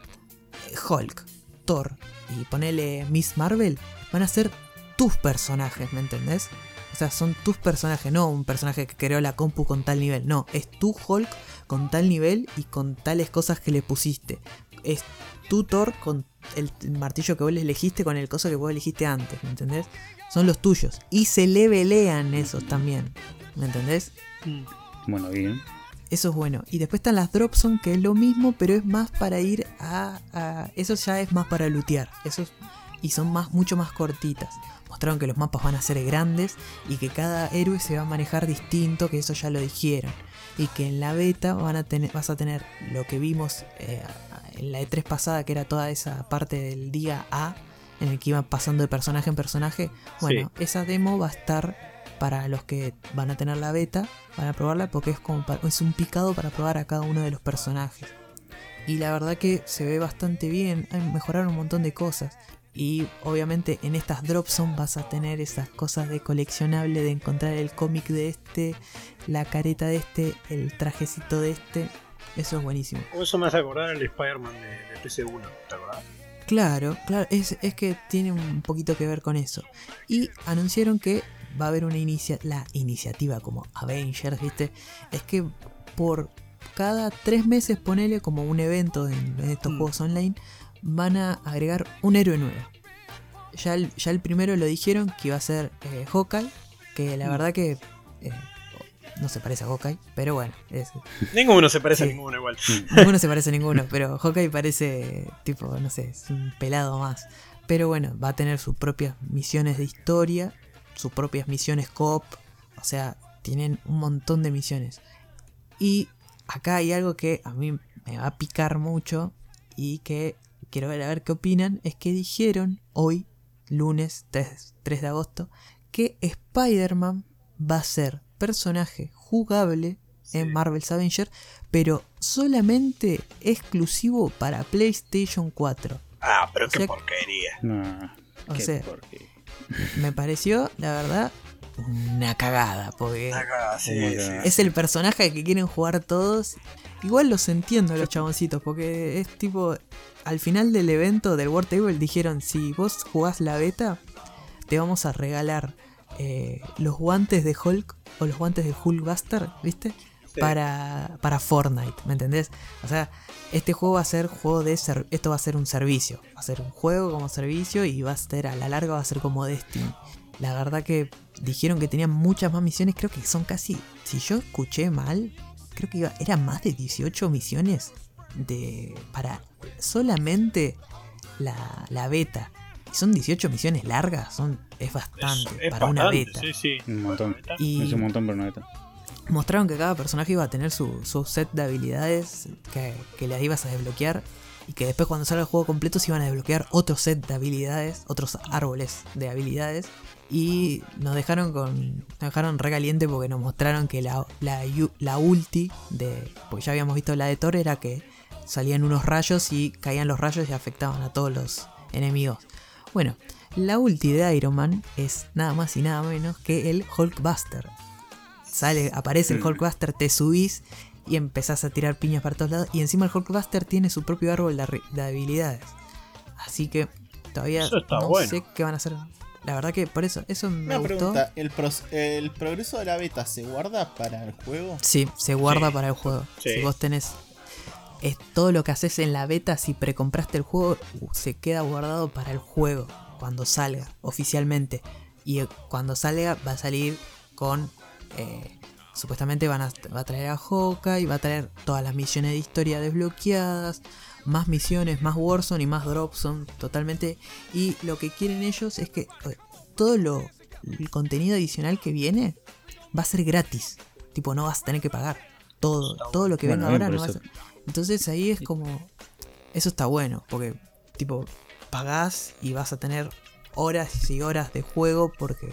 Hulk, Thor y ponele Miss Marvel van a ser tus personajes, ¿me entendés? O sea, son tus personajes, no un personaje que creó la compu con tal nivel. No, es tu Hulk con tal nivel y con tales cosas que le pusiste. Es tu Thor con el martillo que vos le elegiste con el coso que vos elegiste antes, ¿me entendés? Son los tuyos. Y se levelean esos también, ¿me entendés? Mm. Bueno, bien. Eso es bueno. Y después están las Drop Zone, que es lo mismo, pero es más para ir a. a- eso ya es más para lootear. Eso es- y son más, mucho más cortitas. Mostraron que los mapas van a ser grandes y que cada héroe se va a manejar distinto, que eso ya lo dijeron. Y que en la beta van a tener, vas a tener lo que vimos eh, en la E3 pasada, que era toda esa parte del día A, en el que iban pasando de personaje en personaje. Bueno, esa demo va a estar para los que van a tener la beta, van a probarla porque es como es un picado para probar a cada uno de los personajes. Y la verdad que se ve bastante bien, han mejorado un montón de cosas. Y obviamente en estas drop zone vas a tener esas cosas de coleccionable, de encontrar el cómic de este, la careta de este, el trajecito de este. Eso es buenísimo. Eso me hace acordar el Spider-Man de, de PC1, ¿te acordás? Claro, claro, es, es que tiene un poquito que ver con eso. Y anunciaron que va a haber una inicia la iniciativa como Avengers, ¿viste? Es que por cada tres meses, ponele como un evento en, en estos Mm. juegos online, van a agregar un héroe nuevo. Ya el, ya el primero lo dijeron que iba a ser eh, Hawkeye, que la Mm. verdad que eh, no se parece a Hawkeye, pero bueno, es, Ninguno se parece Sí. a ninguno igual. [LAUGHS] [LAUGHS] Ninguno se parece a ninguno, pero Hawkeye parece tipo, no sé, es un pelado más. Pero bueno, va a tener sus propias misiones de historia, sus propias misiones cop, o sea, tienen un montón de misiones. Y acá hay algo que a mí me va a picar mucho y que quiero ver a ver qué opinan, es que dijeron hoy, lunes 3, 3 de agosto, que Spider-Man va a ser personaje jugable en. Marvel's Avenger, pero solamente exclusivo para PlayStation 4. Ah, pero O qué sea- porquería. No, O qué sea, porquería. Me pareció, la verdad, una cagada, porque sí, sí. es el personaje que quieren jugar todos. Igual los entiendo a los chaboncitos, porque es tipo, al final del evento del World Table dijeron, si vos jugás la beta, te vamos a regalar eh, los guantes de Hulk o los guantes de Hulkbuster, ¿viste? Sí. Para, para Fortnite, ¿me entendés? O sea, este juego va a ser juego de ser, esto va a ser un servicio, va a ser un juego como servicio y va a ser a la larga va a ser como Destiny. La verdad que dijeron que tenían muchas más misiones, creo que son casi, si yo escuché mal, creo que iba, eran más de 18 misiones de para solamente la, la beta. Y son 18 misiones largas, son es bastante Es- es para una beta. Sí, sí. Un montón. Para una beta. Y Es un montón, pero no está. Mostraron que cada personaje iba a tener su, su set de habilidades que, que las ibas a desbloquear y que después cuando salga el juego completo se iban a desbloquear otro set de habilidades, otros árboles de habilidades y nos dejaron con nos dejaron recaliente porque nos mostraron que la, la, ulti de pues ya habíamos visto la de Thor era que salían unos rayos y caían los rayos y afectaban a todos los enemigos. Bueno, la ulti de Iron Man es nada más y nada menos que el Hulkbuster. Sale, aparece el Mm. Hulkbuster, te subís y empezás a tirar piñas para todos lados. Y encima el Hulkbuster tiene su propio árbol de, habilidades. Así que todavía no bueno. sé qué van a hacer. La verdad que por eso, eso me Una gustó. pregunta, ¿el, pros- ¿el progreso de la beta se guarda para el juego? Sí, se guarda Sí. para el juego. Sí. Si vos tenés. Es todo lo que haces en la beta, si precompraste el juego, uh, se queda guardado para el juego. Cuando salga, oficialmente. Y cuando salga, va a salir con. Eh, supuestamente van a, va a traer a Hawkeye y va a traer todas las misiones de historia desbloqueadas. Más misiones, más Warzone y más Dropzone, totalmente. Y lo que quieren ellos es que todo lo, el contenido adicional que viene va a ser gratis. Tipo, no vas a tener que pagar. Todo, todo lo que venga ahora no vas a- Entonces ahí es como. Eso está bueno, porque, tipo, pagás y vas a tener horas y horas de juego porque.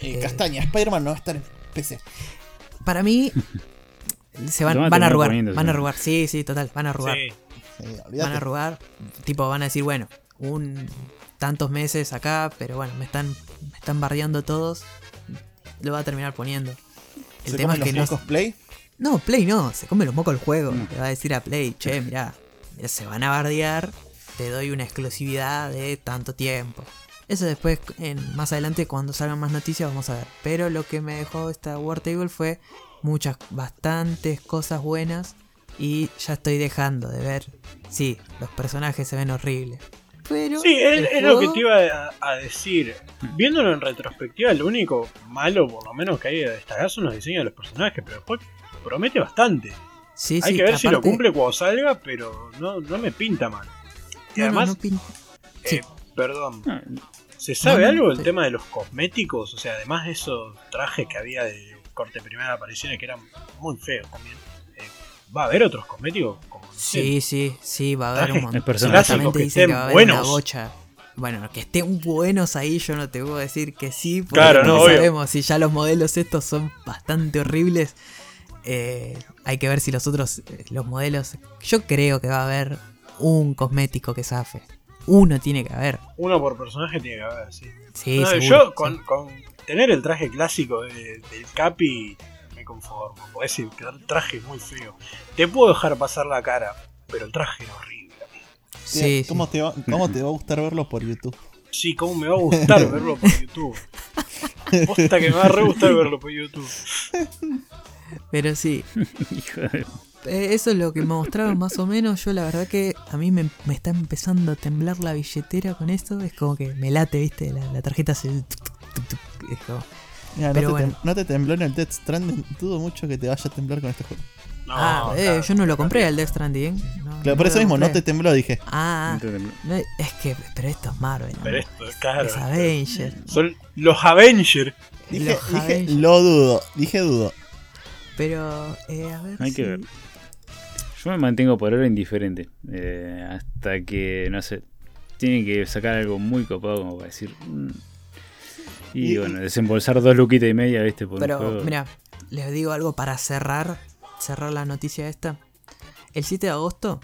Eh, Eh, Castaña, Spider-Man no va a estar en PC. Para mí. [LAUGHS] Se van, van a van a terminar robar, poniendo, van a robar, sí, sí, total, van a. Sí. Sí, van a robar, tipo van a decir, bueno, un tantos meses acá, pero bueno, me están me están bardeando todos. Lo va a terminar poniendo. El ¿Se tema es que no los mocos Play? No, Play no, se come los mocos el juego. Mm. Le va a decir a Play, che, mirá, se van a bardear, te doy una exclusividad de tanto tiempo. Eso después, en, más adelante, cuando salgan más noticias, vamos a ver. Pero lo que me dejó esta War Table fue muchas, bastantes cosas buenas. Y ya estoy dejando de ver. Sí, los personajes se ven horribles. Pero. Sí, es, lo que te iba a, a decir. Viéndolo en retrospectiva, lo único malo, por lo menos, que hay de destacar son los diseños de los personajes, pero después promete bastante. Sí, hay sí, que ver si lo cumple cuando salga, pero no, no me pinta mal. Y No, además, no pin- sí. eh, perdón, Ah, ¿se sabe No, algo del tema de los cosméticos? O sea, además de esos trajes que había de corte primera apariciones que eran muy feos también. eh, ¿Va a haber otros cosméticos? Como, Sí, sí, sí, va a haber un montón. [LAUGHS] que dicen que va a haber una buenos. bocha. Bueno, que estén buenos ahí, yo no te puedo decir que sí, porque Claro, no, sabemos si ya los modelos estos son bastante horribles. eh, hay que ver si los otros, eh, los modelos. Yo creo que va a haber un cosmético que zafe. Uno tiene que haber. Uno por personaje tiene que haber, sí. Sí, No, seguro, yo sí. con, con tener el traje clásico de- del Capi me conformo. Porque ese traje es muy feo. Te puedo dejar pasar la cara, pero el traje era horrible. Sí, ¿Cómo, sí. Te va, ¿Cómo te va a gustar verlo por YouTube? Sí, cómo me va a gustar [LAUGHS] verlo por YouTube. Posta que me va a re gustar verlo por YouTube. Pero sí, [LAUGHS] hijo de- Eso es lo que me mostraron más o menos. Yo la verdad que a mí me, me está empezando a temblar la billetera con esto. Es como que me late, viste, la, la tarjeta se... es como- Mira, no, Pero te bueno. tem- no te tembló en el Death Stranding. Dudo mucho que te vaya a temblar con este juego. No, ah, eh, claro. yo no lo compré el Death Stranding. ¿eh? No, Claro, por eso mismo, no te tembló, dije. Ah, no, es que, pero esto es Marvel. ¿no? Pero esto, claro. es Avenger. Son los Avengers. Dije, Los dije Avengers. lo dudo, dije dudo. Pero, eh, a ver. Hay que ver. Yo me mantengo por ahora indiferente. eh, hasta que, no sé, tienen que sacar algo muy copado como para decir. mm. Y, Y- bueno, desembolsar dos luquitas y media, ¿viste? Por Pero, mira, les digo algo para cerrar, cerrar la noticia esta. El 7 de agosto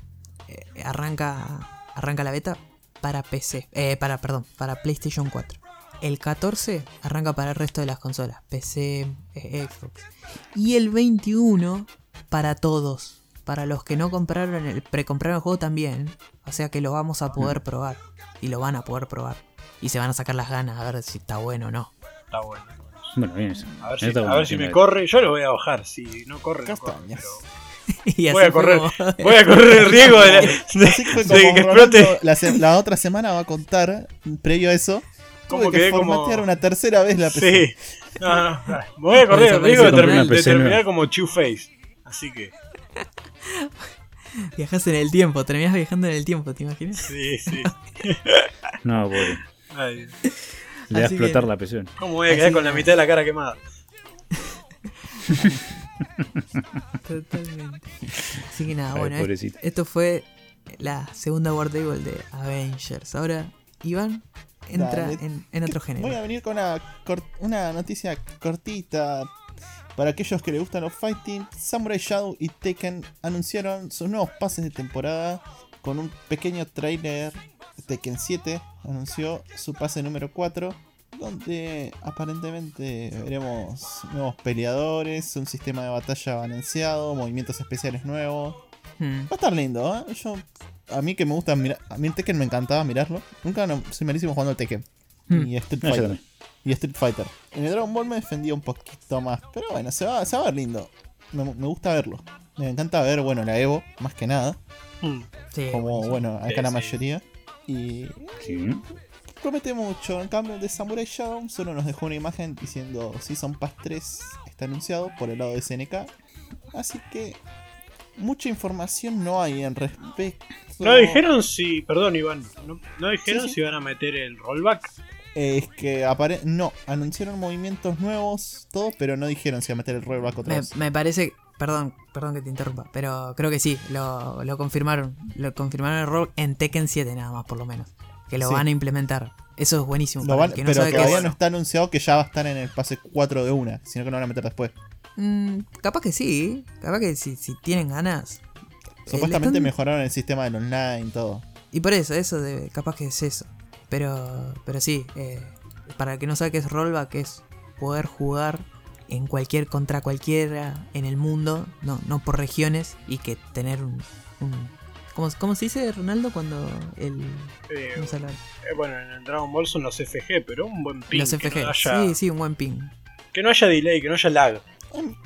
eh, arranca, arranca la beta para PC, eh, para, perdón, para PlayStation 4. El 14 arranca para el resto de las consolas, PC, eh, Xbox. Y el 21 para todos, para los que no compraron el precompraron el juego también. O sea que lo vamos a poder probar y lo van a poder probar y se van a sacar las ganas a ver si está bueno o no. Está bueno. Bueno, bien eso. A ver si, está a bueno, ver si me corre. Yo lo voy a bajar. Si no corre, no corre. Castañas. pero [LAUGHS] Y Voy a correr. como- Voy a correr el riesgo de, la- de- que de explote. la, se- la otra semana va a contar, previo a eso, Como tuve que quedé como- formatear una tercera vez la PC. Sí. No, no, no. Voy a correr el riesgo de, terminar como Two Face. Así que, [LAUGHS] Viajas en el tiempo, terminás viajando en el tiempo, ¿te imaginas? sí, sí. [LAUGHS] No, pobre. Ay, Le va a explotar que- la presión. ¿Cómo voy a quedar Así con la mitad de la cara quemada? [LAUGHS] Totalmente. Así que nada, Ay, bueno, pobrecito. esto fue la segunda War Table de Avengers. Ahora, Iván entra Dale. en, en otro género. Voy a venir con una noticia cortita. Para aquellos que les gustan los fighting, Samurai Shadow y Tekken anunciaron sus nuevos pases de temporada con un pequeño trailer. Tekken 7 anunció su pase número 4, donde aparentemente veremos nuevos peleadores, un sistema de batalla balanceado, movimientos especiales nuevos. Hmm. Va a estar lindo, ¿eh? Yo, a mí que me gusta mirar. A mí el Tekken me encantaba mirarlo. Nunca no, soy malísimo jugando al Tekken. Hmm. Y Street No, también. Y Street Fighter. En el Dragon Ball me defendía un poquito más. Pero bueno, se va, se va a ver lindo. Me, me gusta verlo. Me encanta ver, bueno, la Evo, más que nada. Mm. Sí, Como, buenísimo. bueno, acá Sí, la mayoría. Y Sí. promete mucho. En cambio, el de Samurai Shadow solo nos dejó una imagen diciendo Season Pass 3 está anunciado por el lado de SNK. Así que mucha información no hay en respecto. No dijeron si. Perdón, Iván. No, no dijeron Sí, sí. si van a meter el rollback. Es que apare no, anunciaron movimientos nuevos, todo, pero no dijeron si iba a meter el rollback otra Me, vez. me parece. Perdón, perdón que te interrumpa, pero creo que sí, lo, lo confirmaron. Lo confirmaron el rol en Tekken 7 nada más, por lo menos. Que lo Sí. van a implementar. Eso es buenísimo. Lo van- no pero todavía no está anunciado que ya va a estar en el pase 4 de una, sino que lo van a meter después. Mm, capaz que sí, capaz que si, si tienen ganas. Eh, Supuestamente están- mejoraron el sistema del online, todo. Y por eso, eso de, capaz que es eso. Pero, pero sí, eh, para el que no sabe qué es rollback, es poder jugar en cualquier contra cualquiera en el mundo, no, no por regiones, y que tener un. un- ¿cómo, cómo se dice Ronaldo cuando el. Eh, vamos a hablar? eh, bueno, en el Dragon Ball son los FG, pero un buen ping. Los FG. no haya- Sí, sí, un buen ping. Que no haya delay, que no haya lag.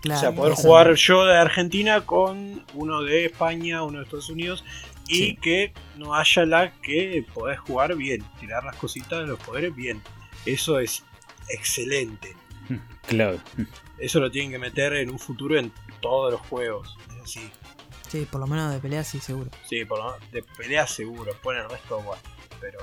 Claro, o sea, poder jugar yo de Argentina con uno de España, uno de Estados Unidos. Y Sí. que no haya lag, que podés jugar bien. Tirar las cositas de los poderes bien. Eso es excelente. [LAUGHS] Claro. Eso lo tienen que meter en un futuro en todos los juegos. Es así. Sí, por lo menos de pelea, sí, seguro. Sí, por lo menos de pelea seguro. Pone el resto, bueno. Pero.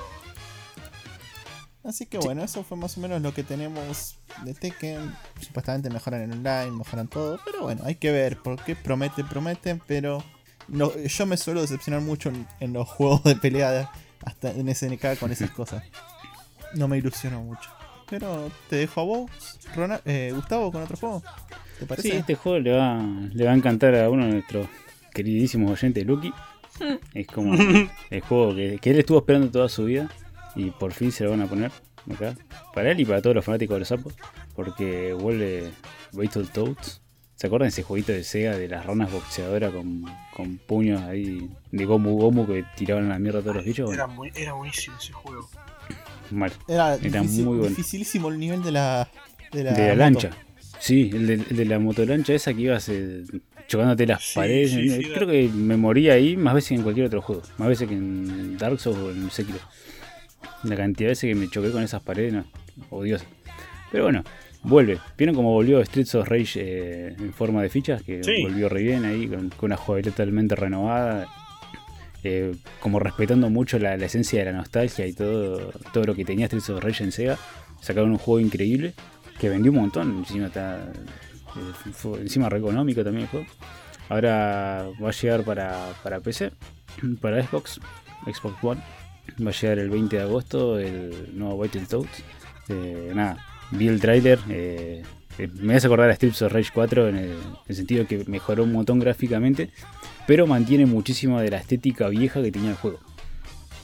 Así que bueno, eso fue más o menos lo que tenemos de Tekken. Supuestamente mejoran el online, mejoran todo. Pero bueno, hay que ver, porque prometen, prometen, pero no, yo me suelo decepcionar mucho en, en los juegos de pelea, hasta en SNK con esas cosas. No me ilusiono mucho. Pero te dejo a vos, Rona- eh, Gustavo, con otro juego. ¿Te parece? Sí, este juego le va, le va a encantar a uno de nuestros queridísimos oyentes, Lucky. [LAUGHS] Es como el juego que, que él estuvo esperando toda su vida y por fin se lo van a poner acá. Para él y para todos los fanáticos de los sapos. Porque vuelve Battletoads. ¿Se acuerdan de ese jueguito de Sega de las ranas boxeadoras con, con puños ahí de Gomu Gomu que tiraban a la mierda a todos los bichos? Era, Bueno, muy- era buenísimo ese juego. mal. Era, Era difícil- muy bueno. dificilísimo el nivel de la, de la, De la moto. lancha. Sí, el de, el de la motolancha esa que ibas eh, chocándote las Sí, paredes. sí, sí, Creo que me moría ahí más veces que en cualquier otro juego. Más veces que en Dark Souls o en Sekiro. La cantidad de veces que me choqué con esas paredes, no, odiosa. Pero bueno, vuelve. ¿Vieron cómo volvió Streets of Rage eh, en forma de fichas? Que Sí. volvió re bien ahí, con, con una jugabilidad totalmente renovada. eh, como respetando mucho la, la esencia de la nostalgia y todo, todo lo que tenía Streets of Rage en Sega. Sacaron un juego increíble que vendió un montón. Encima está. eh, fue- encima re económico también el juego. Ahora va a llegar para, para PC, [CLEARS THROAT] para Xbox, Xbox One. Va a llegar el 20 de agosto el nuevo Battletoads. Eh, nada, vi el tráiler. eh, me hace acordar a Streets of Rage 4 en el, en el sentido de que mejoró un montón gráficamente, pero mantiene muchísimo de la estética vieja que tenía el juego.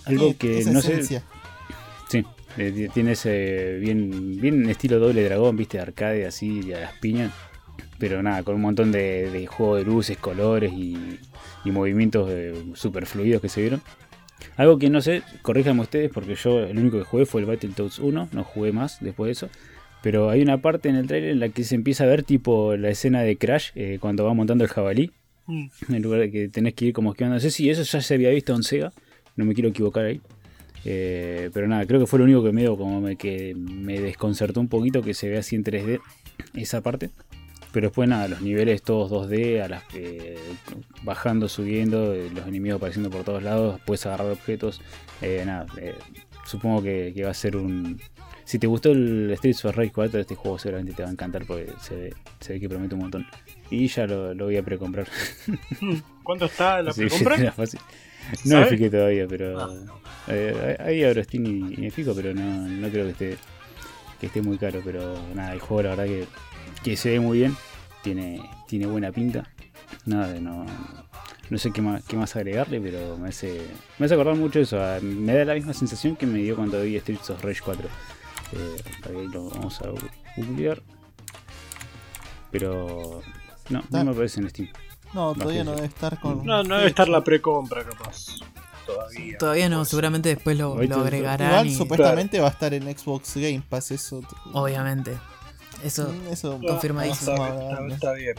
Algo que no sé. esencia. Sí, eh, ti- tiene ese bien, bien estilo doble dragón, viste, de arcade así, a las piñas. Pero nada, con un montón de, de juego de luces, colores y, y movimientos eh, super fluidos que se vieron. Algo que no sé, corríjanme ustedes, porque yo el único que jugué fue el Battletoads 1, no jugué más después de eso. Pero hay una parte en el trailer en la que se empieza a ver tipo la escena de Crash eh, cuando va montando el jabalí. Mm. En lugar de que tenés que ir como esquivando. No sé si eso ya se había visto en Sega. No me quiero equivocar ahí. Eh, pero nada, creo que fue lo único que medio como me, que me desconcertó un poquito que se ve así en 3D esa parte. Pero después nada, los niveles todos 2D, a las que bajando, subiendo, eh, los enemigos apareciendo por todos lados, puedes agarrar objetos. eh, nada, eh, supongo que, que va a ser un, si te gustó el Streets of Rage 4, este juego seguramente te va a encantar porque se ve, se ve que promete un montón. Y ya lo, lo voy a precomprar. ¿Cuánto está la [LAUGHS] precompra? No me fijé todavía, pero. Ah. eh, ahí abro Steam y, y me fijo, pero no, no creo que esté, que esté muy caro. Pero nada, el juego la verdad que, que se ve muy bien. Tiene, tiene buena pinta. Nada, no, no sé qué más, qué más agregarle, pero me hace, me hace acordar mucho eso. a- Me da la misma sensación que me dio cuando vi Streets of Rage 4. Eh, ahí lo vamos a googlear. Pero no, no me aparece en Steam. No, todavía no debe estar con. No, no debe estar la precompra capaz. Todavía. Todavía no, Pues, seguramente después lo, lo agregarán. Igual y- supuestamente va a estar en Xbox Game Pass, eso. Obviamente. Eso. Mm, Eso Ah, confirmadísimo. Está, está- bien.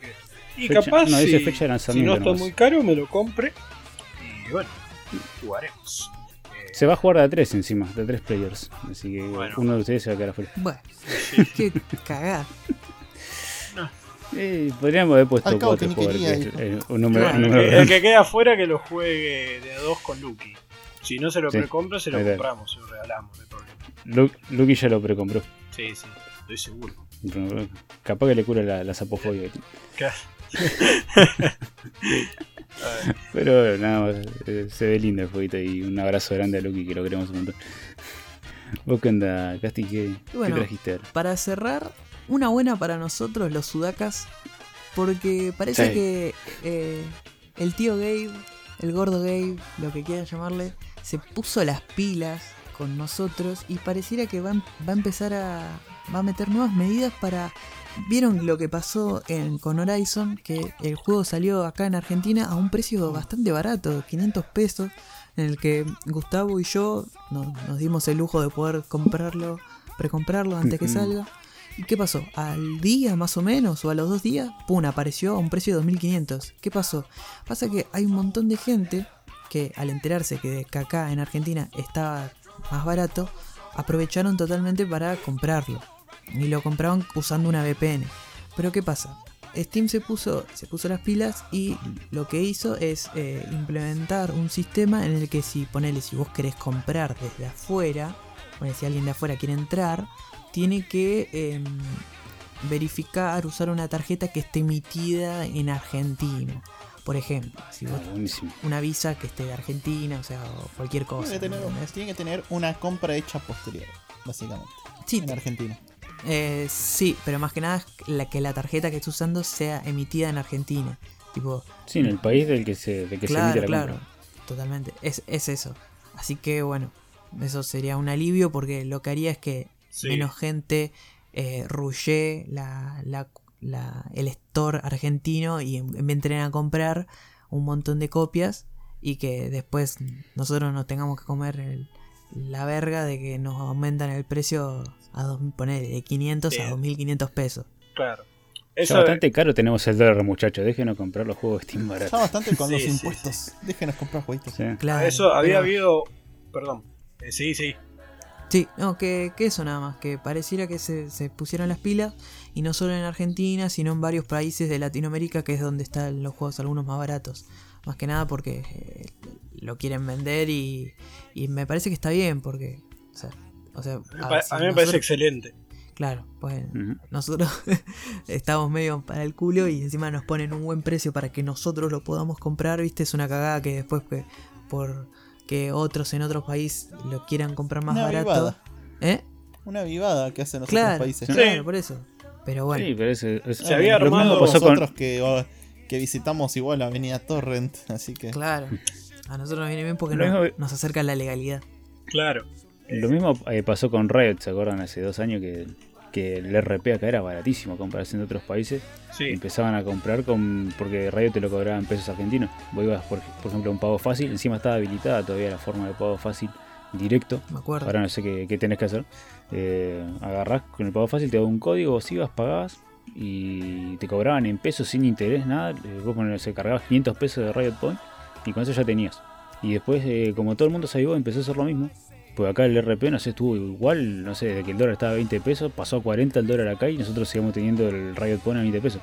Que- Y Fecha- capaz, no, si, fecha de si no está muy caro, me lo compre. Y bueno, jugaremos. Eh, Se va a jugar de a 3 encima, de 3 players. Así que Bueno. uno de ustedes se va a quedar afuera. Bueno, sí. [LAUGHS] qué cagada. Eh, podríamos haber puesto Al cabo 4 que ni jugadores. quería, que es, eh, un número, Claro, un El número que, el grande. que queda afuera que lo juegue de a dos con Lucky. Si no se lo Sí. precompra, se lo compramos, se lo regalamos, no Lucky ya lo precompró. Sí, sí, estoy seguro. Pero, Capaz que le cura la, la sapofobia. Claro. [LAUGHS] Pero nada más, eh, se ve lindo el jueguito y un abrazo grande a Lucky que lo queremos un montón. [LAUGHS] ¿Vos qué onda, Casti? ¿Qué, qué bueno, trajiste ahora? Para cerrar, una buena para nosotros, los sudakas. Porque parece Sí. que eh, el tío Gabe, el gordo Gabe, lo que quieran llamarle, se puso las pilas con nosotros y pareciera que va, a- va a empezar a. va a meter nuevas medidas para. Vieron lo que pasó en, con Horizon, que el juego salió acá en Argentina a un precio bastante barato, 500 pesos, en el que Gustavo y yo no- nos dimos el lujo de poder comprarlo, precomprarlo antes que salga. ¿Y qué pasó? Al día más o menos, o a los dos días, ¡pum! apareció a un precio de 2500. ¿Qué pasó? Pasa que hay un montón de gente que al enterarse que acá en Argentina estaba más barato, aprovecharon totalmente para comprarlo. Y lo compraban usando una VPN. Pero ¿qué pasa? Steam se puso, se puso las pilas y lo que hizo es eh, implementar un sistema en el que si ponele, si vos querés comprar desde afuera, ponele, si alguien de afuera quiere entrar, tiene que em, verificar, usar una tarjeta que esté emitida en Argentina. Por ejemplo, si vos Ah, una visa que esté de Argentina, o sea, o cualquier cosa. Tiene que, tener, tiene que tener una compra hecha posterior, básicamente. Sí, En Argentina. Eh, sí, pero más que nada la que la tarjeta que estés usando sea emitida en Argentina. Tipo, Sí, en el país del que se, del que se emite la claro, compra. totalmente. Es, es eso. Así que bueno, eso sería un alivio porque lo que haría es que Sí. menos gente eh, rushee la, la- la- el store argentino y en en vez de tener a comprar un montón de copias y que después nosotros nos tengamos que comer el- la verga de que nos aumentan el precio a dos, poner de 500 a Bien. 2500 pesos. Claro. Ya Eso, bastante caro tenemos el dólar, muchachos. Déjenos comprar los juegos de Steam Ya baratos. bastante con Sí, los sí, impuestos. Déjenos comprar jueguitos. Sí. Claro. a eso había pero- habido. Perdón. Eh, sí, sí. Sí, no, que, que eso nada más, que pareciera que se, se pusieron las pilas y no solo en Argentina, sino en varios países de Latinoamérica, que es donde están los juegos algunos más baratos. Más que nada porque eh, lo quieren vender y, y me parece que está bien, porque, o sea, o sea, a pa- ver, si a mí me nosotros- parece excelente. Claro, pues nosotros [LAUGHS] estamos medio para el culo y encima nos ponen un buen precio para que nosotros lo podamos comprar, viste, es una cagada que después que por que otros en otros países lo quieran comprar más Una barato. vivada. ¿Eh? Una vivada que hacen los Claro, otros países. claro, por eso. Pero bueno, Sí, pero Se había lo armado- pasó con, Nosotros que, oh, que visitamos igual la avenida Torrent, así que... claro. A nosotros nos viene bien porque mismo- nos acerca la legalidad. Claro. Lo mismo eh, pasó con Riot, ¿se acuerdan? Hace dos años que, que el RP acá era baratísimo a comparación de otros países. Sí. Empezaban a comprar con porque Riot te lo cobraba en pesos argentinos. Vos ibas, por, por ejemplo, a un pago fácil. Encima estaba habilitada todavía la forma de pago fácil directo. Me acuerdo. Ahora no sé qué, qué tenés que hacer. Eh, agarrás con el pago fácil, te da un código, vos ibas, pagabas y te cobraban en pesos sin interés, nada. Eh, Vos ponés, se cargabas 500 pesos de Riot Point y con eso ya tenías. Y después, eh, como todo el mundo se avivó, empezó a hacer lo mismo. Pues acá el RP, no sé, estuvo igual, no sé, de que el dólar estaba a 20 pesos, pasó a 40 el dólar acá y nosotros seguimos teniendo el Riot Point a 20 pesos.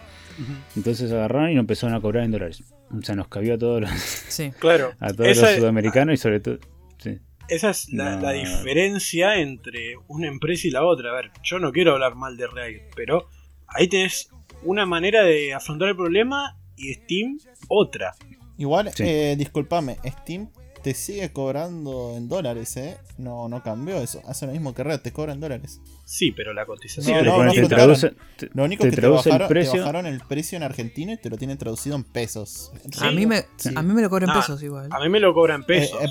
Entonces agarraron y nos empezaron a cobrar en dólares. O sea, nos cabió a todos los, Sí. [LAUGHS] Claro. a todos Esa- los sudamericanos y sobre todo... Sí. esa es la, No. la diferencia entre una empresa y la otra. A ver, yo no quiero hablar mal de Riot, pero ahí tenés una manera de afrontar el problema y Steam otra. Igual, Sí. eh, discúlpame, Steam te sigue cobrando en dólares, ¿eh? No, no cambió eso. Hace lo mismo que Red, te cobra en dólares. Sí, pero la cotización. Sí, No, no, no te traduce, te- Lo único te que te traduce el bajaron, te precio. bajaron el precio en Argentina y te lo tienen traducido en pesos. A mí me, Sí. a mí me lo cobran Ah, pesos igual. A mí me lo cobran pesos. Eh, Eh,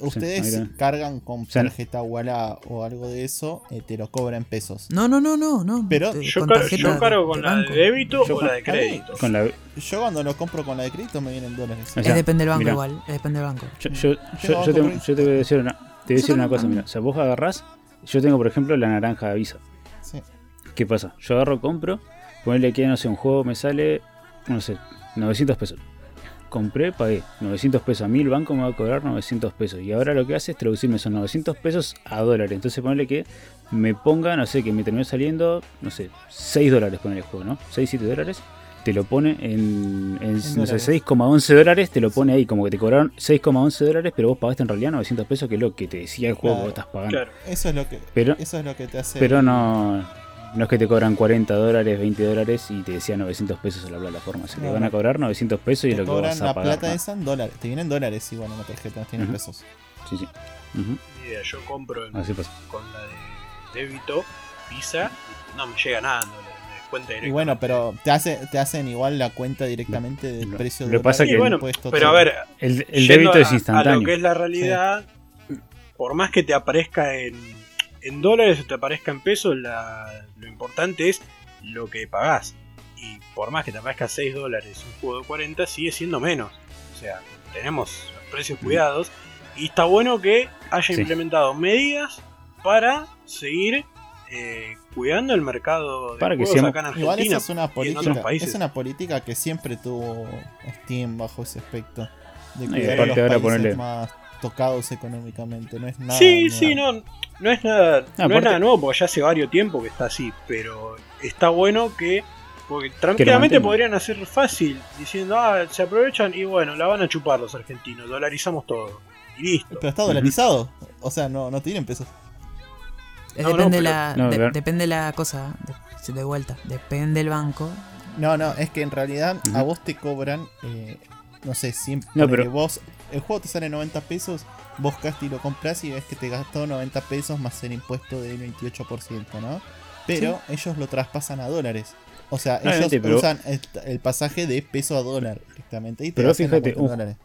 ustedes ahí está. cargan con tarjeta Walla o algo de eso, eh, te lo cobran en pesos. No, no, no, no, no. Pero te- yo, con car- tarjeta yo cargo de- con de la banco. de débito Yo o la de crédito. Con la, Yo cuando lo compro con la de crédito me vienen dólares. O Es depende del banco mirá. igual, es depende del banco. yo, yo, yo, Tengo yo tengo- banco yo te voy a decir una, te voy a decir una cosa, mira, o sea, vos agarrás, yo tengo por ejemplo la naranja de Visa. Sí. ¿Qué pasa? Yo agarro, compro, ponerle que no sé, un juego me sale, no sé, 900 pesos. Compré, pagué 900 pesos. A mí el banco me va a cobrar 900 pesos. Y ahora lo que hace es traducirme esos 900 pesos a dólares. Entonces ponerle que me ponga, no sé, que me terminó saliendo, no sé, 6 dólares poner el juego, ¿no? 6, 7 dólares. Te lo pone en, en, no sé, dólares. 6,11 dólares, te lo pone ahí, como que te cobraron 6,11 dólares, pero vos pagaste en realidad 900 pesos, que es lo que te decía el juego Claro. que vos estás pagando. Claro. Eso es lo que, Pero, eso es lo que te hace. pero no, no es que te cobran 40 dólares, 20 dólares y te decía 900 pesos a la plataforma. Se te No, van a no. cobrar 900 pesos y es lo que cobran vas a la pagar. plata ¿no? esa en dólares. Te vienen dólares igual en la tarjeta, no tienen pesos. Sí, sí. Ni idea, yo compro en- Así pasa. con la de débito, Visa, no me llega nada, no, me descuenta Y bueno, pero te, hace, te hacen igual la cuenta directamente del Lo- precio lo de que pasa que- bueno, Pero a ver, El, el débito a- es A instantáneo. lo que es la realidad, por más que te aparezca en, en dólares o te aparezca en pesos, la- lo importante es lo que pagás. Y por más que te aparezca 6 dólares un juego de 40, sigue siendo menos. O sea, tenemos los precios cuidados. Y está bueno que haya Sí. implementado medidas para seguir eh, cuidando el mercado de Para que juegos seamos- acá en Igual Argentina. esa es una y en otros política, países. es una política que siempre tuvo Steam bajo ese aspecto. De Y cuidar a los ahora países ponerle- más tocados económicamente. No es nada. Sí, nuevo. sí, no, no es nada, no es nada nuevo porque ya hace varios tiempos que está así, pero está bueno que porque tranquilamente podrían hacer fácil diciendo, ah, se aprovechan y bueno, la van a chupar los argentinos, dolarizamos todo y listo. Pero está dolarizado. O sea, no, no tienen pesos. No, depende, pero- la, No, de- depende la cosa, de, de vuelta, depende el banco. No, no, es que en realidad a vos te cobran, eh, no sé, siempre. No, pero- vos, el juego te sale 90 pesos, vos casi lo compras y ves que te gastó 90 pesos más el impuesto del 28%, ¿no? Pero ellos lo traspasan a dólares. O sea, ellos pero- usan el, el pasaje de peso a dólar directamente. Y te Pero fíjate, dólares.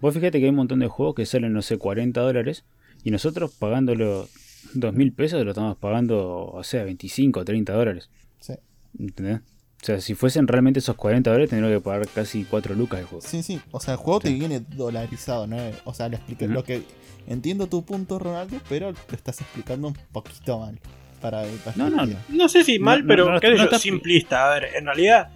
Vos fíjate que hay un montón de juegos que salen, no sé, 40 dólares y nosotros pagándolo 2 mil pesos lo estamos pagando, o sea, 25 o 30 dólares. Sí. ¿Entendés? O sea, si fuesen realmente esos 40 dólares, tendríamos que pagar casi 4 lucas de juego. Sí, sí. O sea, el juego te viene dolarizado, ¿no? O sea, lo, Ujú. lo que entiendo tu punto, Ronaldo, pero lo estás explicando un poquito mal. Para mi No, no, perspectiva. No sé si mal, No, no, pero no, no yo, simplista. A ver, en realidad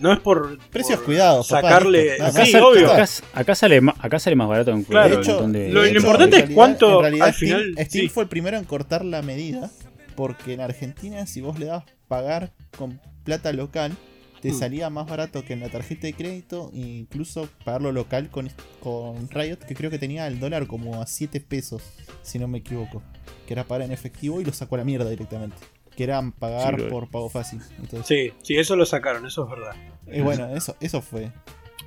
no es por Precios por cuidados, papá, sacarle, listo. Nada sí, sale- obvio. acá, acá sale, acá sale más barato en Claro, un de hecho, de- lo- de lo hecho, importante es cuánto en realidad al Steam- final- Steam sí. fue el primero en cortar la medida. Porque en Argentina, si vos le das pagar con plata local, te Mm. salía más barato que en la tarjeta de crédito. E incluso pagarlo local con, con Riot, que creo que tenía el dólar como a 7 pesos, si no me equivoco. Que era pagar en efectivo y lo sacó a la mierda directamente. Que eran pagar Sí, lo- por pago fácil. Entonces, Sí, sí, eso lo sacaron, eso es verdad. y bueno, eso, eso fue.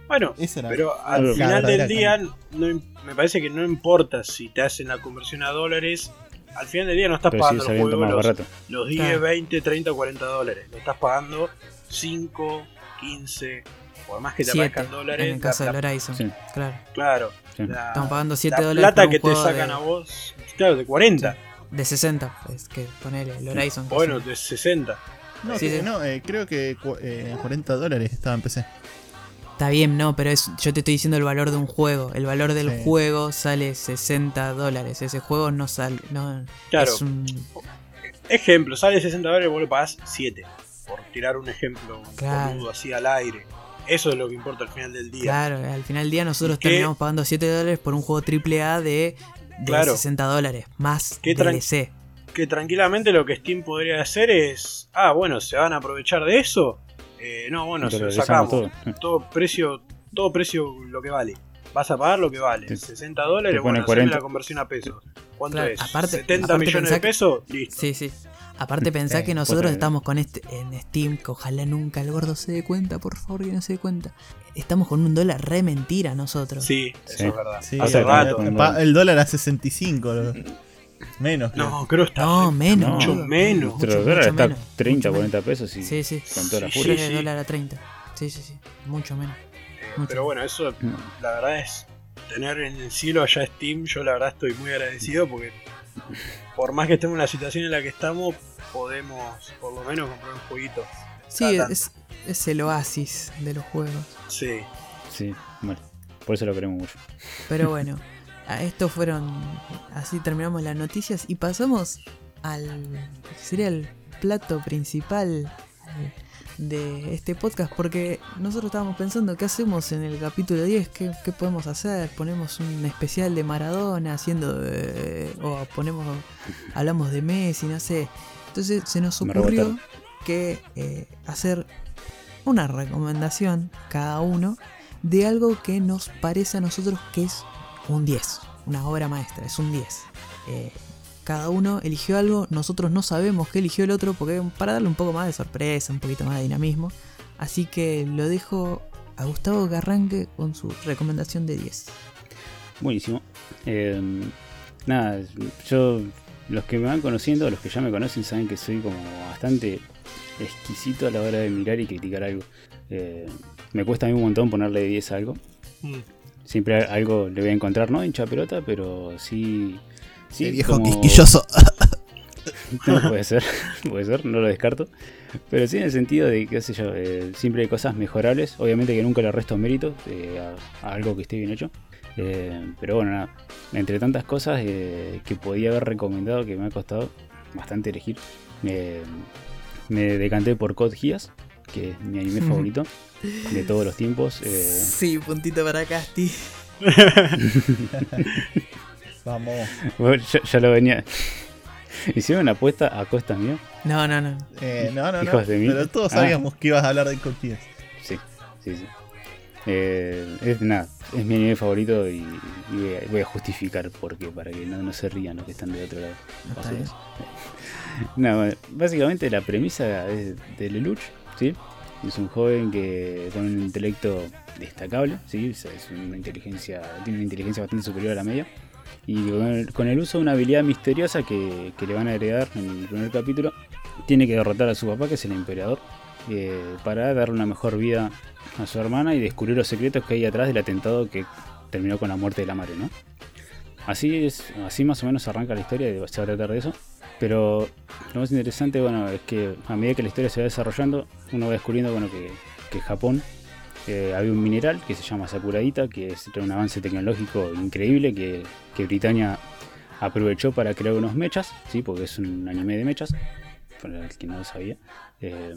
Bueno, pero al final del día no me parece que no importa si te hacen la conversión a dólares. Al final del día no estás Pero pagando los, barato. los 10, Claro. 20, 30, 40 dólares. Lo estás pagando 5, 15, por más que te 7 aparezcan dólares. en el caso la- del Horizon. Sí. Claro. Claro. Sí. La, Estamos pagando 7 la dólares plata por un que te sacan de, a vos, claro, de 40. de 60. Es que ponele el Horizon. Bueno, de 60. No, Sí, que- sí. no, eh, creo que eh, 40 dólares estaba en PC. Está bien, no, pero es, yo te estoy diciendo el valor de un juego. El valor del Sí. juego sale 60 dólares. Ese juego no sale. No, Claro. es un- Ejemplo, sale 60 dólares, vos le pagás 7. Por tirar un ejemplo Claro. boludo, así al aire. Eso es lo que importa al final del día. Claro, al final del día nosotros ¿Y qué? terminamos pagando 7 dólares por un juego AAA de, de Claro. 60 dólares. Más ¿Qué tran- DLC. Que tranquilamente lo que Steam podría hacer es. Ah, bueno, se van a aprovechar de eso. Eh, no, bueno, se lo Dolarizamos sacamos. todo. Todo precio, todo precio lo que vale. vas a pagar lo que vale. Te- 60 dólares, bueno, haceme 40. la conversión a pesos. ¿Cuánto Claro, es? aparte- 70 aparte millones de que- pesos, listo. Sí, sí. Aparte pensá Sí, que nosotros estamos con este en Steam, que ojalá nunca el gordo se dé cuenta, por favor que no se dé cuenta. Estamos con un dólar re mentira nosotros. Sí, eso Sí. es verdad. Sí, Hace el- rato. el dólar a 65. lo- Menos. creo. No, creo que está No, menos. No. mucho menos. Mucho, Nuestro dólar está menos, 30, mucho 40 pesos y Sí, sí. con toda la Sí, furia. 3 sí. de dólar a 30. Sí, sí, sí. Mucho menos. Eh, Mucho. pero bueno, eso la verdad es tener en el cielo allá Steam. Yo la verdad estoy muy agradecido porque por más que estemos en la situación en la que estamos, podemos por lo menos comprar un jueguito. Sí, es, es el oasis de los juegos. Sí. Sí, bueno, por eso lo queremos mucho. Pero bueno, a esto fueron. Así terminamos las noticias y pasamos al. sería el plato principal de este podcast. Porque nosotros estábamos pensando, ¿qué hacemos en el capítulo 10? ¿Qué, qué podemos hacer? ¿Ponemos un especial de Maradona haciendo. eh, o ponemos. hablamos de Messi, no sé. Entonces se nos ocurrió que eh, hacer una recomendación cada uno de algo que nos parece a nosotros que es un 10, una obra maestra, es un 10. Eh, cada uno eligió algo, nosotros no sabemos qué eligió el otro porque para darle un poco más de sorpresa, un poquito más de dinamismo. Así que lo dejo a Gustavo que arranque con su recomendación de 10. Buenísimo. Eh, nada, yo, los que me van conociendo, los que ya me conocen, saben que soy como bastante exquisito a la hora de mirar y criticar algo. Eh, me cuesta a mí un montón ponerle 10 a algo. Mm. Siempre algo le voy a encontrar, no hincha pelota, pero sí. sí el viejo como- quisquilloso. [LAUGHS] No, puede ser, [LAUGHS] puede ser, no lo descarto. Pero sí en el sentido de, qué sé yo, eh, siempre hay cosas mejorables. Obviamente que nunca le resto mérito eh, a, a algo que esté bien hecho. Eh, pero bueno, nada, entre tantas cosas que podía haber recomendado que me ha costado bastante elegir, me decanté por Code Geass, que es mi anime [LAUGHS] favorito de todos los tiempos. eh, Sí, puntito para Casti. [LAUGHS] Vamos. bueno, ya, ya lo venía. Hicieron una apuesta a costa mío. No, no, no. Eh, no, no, no. Hijos de mí. Pero todos Ah. sabíamos que ibas a hablar de Coquillas. Sí, sí, sí. Eh, es, nada, es mi anime favorito y, y voy, a, justificar porque para que no, no se rían los que están de otro lado. Bien. [LAUGHS] No, básicamente la premisa es de Lelouch, Es un joven que con un intelecto destacable, ¿sí? Es una inteligencia, tiene una inteligencia bastante superior a la media. Y con el, uso de una habilidad misteriosa que, que le van a heredar en el primer capítulo, tiene que derrotar a su papá, que es el emperador, eh, para darle una mejor vida a su hermana y descubrir los secretos que hay atrás del atentado que terminó con la muerte de la madre, ¿no? Así es, así más o menos arranca la historia, se va a tratar de eso. Pero lo más interesante, bueno, es que a medida que la historia se va desarrollando, uno va descubriendo, bueno, que, que Japón eh, había un mineral que se llama Sakuradita, que es un avance tecnológico increíble que, que Britannia aprovechó para crear unos mechas, ¿sí? porque es un anime de mechas, para el que no lo sabía. Eh,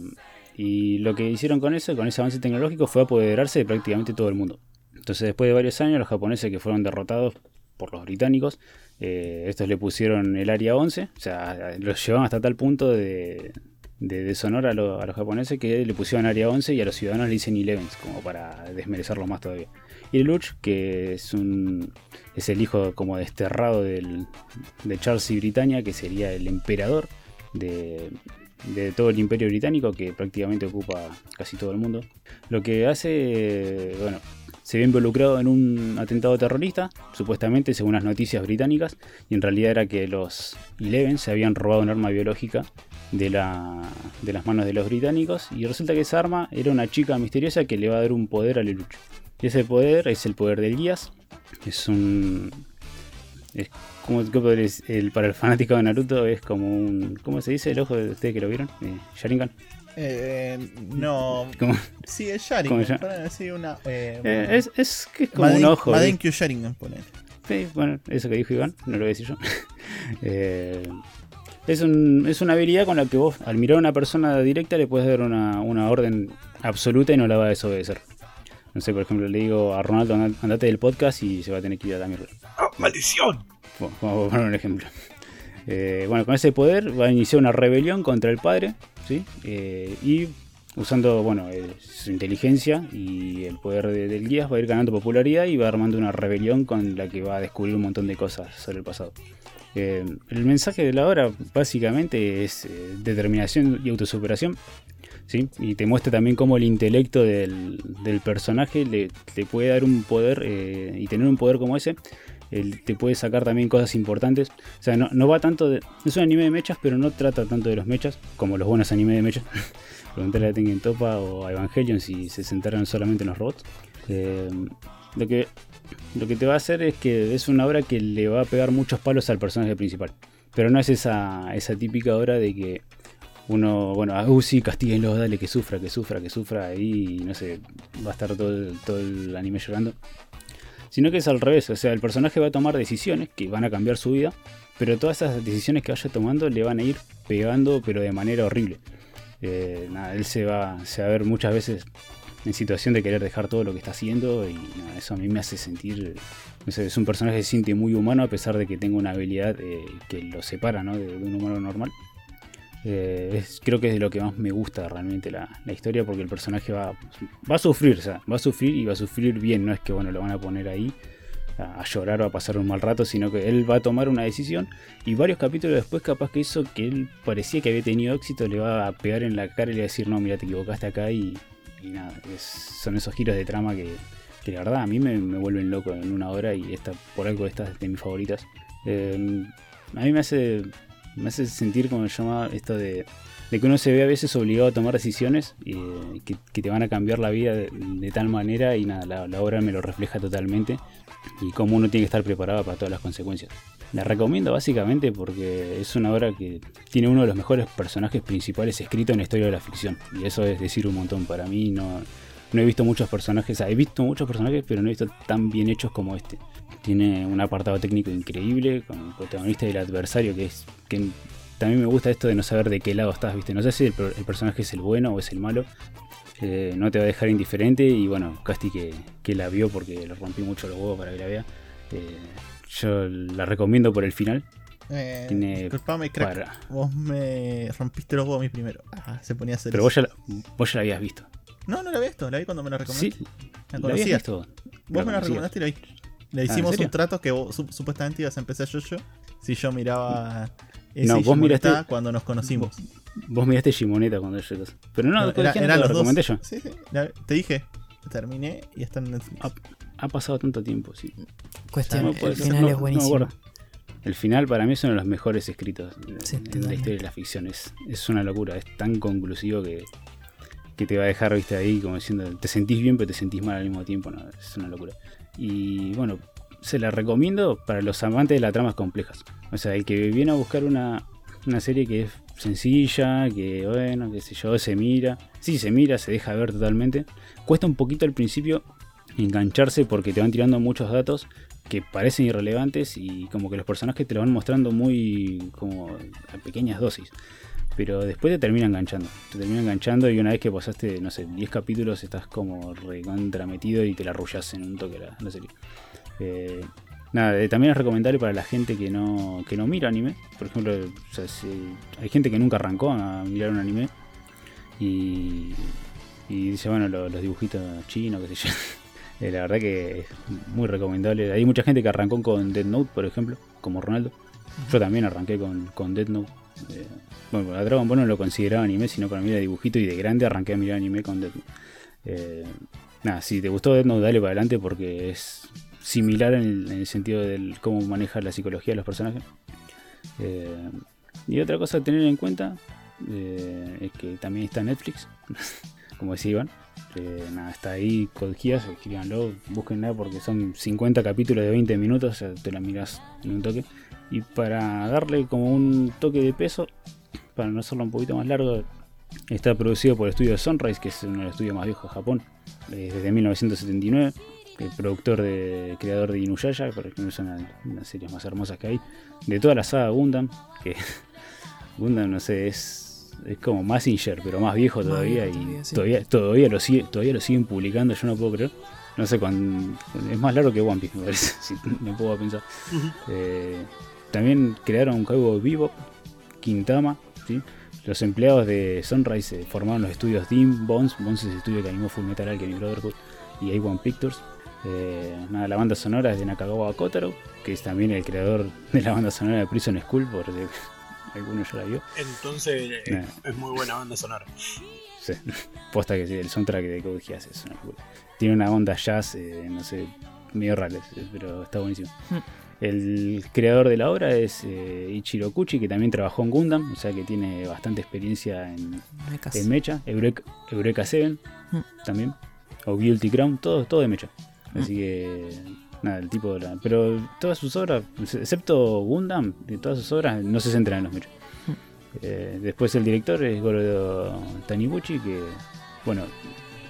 y lo que hicieron con eso, con ese avance tecnológico, fue apoderarse de prácticamente todo el mundo. Entonces, después de varios años, los japoneses que fueron derrotados por los británicos, eh, estos le pusieron el área 11, o sea, los llevaban hasta tal punto de, de deshonor a, lo- a los japoneses que le pusieron área 11 y a los ciudadanos le dicen Elevens, como para desmerecerlos más todavía. Y Lelouch, que es un es el hijo como desterrado del, de Charles y Britannia, que sería el emperador de, de todo el imperio británico, que prácticamente ocupa casi todo el mundo. Lo que hace, bueno, se ve involucrado en un atentado terrorista, supuestamente según las noticias británicas, y en realidad era que los Eleven se habían robado un arma biológica de, la, de las manos de los británicos, y resulta que esa arma era una chica misteriosa que le va a dar un poder a Lelouch. Y ese poder es el poder del guías, es un... Es como, el, para el fanático de Naruto es como un... ¿Cómo se dice el ojo de ustedes que lo vieron? Eh, Sharingan. Eh, no. Como- Sí, ¿Cómo Sharingan. Sí, una. Eh, eh, es, es que es como un ojo. Sharingan, ponele. Sí, bueno, eso que dijo Iván, no lo voy a decir yo. [LAUGHS] Eh, es, un- es una habilidad con la que vos, al mirar a una persona directa, le puedes dar una, una orden absoluta y no la va a desobedecer. No sé, por ejemplo, le digo a Ronaldo, "Anda- andate del podcast y se va a tener que ir a la mierda. ¡Ah, ¡Maldición! Bueno, Vamos a poner un ejemplo. Eh, bueno, con ese poder va a iniciar una rebelión contra el padre, ¿sí? Eh, y usando bueno, eh, su inteligencia y el poder del guía, va a ir ganando popularidad y va armando una rebelión con la que va a descubrir un montón de cosas sobre el pasado. Eh, el mensaje de la obra básicamente es determinación y autosuperación. ¿sí? Y te muestra también cómo el intelecto del, personaje le, puede dar un poder y tener un poder como ese. Te puede sacar también cosas importantes. O sea, no, va tanto de. Es un anime de mechas, pero no trata tanto de los mechas como los buenos animes de mechas. Preguntarle a Tengen Topa o a Evangelion si se centraron solamente en los robots. Eh, lo, que, lo que te va a hacer es que es una obra que le va a pegar muchos palos al personaje principal. Pero no es esa, esa típica obra de que uno, bueno, ah, uh, sí, castíguenlo, dale, que sufra, que sufra, que sufra, y no sé, va a estar todo todo el anime llorando. Sino que es al revés, o sea, el personaje va a tomar decisiones que van a cambiar su vida, pero todas esas decisiones que vaya tomando le van a ir pegando, pero de manera horrible. Eh, él se va, se va a ver muchas veces en situación de querer dejar todo lo que está haciendo y eso a mí me hace sentir, es un personaje que se siente muy humano a pesar de que tenga una habilidad eh, que lo separa de, un humano normal. Eh, creo que es de lo que más me gusta realmente la, historia porque el personaje va, va a sufrir, va a sufrir y va a sufrir bien, no es que bueno lo van a poner ahí a, llorar o a pasar un mal rato, sino que él va a tomar una decisión y varios capítulos después capaz que eso que él parecía que había tenido éxito le va a pegar en la cara y le va a decir, no, mira, te equivocaste acá y, nada, son esos giros de trama que, la verdad a mí me, vuelven loco en una hora y esta, por algo esta es de mis favoritas. Em, a mí me hace, me hace sentir como llama esto de, que uno se ve a veces obligado a tomar decisiones eh, que, te van a cambiar la vida de, tal manera y nada, la, la, obra me lo refleja totalmente y cómo uno tiene que estar preparado para todas las consecuencias. La recomiendo básicamente porque es una obra que tiene uno de los mejores personajes principales escritos en la historia de la ficción. Y eso es decir un montón. Para mí no, no he visto muchos personajes, he visto muchos personajes, pero no he visto tan bien hechos como este. Tiene un apartado técnico increíble, con el protagonista y el adversario, que es que también me gusta esto de no saber de qué lado estás, ¿viste? No sé si el, el personaje es el bueno o es el malo, no te va a dejar indiferente y bueno, Casti que, la vio porque le rompí mucho los huevos para que la vea. Eh, yo la recomiendo por el final. Eh, disculpame, crack. Vos me rompiste los huevos a mí primero. Ah, se ponía a hacer Pero vos ya, la, vos ya la habías visto. No, no la había visto, la vi cuando me la recomendaste. Sí, la. Visto? Vos me la recomendaste y la vi. Le ah, hicimos un trato que vos supuestamente ibas a empezar yo, yo. Si yo miraba ese no, vos miraste cuando nos conocimos. Vos miraste Shimoneta cuando yo Pero no, no era, lo recomendé yo. Sí, sí. te dije. Terminé y está en Netflix. Ha, pasado tanto tiempo, sí. Cuestión, el final es buenísimo. el final para mí es uno de los mejores escritos de, la historia de la ficción. Es, es una locura, es tan conclusivo que, que te va a dejar viste ahí como diciendo te sentís bien pero te sentís mal al mismo tiempo. No, es una locura. Y bueno, se la recomiendo para los amantes de las tramas complejas. O sea, el que viene a buscar una, una serie que es sencilla, que bueno, qué sé yo, se mira. Sí, se mira, se deja ver totalmente. Cuesta un poquito al principio engancharse porque te van tirando muchos datos que parecen irrelevantes y como que los personajes te lo van mostrando muy como a pequeñas dosis. Pero después te termina enganchando. Te termina enganchando y una vez que pasaste, no sé, 10 capítulos estás como recontra metido y te la arrullas en un toque la, la serie. Eh, Nada, eh, también es recomendable para la gente que no, que no mira anime. Por ejemplo, hay gente que nunca arrancó a mirar un anime y, dice, bueno, los, dibujitos chinos, qué sé yo. [LAUGHS] Eh, la verdad que es muy recomendable. Hay mucha gente que arrancó con Dead Note, por ejemplo, como Ronaldo. Yo también arranqué con, con Dead Note. Eh, bueno, a Dragon Ball no lo consideraba anime, sino para mí era dibujito y de grande arranqué a mirar anime con Dead Note. nada, si te gustó Dead Note, dale para adelante porque es similar en el, sentido de cómo maneja la psicología de los personajes. Eh, y otra cosa a tener en cuenta eh, es que también está Netflix, [LAUGHS] como decía Iván. Eh, nada, está ahí con guías, escríbanlo, búsquenla porque son 50 capítulos de 20 minutos, o te la miras en un toque. Y para darle como un toque de peso, para no hacerlo un poquito más largo, está producido por el estudio Sunrise, que es uno de los estudios más viejos de Japón, desde 1979 el productor de creador de Inuyasha, que es una de las series más hermosas que hay, de toda la saga Gundam, que [LAUGHS] Gundam no sé, es, es como Massinger, pero más viejo todavía y todavía, todavía, lo sigue, todavía lo siguen publicando, yo no puedo creer. No sé cuándo. Es más largo que One Piece, me parece, [LAUGHS] si me puedo pensar. Eh, también crearon un juego Vivo, Quintama, ¿sí? los empleados de Sunrise eh, formaron los estudios Dim, Bones, Bones es el estudio que animó Full Metal Alchemy Brotherhood y A1 Pictures. Eh, nada, la banda sonora es de Nakagawa Kotaro, que es también el creador de la banda sonora de Prison School, por si [LAUGHS] alguno ya la vio. Entonces eh, Nah. es muy buena banda sonora. Sí, [LAUGHS] posta que sí, el soundtrack de Code Geass es una locura. Tiene una onda jazz, eh, no sé, medio rara, pero está buenísimo. Hmm. El creador de la obra es eh, Ichiro Kuchi, que también trabajó en Gundam, o sea que tiene bastante experiencia en, Mecha, Eureka, Eureka 7 Hmm. también, o Guilty Crown, todo, todo de Mecha. Así que, nada, el tipo. la- pero todas sus obras, excepto Gundam, de todas sus obras, no se centran en los Mecha. Eh, después el director es Goro Taniguchi, que, bueno,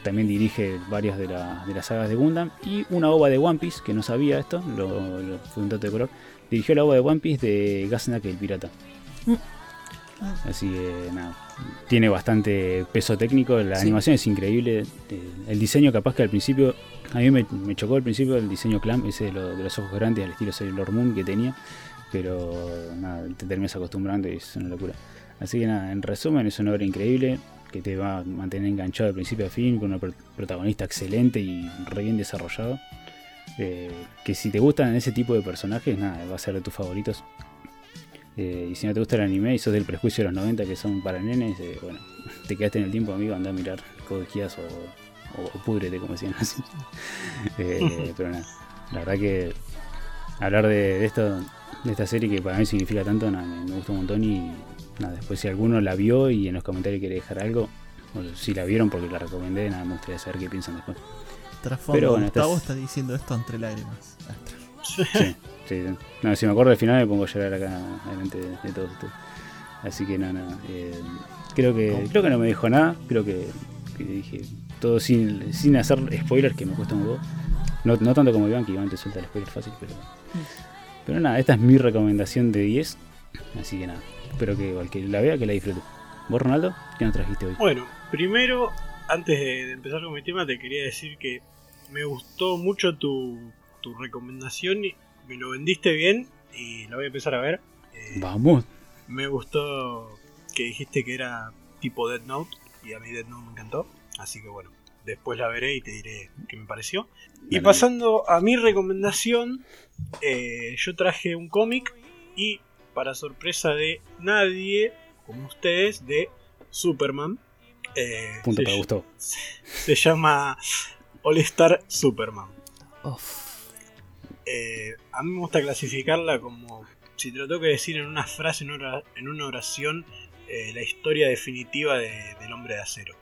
también dirige varias de, la- de las sagas de Gundam. Y una ova de One Piece, que no sabía esto, lo, lo- fue un dato de color. Dirigió la ova de One Piece de Gaznak el pirata. Mm. Así que nada, tiene bastante peso técnico, la Sí. animación es increíble, eh, el diseño capaz que al principio, a mí me, me chocó al principio el diseño clam, ese de, lo- de los ojos grandes al estilo Sailor Moon que tenía, pero nada, te terminas acostumbrando y es una locura. Así que nada, en resumen es una obra increíble que te va a mantener enganchado de principio a fin, con un pro- protagonista excelente y re bien desarrollado. Eh, que si te gustan ese tipo de personajes, nada, va a ser de tus favoritos. Eh, y si no te gusta el anime y sos del prejuicio de los 90 que son para nenes, eh, bueno, [LAUGHS] te quedaste en el tiempo, amigo, anda a mirar Code Geass o, o, o púdrete, como decían así. [LAUGHS] [LAUGHS] Pero nada, la verdad que hablar de, de esto, de esta serie que para mí significa tanto, nada, me, me gusta un montón y nada, después si alguno la vio y en los comentarios quiere dejar algo, o si la vieron porque la recomendé, nada, me gustaría saber qué piensan después. Trasfondo, Pero bueno, Gustavo estás- está diciendo esto entre lágrimas. Sí, sí. No, si me acuerdo del final me pongo a llorar acá delante de, de todos ustedes. Así que no, no. eh, creo que creo que no me dijo nada. Creo que, que dije todo sin, sin hacer spoilers, que me cuesta un poco. No, no tanto como Iván, que Iván te suelta el spoiler fácil, pero. Pero nada, esta es mi recomendación de 10. Así que nada, espero que el que la vea, que la disfrute. ¿Vos, Ronaldo? ¿Qué nos trajiste hoy? Bueno, primero, antes de, empezar con mi tema, te quería decir que me gustó mucho tu, tu recomendación y me lo vendiste bien y lo voy a empezar a ver. Eh, Vamos. me gustó que dijiste que era tipo Dead Note y a mí Dead Note me encantó. Así que bueno, después la veré y te diré qué me pareció. Y pasando a mi recomendación, eh, yo traje un cómic y para sorpresa de nadie, como ustedes, de Superman. eh, Punto se, para Gustavo. [LAUGHS] se llama All Star Superman. Uf. Eh, a mí me gusta clasificarla como, si te lo tengo que decir en una frase, en una, en una oración, eh, la historia definitiva de- del hombre de acero.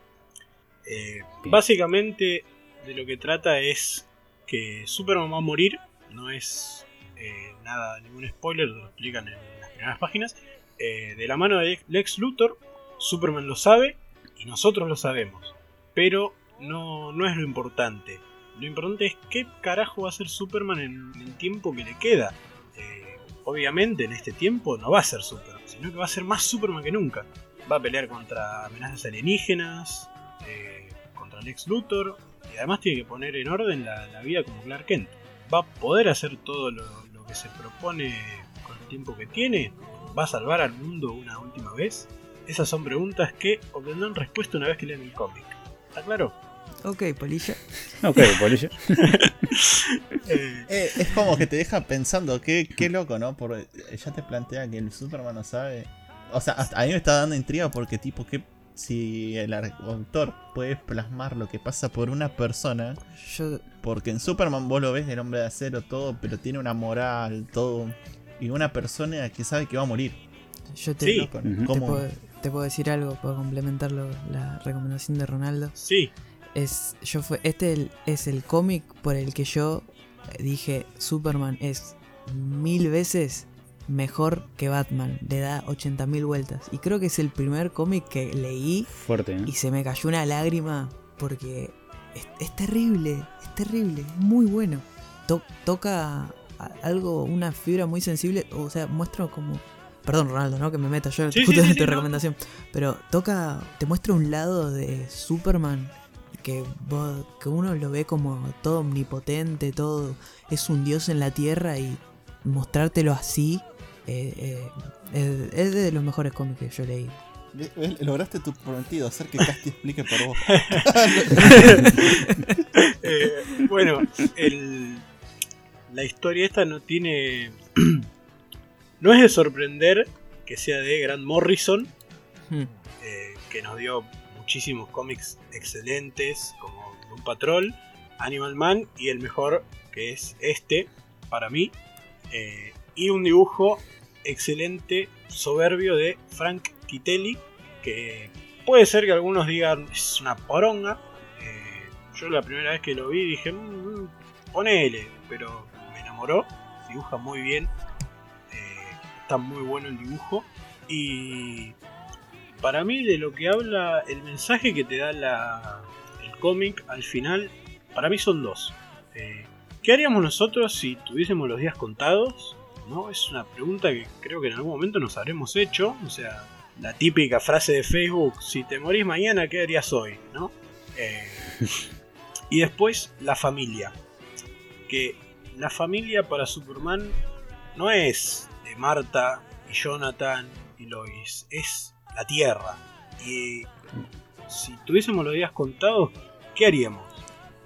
Eh, básicamente de lo que trata es que Superman va a morir, no es eh, nada, ningún spoiler, lo explican en primeras páginas. Eh, de la mano de Lex Luthor, Superman lo sabe y nosotros lo sabemos, pero no, no es lo importante. Lo importante es qué carajo va a hacer Superman en el tiempo que le queda. Eh, obviamente en este tiempo no va a ser Superman, sino que va a ser más Superman que nunca. Va a pelear contra amenazas alienígenas, eh, contra Lex Luthor, y además tiene que poner en orden la, la vida como Clark Kent. Va a poder hacer todo lo, lo que se propone tiempo que tiene. Va a salvar al mundo una última vez. Esas son preguntas que obtendrán respuesta una vez que lean el cómic. ¿Está claro? Ok, polilla. [LAUGHS] Ok, polillo. [LAUGHS] Eh, Eh, es como que te deja pensando, qué, qué loco, ¿no? Porque ya te plantea que el Superman no sabe. O sea, hasta a mí me está dando intriga porque, tipo, que si el autor puede plasmar lo que pasa por una persona, Yo porque en Superman vos lo ves el hombre de acero, todo, pero tiene una moral, todo. Y una persona que sabe que va a morir. Yo te, Sí. Ujú. te, puedo, te puedo decir algo para complementar lo- la recomendación de Ronaldo. sí, Es, yo fue, este es el cómic por el que yo dije Superman es mil veces mejor que Batman. Le da 80.000 vueltas. Y creo que es el primer cómic que leí Fuerte, ¿eh? y se me cayó una lágrima porque es, es terrible, es terrible, es muy bueno. To- toca algo, una fibra muy sensible, o sea, muestra como... Perdón, Ronaldo, ¿no? Que me meta yo Sí, justo sí, en sí, tu sí, no. recomendación. Pero toca, te muestra un lado de Superman que, vos- que uno lo ve como todo omnipotente, todo es un dios en la tierra y mostrártelo así eh, eh, es, es de los mejores cómics que yo leí. Lograste tu prometido, hacer que Casti explique por vos. [LAUGHS] [LAUGHS] Eh, bueno, el- la historia esta no tiene. [CLEARS THROAT] no es de sorprender que sea de Grant Morrison, Hmm. eh, que nos dio muchísimos cómics excelentes, como Doom Patrol, Animal Man y el mejor, que es este, para mí. eh, y un dibujo excelente, soberbio de Frank Kitelli, que puede ser que algunos digan es una poronga. eh, yo la primera vez que lo vi dije, "Mm, mm, ponele, pero enamoró, dibuja muy bien, eh, está muy bueno el dibujo y para mí de lo que habla el mensaje que te da la, el cómic al final, para mí son dos. Eh, ¿Qué haríamos nosotros si tuviésemos los días contados? ¿No? Es una pregunta que creo que en algún momento nos habremos hecho. O sea, la típica frase de Facebook, si te morís mañana, ¿qué harías hoy? ¿No? Eh, [LAUGHS] y después la familia. Que la familia para Superman no es de Marta y Jonathan y Lois, es la Tierra. Y si tuviésemos los días contados, ¿qué haríamos?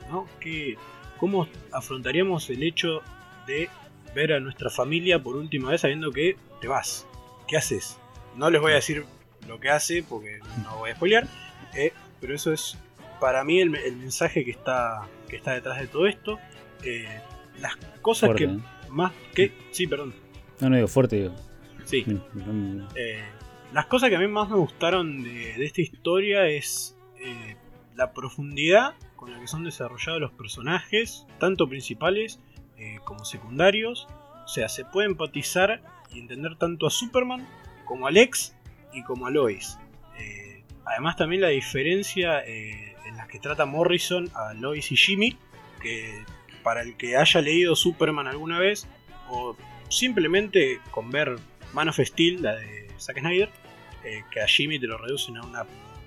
¿No? ¿Qué, ¿Cómo afrontaríamos el hecho de ver a nuestra familia por última vez sabiendo que te vas? ¿Qué haces? No les voy a decir lo que hace porque no voy a spoilear, eh, pero eso es para mí el, mensaje que está, que está detrás de todo esto. Eh, las cosas Fuerte, que ¿eh? más que... Sí, perdón. No, no digo fuerte, digo. Sí. Mm, Eh, las cosas que a mí más me gustaron de, de esta historia es eh, la profundidad con la que son desarrollados los personajes, tanto principales como secundarios. O sea, se puede empatizar y entender tanto a Superman como a Lex y como a Lois. Además también la diferencia en la que trata Morrison a Lois y Jimmy, que para el que haya leído Superman alguna vez, o simplemente con ver Man of Steel, la de Zack Snyder, eh, que a Jimmy te lo reducen a una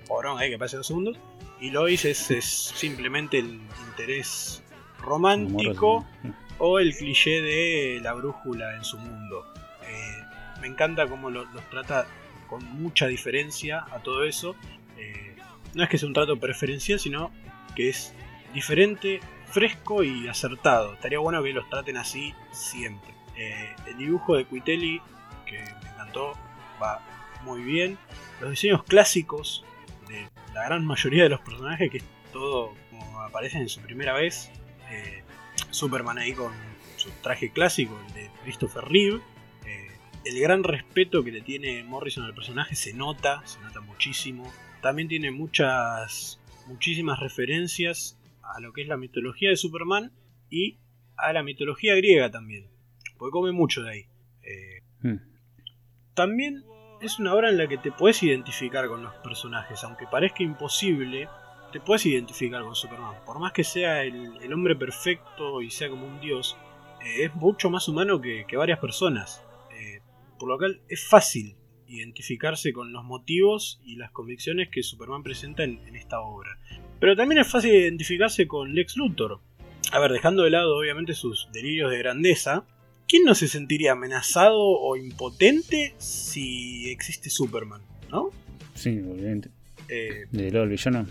poronga ahí que pase dos segundos, y Lois es, es simplemente el interés romántico amoroso. o el cliché de la brújula en su mundo. Eh, me encanta cómo lo- los trata con mucha diferencia a todo eso. Eh, no es que sea un trato preferencial, sino que es diferente, fresco y acertado. Estaría bueno que los traten así siempre. Eh, el dibujo de Quitelli, que me encantó, va muy bien. Los diseños clásicos de la gran mayoría de los personajes, que es todo como aparecen en su primera vez. Eh, Superman ahí con su traje clásico, el de Christopher Reeve. Eh, el gran respeto que le tiene Morrison al personaje se nota, se nota muchísimo. También tiene muchas, muchísimas referencias a lo que es la mitología de Superman y a la mitología griega también, porque come mucho de ahí. Eh, mm. también es una obra en la que te puedes identificar con los personajes, aunque parezca imposible, te puedes identificar con Superman. Por más que sea el, el hombre perfecto y sea como un dios, eh, es mucho más humano que, que varias personas. Eh, por lo cual es fácil identificarse con los motivos y las convicciones que Superman presenta en, en esta obra. Pero también es fácil identificarse con Lex Luthor. A ver, dejando de lado obviamente sus delirios de grandeza, ¿quién no se sentiría amenazado o impotente si existe Superman? ¿No? Sí, obviamente. Eh, De lo del villano.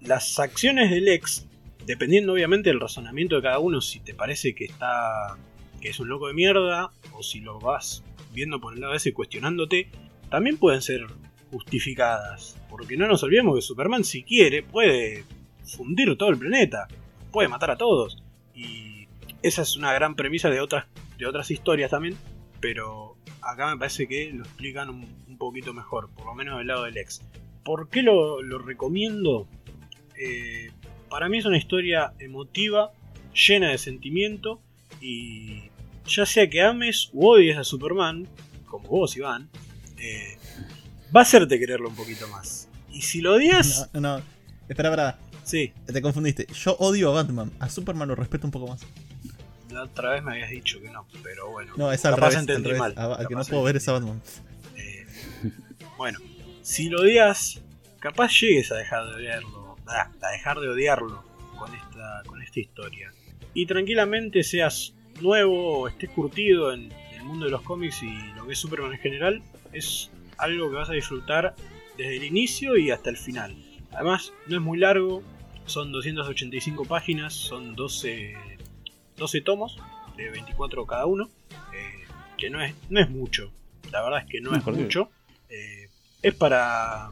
las acciones del ex, dependiendo obviamente del razonamiento de cada uno, si te parece que está. que es un loco de mierda, o si lo vas viendo por el lado ese y cuestionándote, también pueden ser justificadas. Porque no nos olvidemos que Superman, si quiere, puede fundir todo el planeta, puede matar a todos. Y esa es una gran premisa de otras, de otras historias también, pero acá me parece que lo explican un, poquito mejor, por lo menos del lado del ex. ¿Por qué lo, recomiendo? Eh, para mí es una historia emotiva, llena de sentimiento y ya sea que ames u odies a Superman, como vos Iván, eh, va a hacerte quererlo un poquito más. Y si lo odias, No, no. Espera, espera. sí, Te confundiste. Yo odio a Batman. A Superman lo respeto un poco más. la otra vez me habías dicho que no, pero bueno. No, es al capaz revés. al entendí revés. mal, A- al que no puedo ver es a. Batman. Eh, bueno, si lo odias, capaz llegues a dejar de odiarlo, a a dejar de odiarlo con esta, con esta historia. Y tranquilamente seas nuevo o estés curtido en el mundo de los cómics y lo que es Superman en general, es algo que vas a disfrutar desde el inicio y hasta el final. Además, no es muy largo, son 285 páginas, son 12, 12 tomos, de 24 cada uno, eh, que no es, no es mucho, la verdad es que no es mucho. Eh, es para,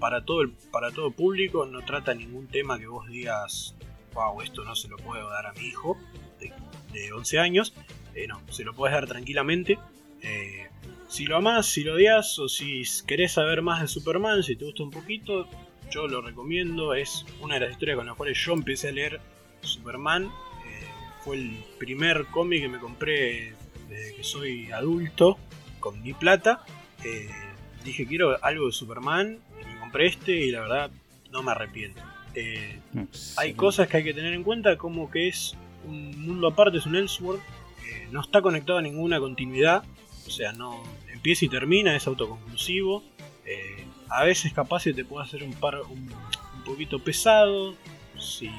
para, todo el, para todo público, no trata ningún tema que vos digas, wow, esto no se lo puedo dar a mi hijo de, de 11 años. Eh, no, se lo puedes dar tranquilamente. Eh, si lo amás, si lo odias o si querés saber más de Superman, si te gusta un poquito, yo lo recomiendo. Es una de las historias con las cuales yo empecé a leer Superman. Eh, fue el primer cómic que me compré desde que soy adulto con mi plata. dije quiero algo de Superman y me compré este y la verdad no me arrepiento. hay cosas que hay que tener en cuenta como que es un mundo aparte, es un Elseworld no está conectado a ninguna continuidad, o sea, no empieza y termina, es autoconclusivo. Eh, a veces capaz se te puede hacer un, par, un, poquito pesado, si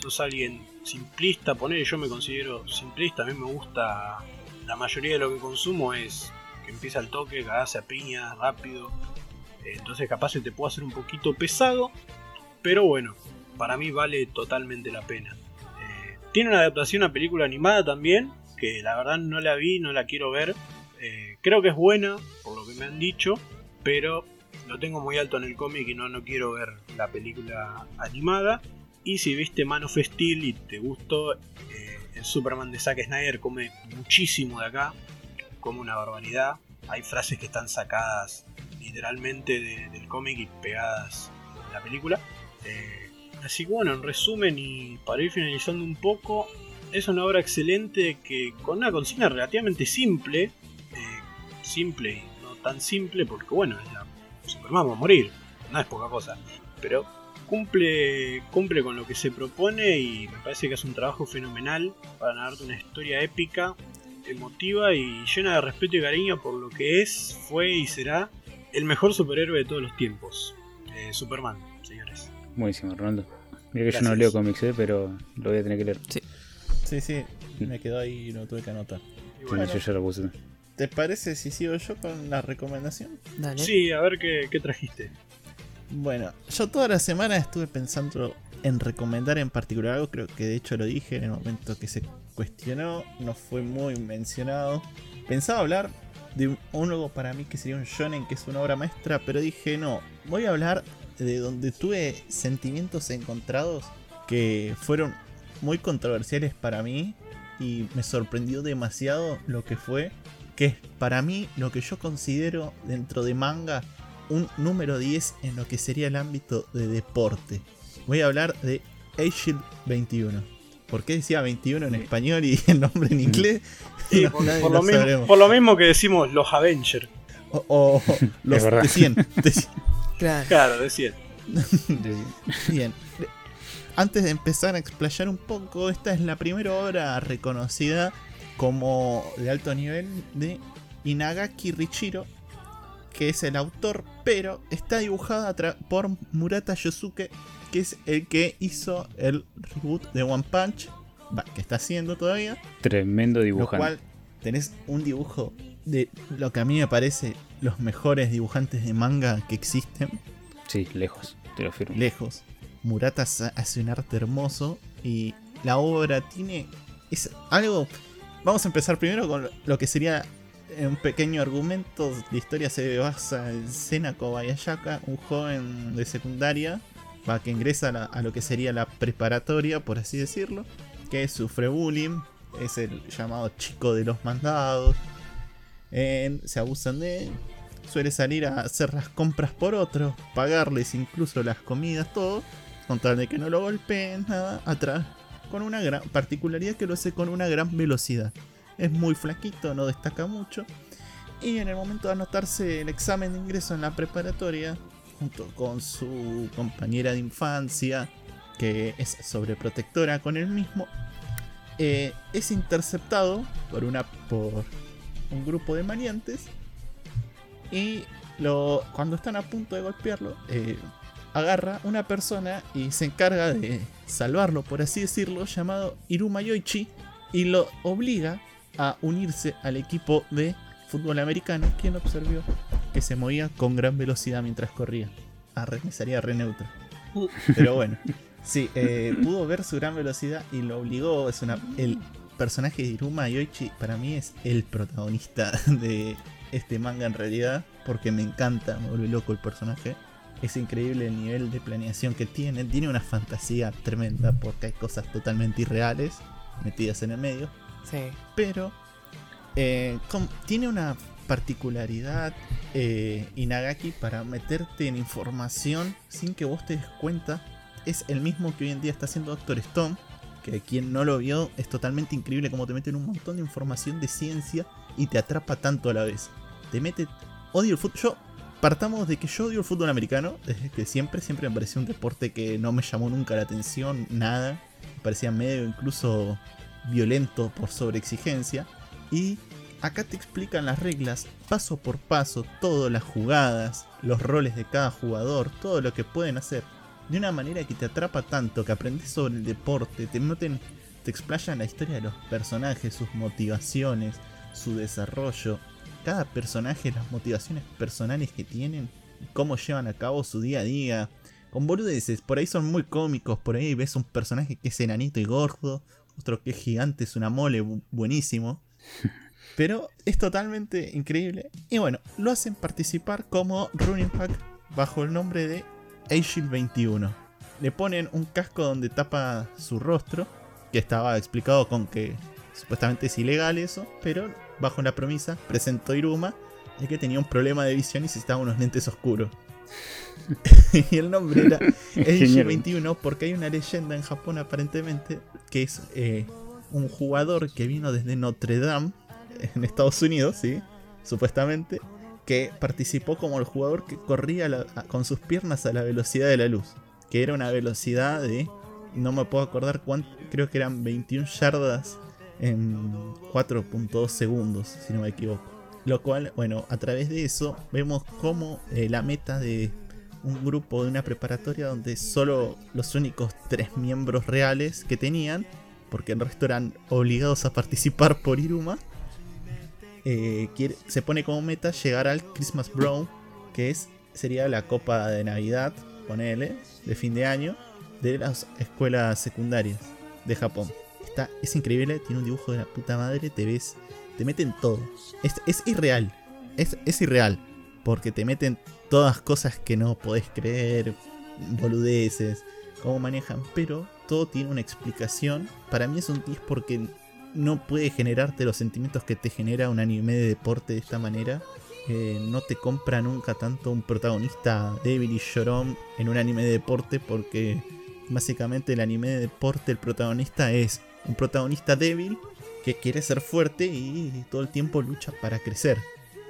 sos alguien simplista, poner yo me considero simplista, a mí me gusta, la mayoría de lo que consumo es que empieza el toque, cagarse a piña, rápido, eh, entonces capaz se te puede hacer un poquito pesado, pero bueno, para mí vale totalmente la pena. Eh, tiene una adaptación a película animada también, que la verdad no la vi, no la quiero ver. Creo que es buena, por lo que me han dicho, pero lo tengo muy alto en el cómic y no, no quiero ver la película animada. Y si viste Man of Steel y te gustó, eh, el Superman de Zack Snyder come muchísimo de acá, come una barbaridad. Hay frases que están sacadas literalmente del cómic y pegadas en la película. Eh, así que bueno, en resumen y para ir finalizando un poco, es una obra excelente que con una consigna relativamente simple, simple y no tan simple, porque bueno, es la Superman va a morir, no es poca cosa, pero cumple, cumple con lo que se propone y me parece que es un trabajo fenomenal para darte una historia épica, emotiva y llena de respeto y cariño por lo que es, fue y será el mejor superhéroe de todos los tiempos, eh, Superman, señores. Buenísimo, Ronaldo. Mira que yo no leo cómics, eh, pero lo voy a tener que leer. Sí. Sí, sí, me quedó ahí y lo tuve que anotar. Bueno, yo ya lo puse. ¿Te parece si sigo yo con la recomendación? Dale. Sí, a ver qué, qué trajiste. Bueno, yo toda la semana estuve pensando en recomendar en particular algo, creo que de hecho lo dije en el momento que se cuestionó, no fue muy mencionado. Pensaba hablar de un, algo para mí que sería un shonen, que es una obra maestra, pero dije no, voy a hablar de donde tuve sentimientos encontrados que fueron muy controversiales para mí y me sorprendió demasiado lo que fue, que es para mí lo que yo considero dentro de manga un número 10 en lo que sería el ámbito de deporte. Voy a hablar de Agile 21. ¿Por qué decía 21 en español y el nombre en inglés? por, lo mismo, por, lo mismo, que decimos los Avengers. O, [LAUGHS] los de 100. [LAUGHS] Claro. claro, de 100. [LAUGHS] Bien antes de empezar a explayar un poco, esta es la primera obra reconocida como de alto nivel de Inagaki Richiro, que es el autor, pero está dibujada por Murata Yosuke, que es el que hizo el reboot de One Punch, que está haciendo todavía. Tremendo dibujante. Lo cual tenés un dibujo de lo que a mí me parece los mejores dibujantes de manga que existen. Sí, lejos, te lo afirmo. Lejos. Murata hace un arte hermoso y la obra tiene es algo vamos a empezar primero con lo que sería un pequeño argumento. La historia se basa en Sena Kobayashaka un joven de secundaria que ingresa a, lo que sería la preparatoria por así decirlo que sufre bullying es el llamado chico de los mandados. Se abusan de él suele salir a hacer las compras por otros pagarles incluso las comidas todo con tal de que no lo golpeen, nada, atrás, con una gran particularidad que lo hace con una gran velocidad. Es muy flaquito, no destaca mucho. Y en el momento de anotarse el examen de ingreso en la preparatoria, junto con su compañera de infancia, que es sobreprotectora con él mismo, eh, es interceptado por, una, por un grupo de maniantes. Y cuando están a punto de golpearlo, eh, agarra una persona y se encarga de salvarlo, por así decirlo, llamado Iruma Yoichi, y lo obliga a unirse al equipo de fútbol americano. ¿Quién observó? que se movía con gran velocidad mientras corría. Ah, me salía re neutro. Pero bueno. [LAUGHS] Sí, eh, pudo ver su gran velocidad y lo obligó. Es una, el personaje de Iruma Yoichi para mí es el protagonista [LAUGHS] de este manga en realidad. Porque me encanta, me vuelve loco el personaje. Es increíble el nivel de planeación que tiene. Tiene una fantasía tremenda porque hay cosas totalmente irreales metidas en el medio. Sí. Pero eh, tiene una particularidad eh, Inagaki para meterte en información sin que vos te des cuenta. Es el mismo que hoy en día está haciendo Doctor Stone. Que quien no lo vio es totalmente increíble como te meten un montón de información de ciencia y te atrapa tanto a la vez. Te mete. Odio el fútbol. Yo. Partamos de que yo odio el fútbol americano. Desde que siempre, siempre me pareció un deporte que no me llamó nunca la atención. Nada. Me parecía medio incluso violento por sobreexigencia. Y acá te explican las reglas paso por paso, todas las jugadas, los roles de cada jugador, todo lo que pueden hacer. De una manera que te atrapa tanto, que aprendes sobre el deporte, te meten, te explayan la historia de los personajes, sus motivaciones, su desarrollo. Cada personaje, las motivaciones personales que tienen, cómo llevan a cabo su día a día. Con boludeces, por ahí son muy cómicos, por ahí ves un personaje que es enanito y gordo, otro que es gigante, es una mole bu- buenísimo. [LAUGHS] Pero es totalmente increíble. Y bueno, lo hacen participar como running pack bajo el nombre de Agile 21. Le ponen un casco donde tapa su rostro, que estaba explicado con que supuestamente es ilegal eso, pero bajo la promesa presentó Iruma de que tenía un problema de visión y necesitaba unos lentes oscuros. [LAUGHS] y el nombre era [LAUGHS] Genial. 21 porque hay una leyenda en Japón aparentemente que es eh, un jugador que vino desde Notre Dame en Estados Unidos, sí, supuestamente, que participó como el jugador que corría la- a- con sus piernas a la velocidad de la luz, que era una velocidad de, no me puedo acordar cuánto, creo que eran 21 yardas en 4.2 segundos, si no me equivoco. Lo cual, bueno, a través de eso vemos cómo eh, la meta de un grupo de una preparatoria donde solo los únicos tres miembros reales que tenían, porque el resto eran obligados a participar por Iruma, eh, quiere- se pone como meta llegar al Christmas Brawl, que es sería la copa de Navidad, ponele, de fin de año, de las escuelas secundarias de Japón. Está, es increíble, tiene un dibujo de la puta madre, te ves, te meten todo. Es, es irreal, es, es irreal, porque te meten todas cosas que no podés creer, boludeces, cómo manejan, pero todo tiene una explicación. Para mí es un 10 porque no puede generarte los sentimientos que te genera un anime de deporte de esta manera. Eh, no te compra nunca tanto un protagonista débil y llorón en un anime de deporte porque básicamente el anime de deporte el protagonista es un protagonista débil que quiere ser fuerte y todo el tiempo lucha para crecer.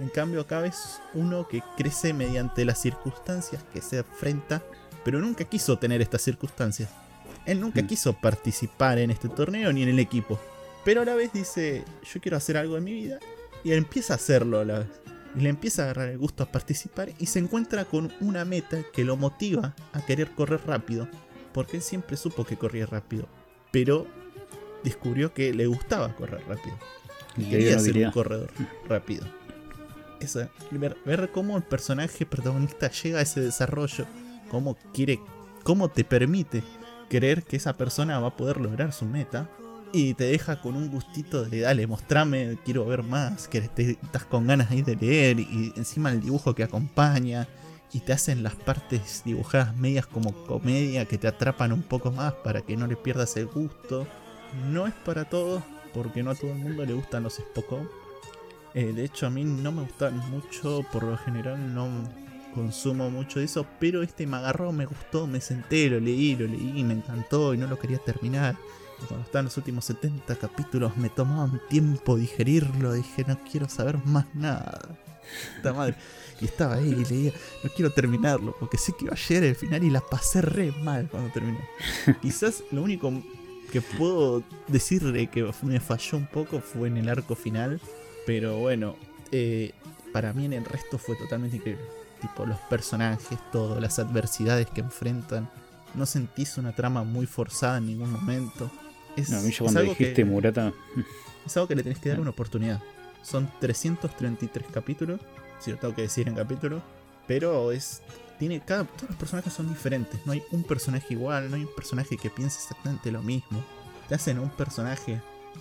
En cambio acá ves uno que crece mediante las circunstancias que se enfrenta, pero nunca quiso tener estas circunstancias. Él nunca Mm. quiso participar en este torneo ni en el equipo. Pero a la vez dice, yo quiero hacer algo en mi vida. Y él empieza a hacerlo a la vez. Y le empieza a agarrar el gusto a participar y se encuentra con una meta que lo motiva a querer correr rápido. Porque él siempre supo que corría rápido. Pero descubrió que le gustaba correr rápido. Y Y que quería ser un corredor rápido. Eso, ver, ver cómo el personaje protagonista llega a ese desarrollo, cómo quiere, cómo te permite creer que esa persona va a poder lograr su meta y te deja con un gustito de dale, mostrame, quiero ver más, que te- estás con ganas ahí de leer y encima el dibujo que acompaña y te hacen las partes dibujadas medias como comedia que te atrapan un poco más para que no le pierdas el gusto. No es para todos, porque no a todo el mundo le gustan los Spokon. Eh, de hecho, a mí no me gustan mucho, por lo general no consumo mucho de eso, pero este me agarró, me gustó, me senté, lo leí, lo leí, me encantó y no lo quería terminar. Y cuando estaban los últimos 70 capítulos me tomaba un tiempo digerirlo, dije no quiero saber más nada. Puta madre. Y estaba ahí y leía, no quiero terminarlo, porque sé que iba a llegar el final y la pasé re mal cuando terminé. [LAUGHS] Quizás lo único que puedo decirle que me falló un poco fue en el arco final, pero bueno, eh, para mí en el resto fue totalmente increíble. Tipo, los personajes, todo, las adversidades que enfrentan. No sentís una trama muy forzada en ningún momento. Es, No, a mí yo cuando dijiste que, Murata, es algo que le tenés que dar una oportunidad. Son 333 capítulos si lo tengo que decir en capítulo. Pero es. Tiene cada. Todos los personajes son diferentes. No hay un personaje igual, no hay un personaje que piense exactamente lo mismo. Te hacen un personaje,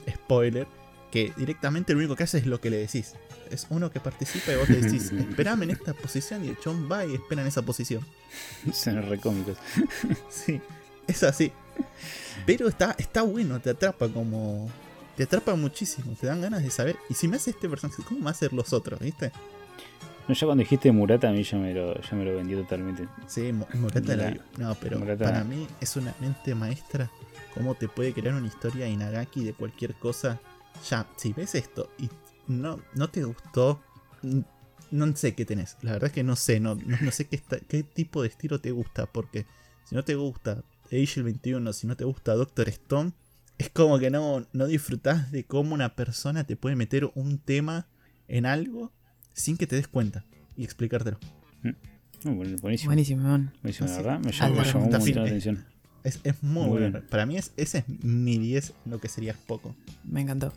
spoiler, que directamente lo único que hace es lo que le decís. Es uno que participa y vos le decís, [LAUGHS] esperame en esta posición y el chon va y espera en esa posición. Son re cómicos. [LAUGHS] Sí, es así. Pero está, está bueno, te atrapa como. Te atrapa muchísimo, te dan ganas de saber. Y si me hace este personaje, ¿cómo va a ser los otros? ¿Viste? No, ya cuando dijiste Murata, a mí ya me lo, ya me lo vendió totalmente. Sí, Mu- Murata la- No, pero Murata- para mí es una mente maestra. Cómo te puede crear una historia Inagaki de cualquier cosa. Ya, si ves esto y no, no te gustó, no sé qué tenés. La verdad es que no sé, no, no, sé qué, qué tipo de estilo te gusta. Porque si no te gusta Age 21, si no te gusta Doctor Stone, es como que no, no disfrutás de cómo una persona te puede meter un tema en algo sin que te des cuenta y explicártelo. No, bueno, buenísimo. Buenísimo. Buenísimo, la verdad. Me llamó, me llamó montón la firme. atención. Es, es muy, Muy bueno. bien. Para mí es, ese es mi 10, lo que sería poco. Me encantó.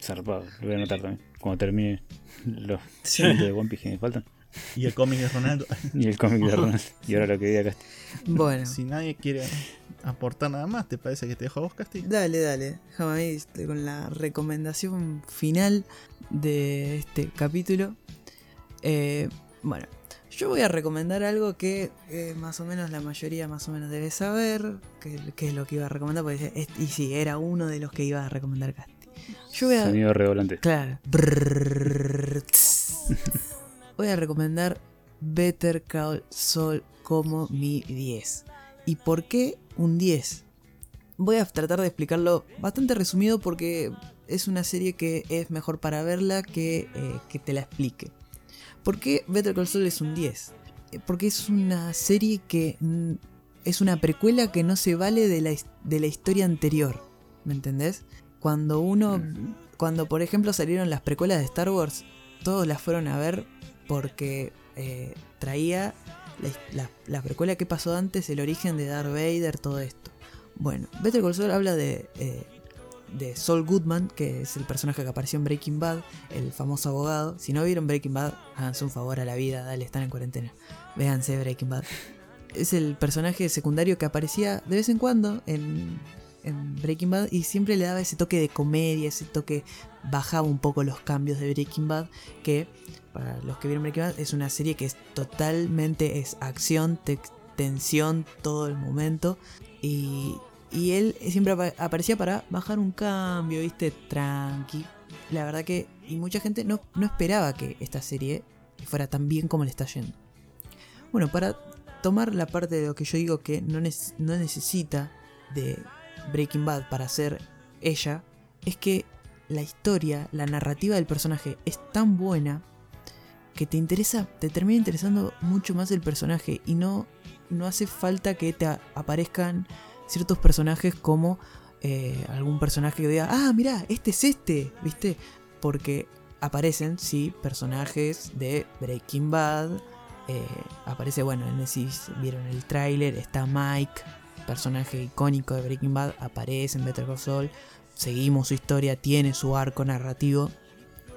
Zarpado. Lo voy a anotar también. Cuando termine [LAUGHS] los Sí. 20 de One Piece que me faltan. Y el cómic de Ronaldo. Y el cómic de Ronald. Y ahora lo que vi acá. Bueno, si nadie quiere aportar nada más, ¿te parece que te dejo a vos, Casti? dale, dale. Déjame este, con la recomendación final de este capítulo. Eh, bueno, yo voy a recomendar algo que eh, más o menos la mayoría más o menos debe saber. Que, que es lo que iba a recomendar. Porque, es- y sí, era uno de los que iba a recomendar Casti. Yo voy a, Sonido redoblante. Claro. Voy a recomendar Better Call Saul como mi 10. ¿Y por qué un 10? Voy a tratar de explicarlo bastante resumido porque es una serie que es mejor para verla que eh, que te la explique. ¿Por qué Better Call Saul es un 10? Eh, Porque es una serie que mm, es una precuela que no se vale de la, de la historia anterior. ¿Me entendés? Cuando uno cuando por ejemplo salieron las precuelas de Star Wars, todos las fueron a ver porque eh, traía la, la- la precuela que pasó antes, el origen de Darth Vader, todo esto. Bueno, Better Call Saul habla de, eh, de Saul Goodman, que es el personaje que apareció en Breaking Bad, el famoso abogado. Si no vieron Breaking Bad, háganse un favor a la vida, dale, están en cuarentena. Véanse Breaking Bad. Es el personaje secundario que aparecía de vez en cuando en, en Breaking Bad y siempre le daba ese toque de comedia, ese toque bajaba un poco los cambios de Breaking Bad, que para los que vieron Breaking Bad es una serie que es totalmente es acción, te- tensión todo el momento y, y él siempre apa- aparecía para bajar un cambio, viste, tranqui. La verdad que y mucha gente no, no esperaba que esta serie fuera tan bien como le está yendo. Bueno, para tomar la parte de lo que yo digo que no, no necesita de Breaking Bad para ser ella, es que la historia, la narrativa del personaje es tan buena que te interesa, te termina interesando mucho más el personaje y no, no hace falta que te aparezcan ciertos personajes como eh, algún personaje que diga, ah, mira, este es este, ¿viste? Porque aparecen, sí, personajes de Breaking Bad. eh, aparece, bueno, en si vieron el tráiler, está Mike, personaje icónico de Breaking Bad, aparece en Better Call Saul. Seguimos su historia, tiene su arco narrativo.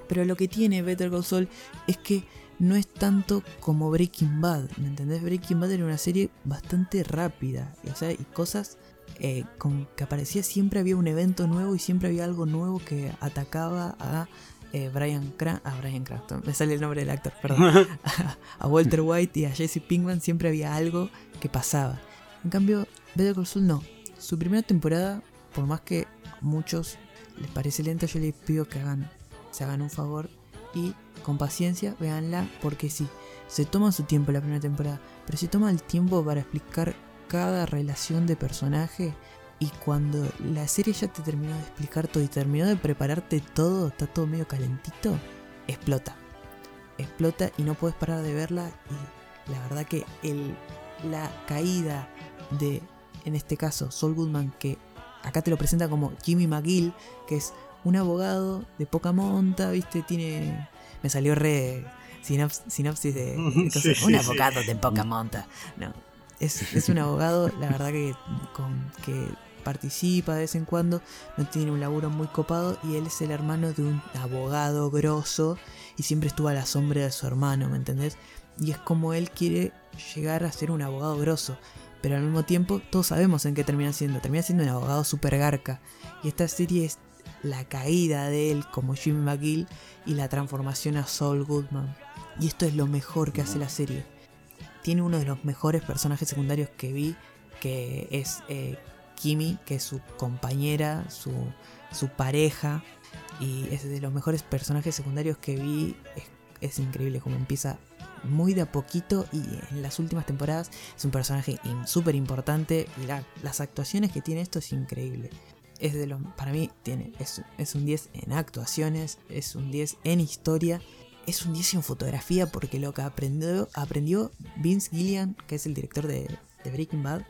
Pero lo que tiene Better Call Saul es que no es tanto como Breaking Bad, ¿me entendés? Breaking Bad era una serie bastante rápida, o sea, y cosas eh, con que aparecía siempre había un evento nuevo y siempre había algo nuevo que atacaba a eh, Brian Cran a Brian Cranston, me sale el nombre del actor, perdón, [LAUGHS] a Walter White y a Jesse Pinkman siempre había algo que pasaba. En cambio, Better Call Saul no. Su primera temporada, por más que a muchos les parece lenta, yo les pido que hagan, se hagan un favor y con paciencia véanla porque sí, se toma su tiempo la primera temporada, pero se toma el tiempo para explicar cada relación de personaje y cuando la serie ya te terminó de explicar todo y terminó de prepararte todo, está todo medio calentito, explota. Explota y no puedes parar de verla y la verdad que el, la caída de, en este caso, Saul Goodman, que acá te lo presenta como Jimmy McGill, que es un abogado de poca monta, ¿viste? Tiene... Me salió re sinaps- sinopsis de... entonces, Sí, sí, un sí. abogado de poca monta. No, es, es un abogado, la verdad que, con, que participa de vez en cuando, no tiene un laburo muy copado y él es el hermano de un abogado grosso y siempre estuvo a la sombra de su hermano, ¿me entendés? Y es como él quiere llegar a ser un abogado grosso, pero al mismo tiempo todos sabemos en qué termina siendo, termina siendo un abogado super garca. Y esta serie es la caída de él como Jimmy McGill y la transformación a Saul Goodman. Y esto es lo mejor que hace la serie. Tiene uno de los mejores personajes secundarios que vi, que es eh, Kimi, que es su compañera, su, su pareja. Y es de los mejores personajes secundarios que vi. Es, increíble como empieza muy de a poquito y en las últimas temporadas es un personaje súper importante las actuaciones que tiene esto es increíble. Es de los, para mí tiene, es, es un 10 en actuaciones, es un 10 en historia, es un 10 en fotografía porque lo que aprendió, aprendió Vince Gillian, que es el director de, Breaking Bad,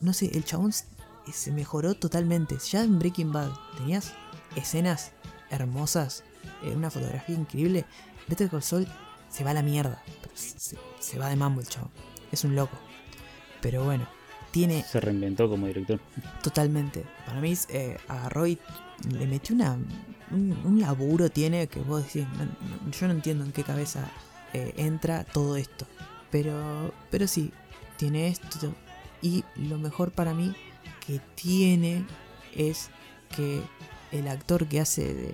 no sé, el chabón se mejoró totalmente. Ya en Breaking Bad tenías escenas hermosas, eh, una fotografía increíble. Better Call Saul se va a la mierda. se, se va de mambo el chavo. Es un loco. Pero bueno, tiene Se reinventó como director. totalmente. Para mí eh, agarró y le metió una, un, un laburo tiene que vos decís, no- yo no entiendo en qué cabeza eh, entra todo esto. Pero, pero sí, tiene esto. Y lo mejor para mí que tiene es que el actor que hace de,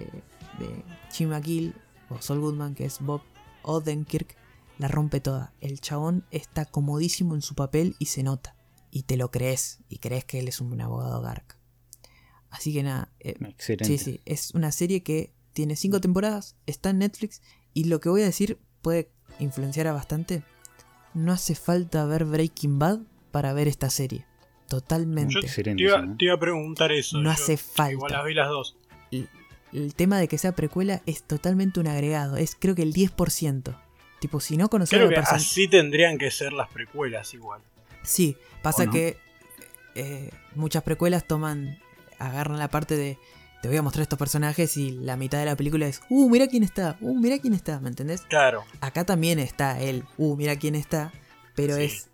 de Jim McGill o Saul Goodman, que es Bob Odenkirk, la rompe toda. El chabón está comodísimo en su papel y se nota. Y te lo crees. Y crees que él es un abogado Gark. Así que nada. eh, Excelente. sí, sí. Es una serie que tiene cinco temporadas. Está en Netflix. Y lo que voy a decir puede influenciar a bastante. No hace falta ver Breaking Bad para ver esta serie. Totalmente. Yo Excelente te iba, a preguntar eso. No yo hace falta. Igual las vi las dos. el, el tema de que sea precuela es totalmente un agregado. Es creo que el 10%. Tipo, si no conocés Creo a que persona. así tendrían que ser las precuelas igual. Sí, pasa que eh, muchas precuelas toman. agarran la parte de. Te voy a mostrar estos personajes y la mitad de la película es. Uh, mira quién está. Uh, mira quién está. ¿Me entendés? Claro. Acá también está él. Uh, mira quién está. Pero Sí. es.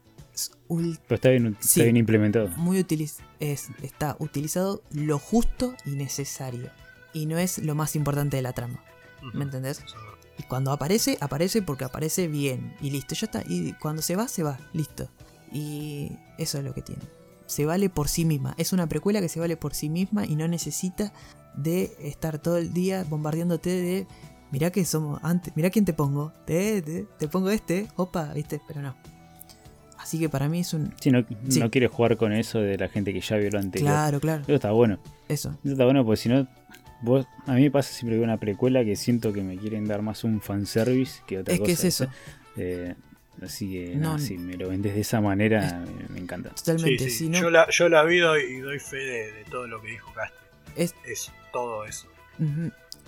Pero está bien, Sí. está bien implementado. muy utiliz es, está utilizado lo justo y necesario. Y no es lo más importante de la trama. ¿Me entendés? Y cuando aparece, aparece porque aparece bien. Y listo, ya está. Y cuando se va, se va. Listo. Y eso es lo que tiene. Se vale por sí misma. Es una precuela que se vale por sí misma y no necesita de estar todo el día bombardeándote de. Mirá que somos antes. Mirá quién te pongo. Te, te, te pongo este. Opa, viste. Pero no. Así que para mí es un. Sí, no, Sí. no quiere jugar con eso de la gente que ya vio lo anterior. Claro, claro. Eso está bueno. Eso. Eso está bueno porque si no, vos, a mí me pasa siempre que una precuela que siento que me quieren dar más un fanservice que otra Es cosa. que es eso. Eh, así que No, nada, si me lo vendes de esa manera, me, me encanta. Totalmente. Sí, sí. Si no, yo, la, yo la vi y doy fe de, de todo lo que dijo Castro. es, Es todo eso.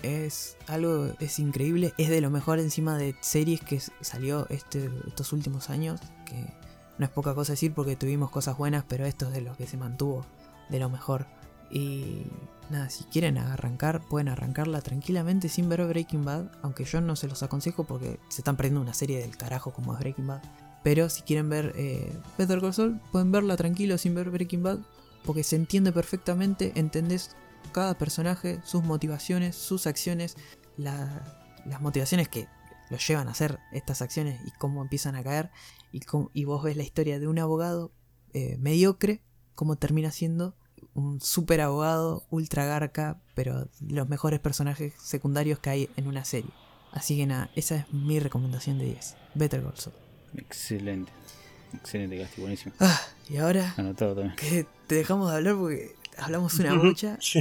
Es algo, es increíble, es de lo mejor encima de series que salió este, estos últimos años, que no es poca cosa decir porque tuvimos cosas buenas, pero esto es de lo que se mantuvo de lo mejor. Y nada, si quieren arrancar, pueden arrancarla tranquilamente sin ver Breaking Bad, aunque yo no se los aconsejo porque se están perdiendo una serie del carajo como es Breaking Bad. Pero si quieren ver eh, Better Call Saul, pueden verla tranquilo sin ver Breaking Bad, porque se entiende perfectamente, entendés cada personaje, sus motivaciones, sus acciones, la- las motivaciones que los llevan a hacer estas acciones y cómo empiezan a caer. Y, cómo- y vos ves la historia de un abogado eh, mediocre, cómo termina siendo un super abogado, ultra garca, pero los mejores personajes secundarios que hay en una serie. Así que nada, esa es mi recomendación de 10. Better Call Saul. Excelente. Excelente, Casti, buenísimo. Ah, y ahora Anotado también. que te dejamos de hablar porque hablamos una. Sí.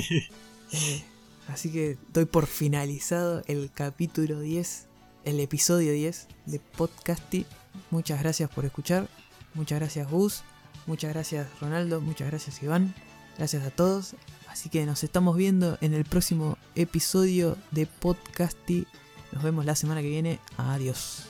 Eh, así que doy por finalizado el capítulo 10, el episodio 10 de Podcasty. Muchas gracias por escuchar. Muchas gracias Gus. Muchas gracias Ronaldo. Muchas gracias Iván. Gracias a todos. Así que nos estamos viendo en el próximo episodio de Podcasty. Nos vemos la semana que viene. Adiós.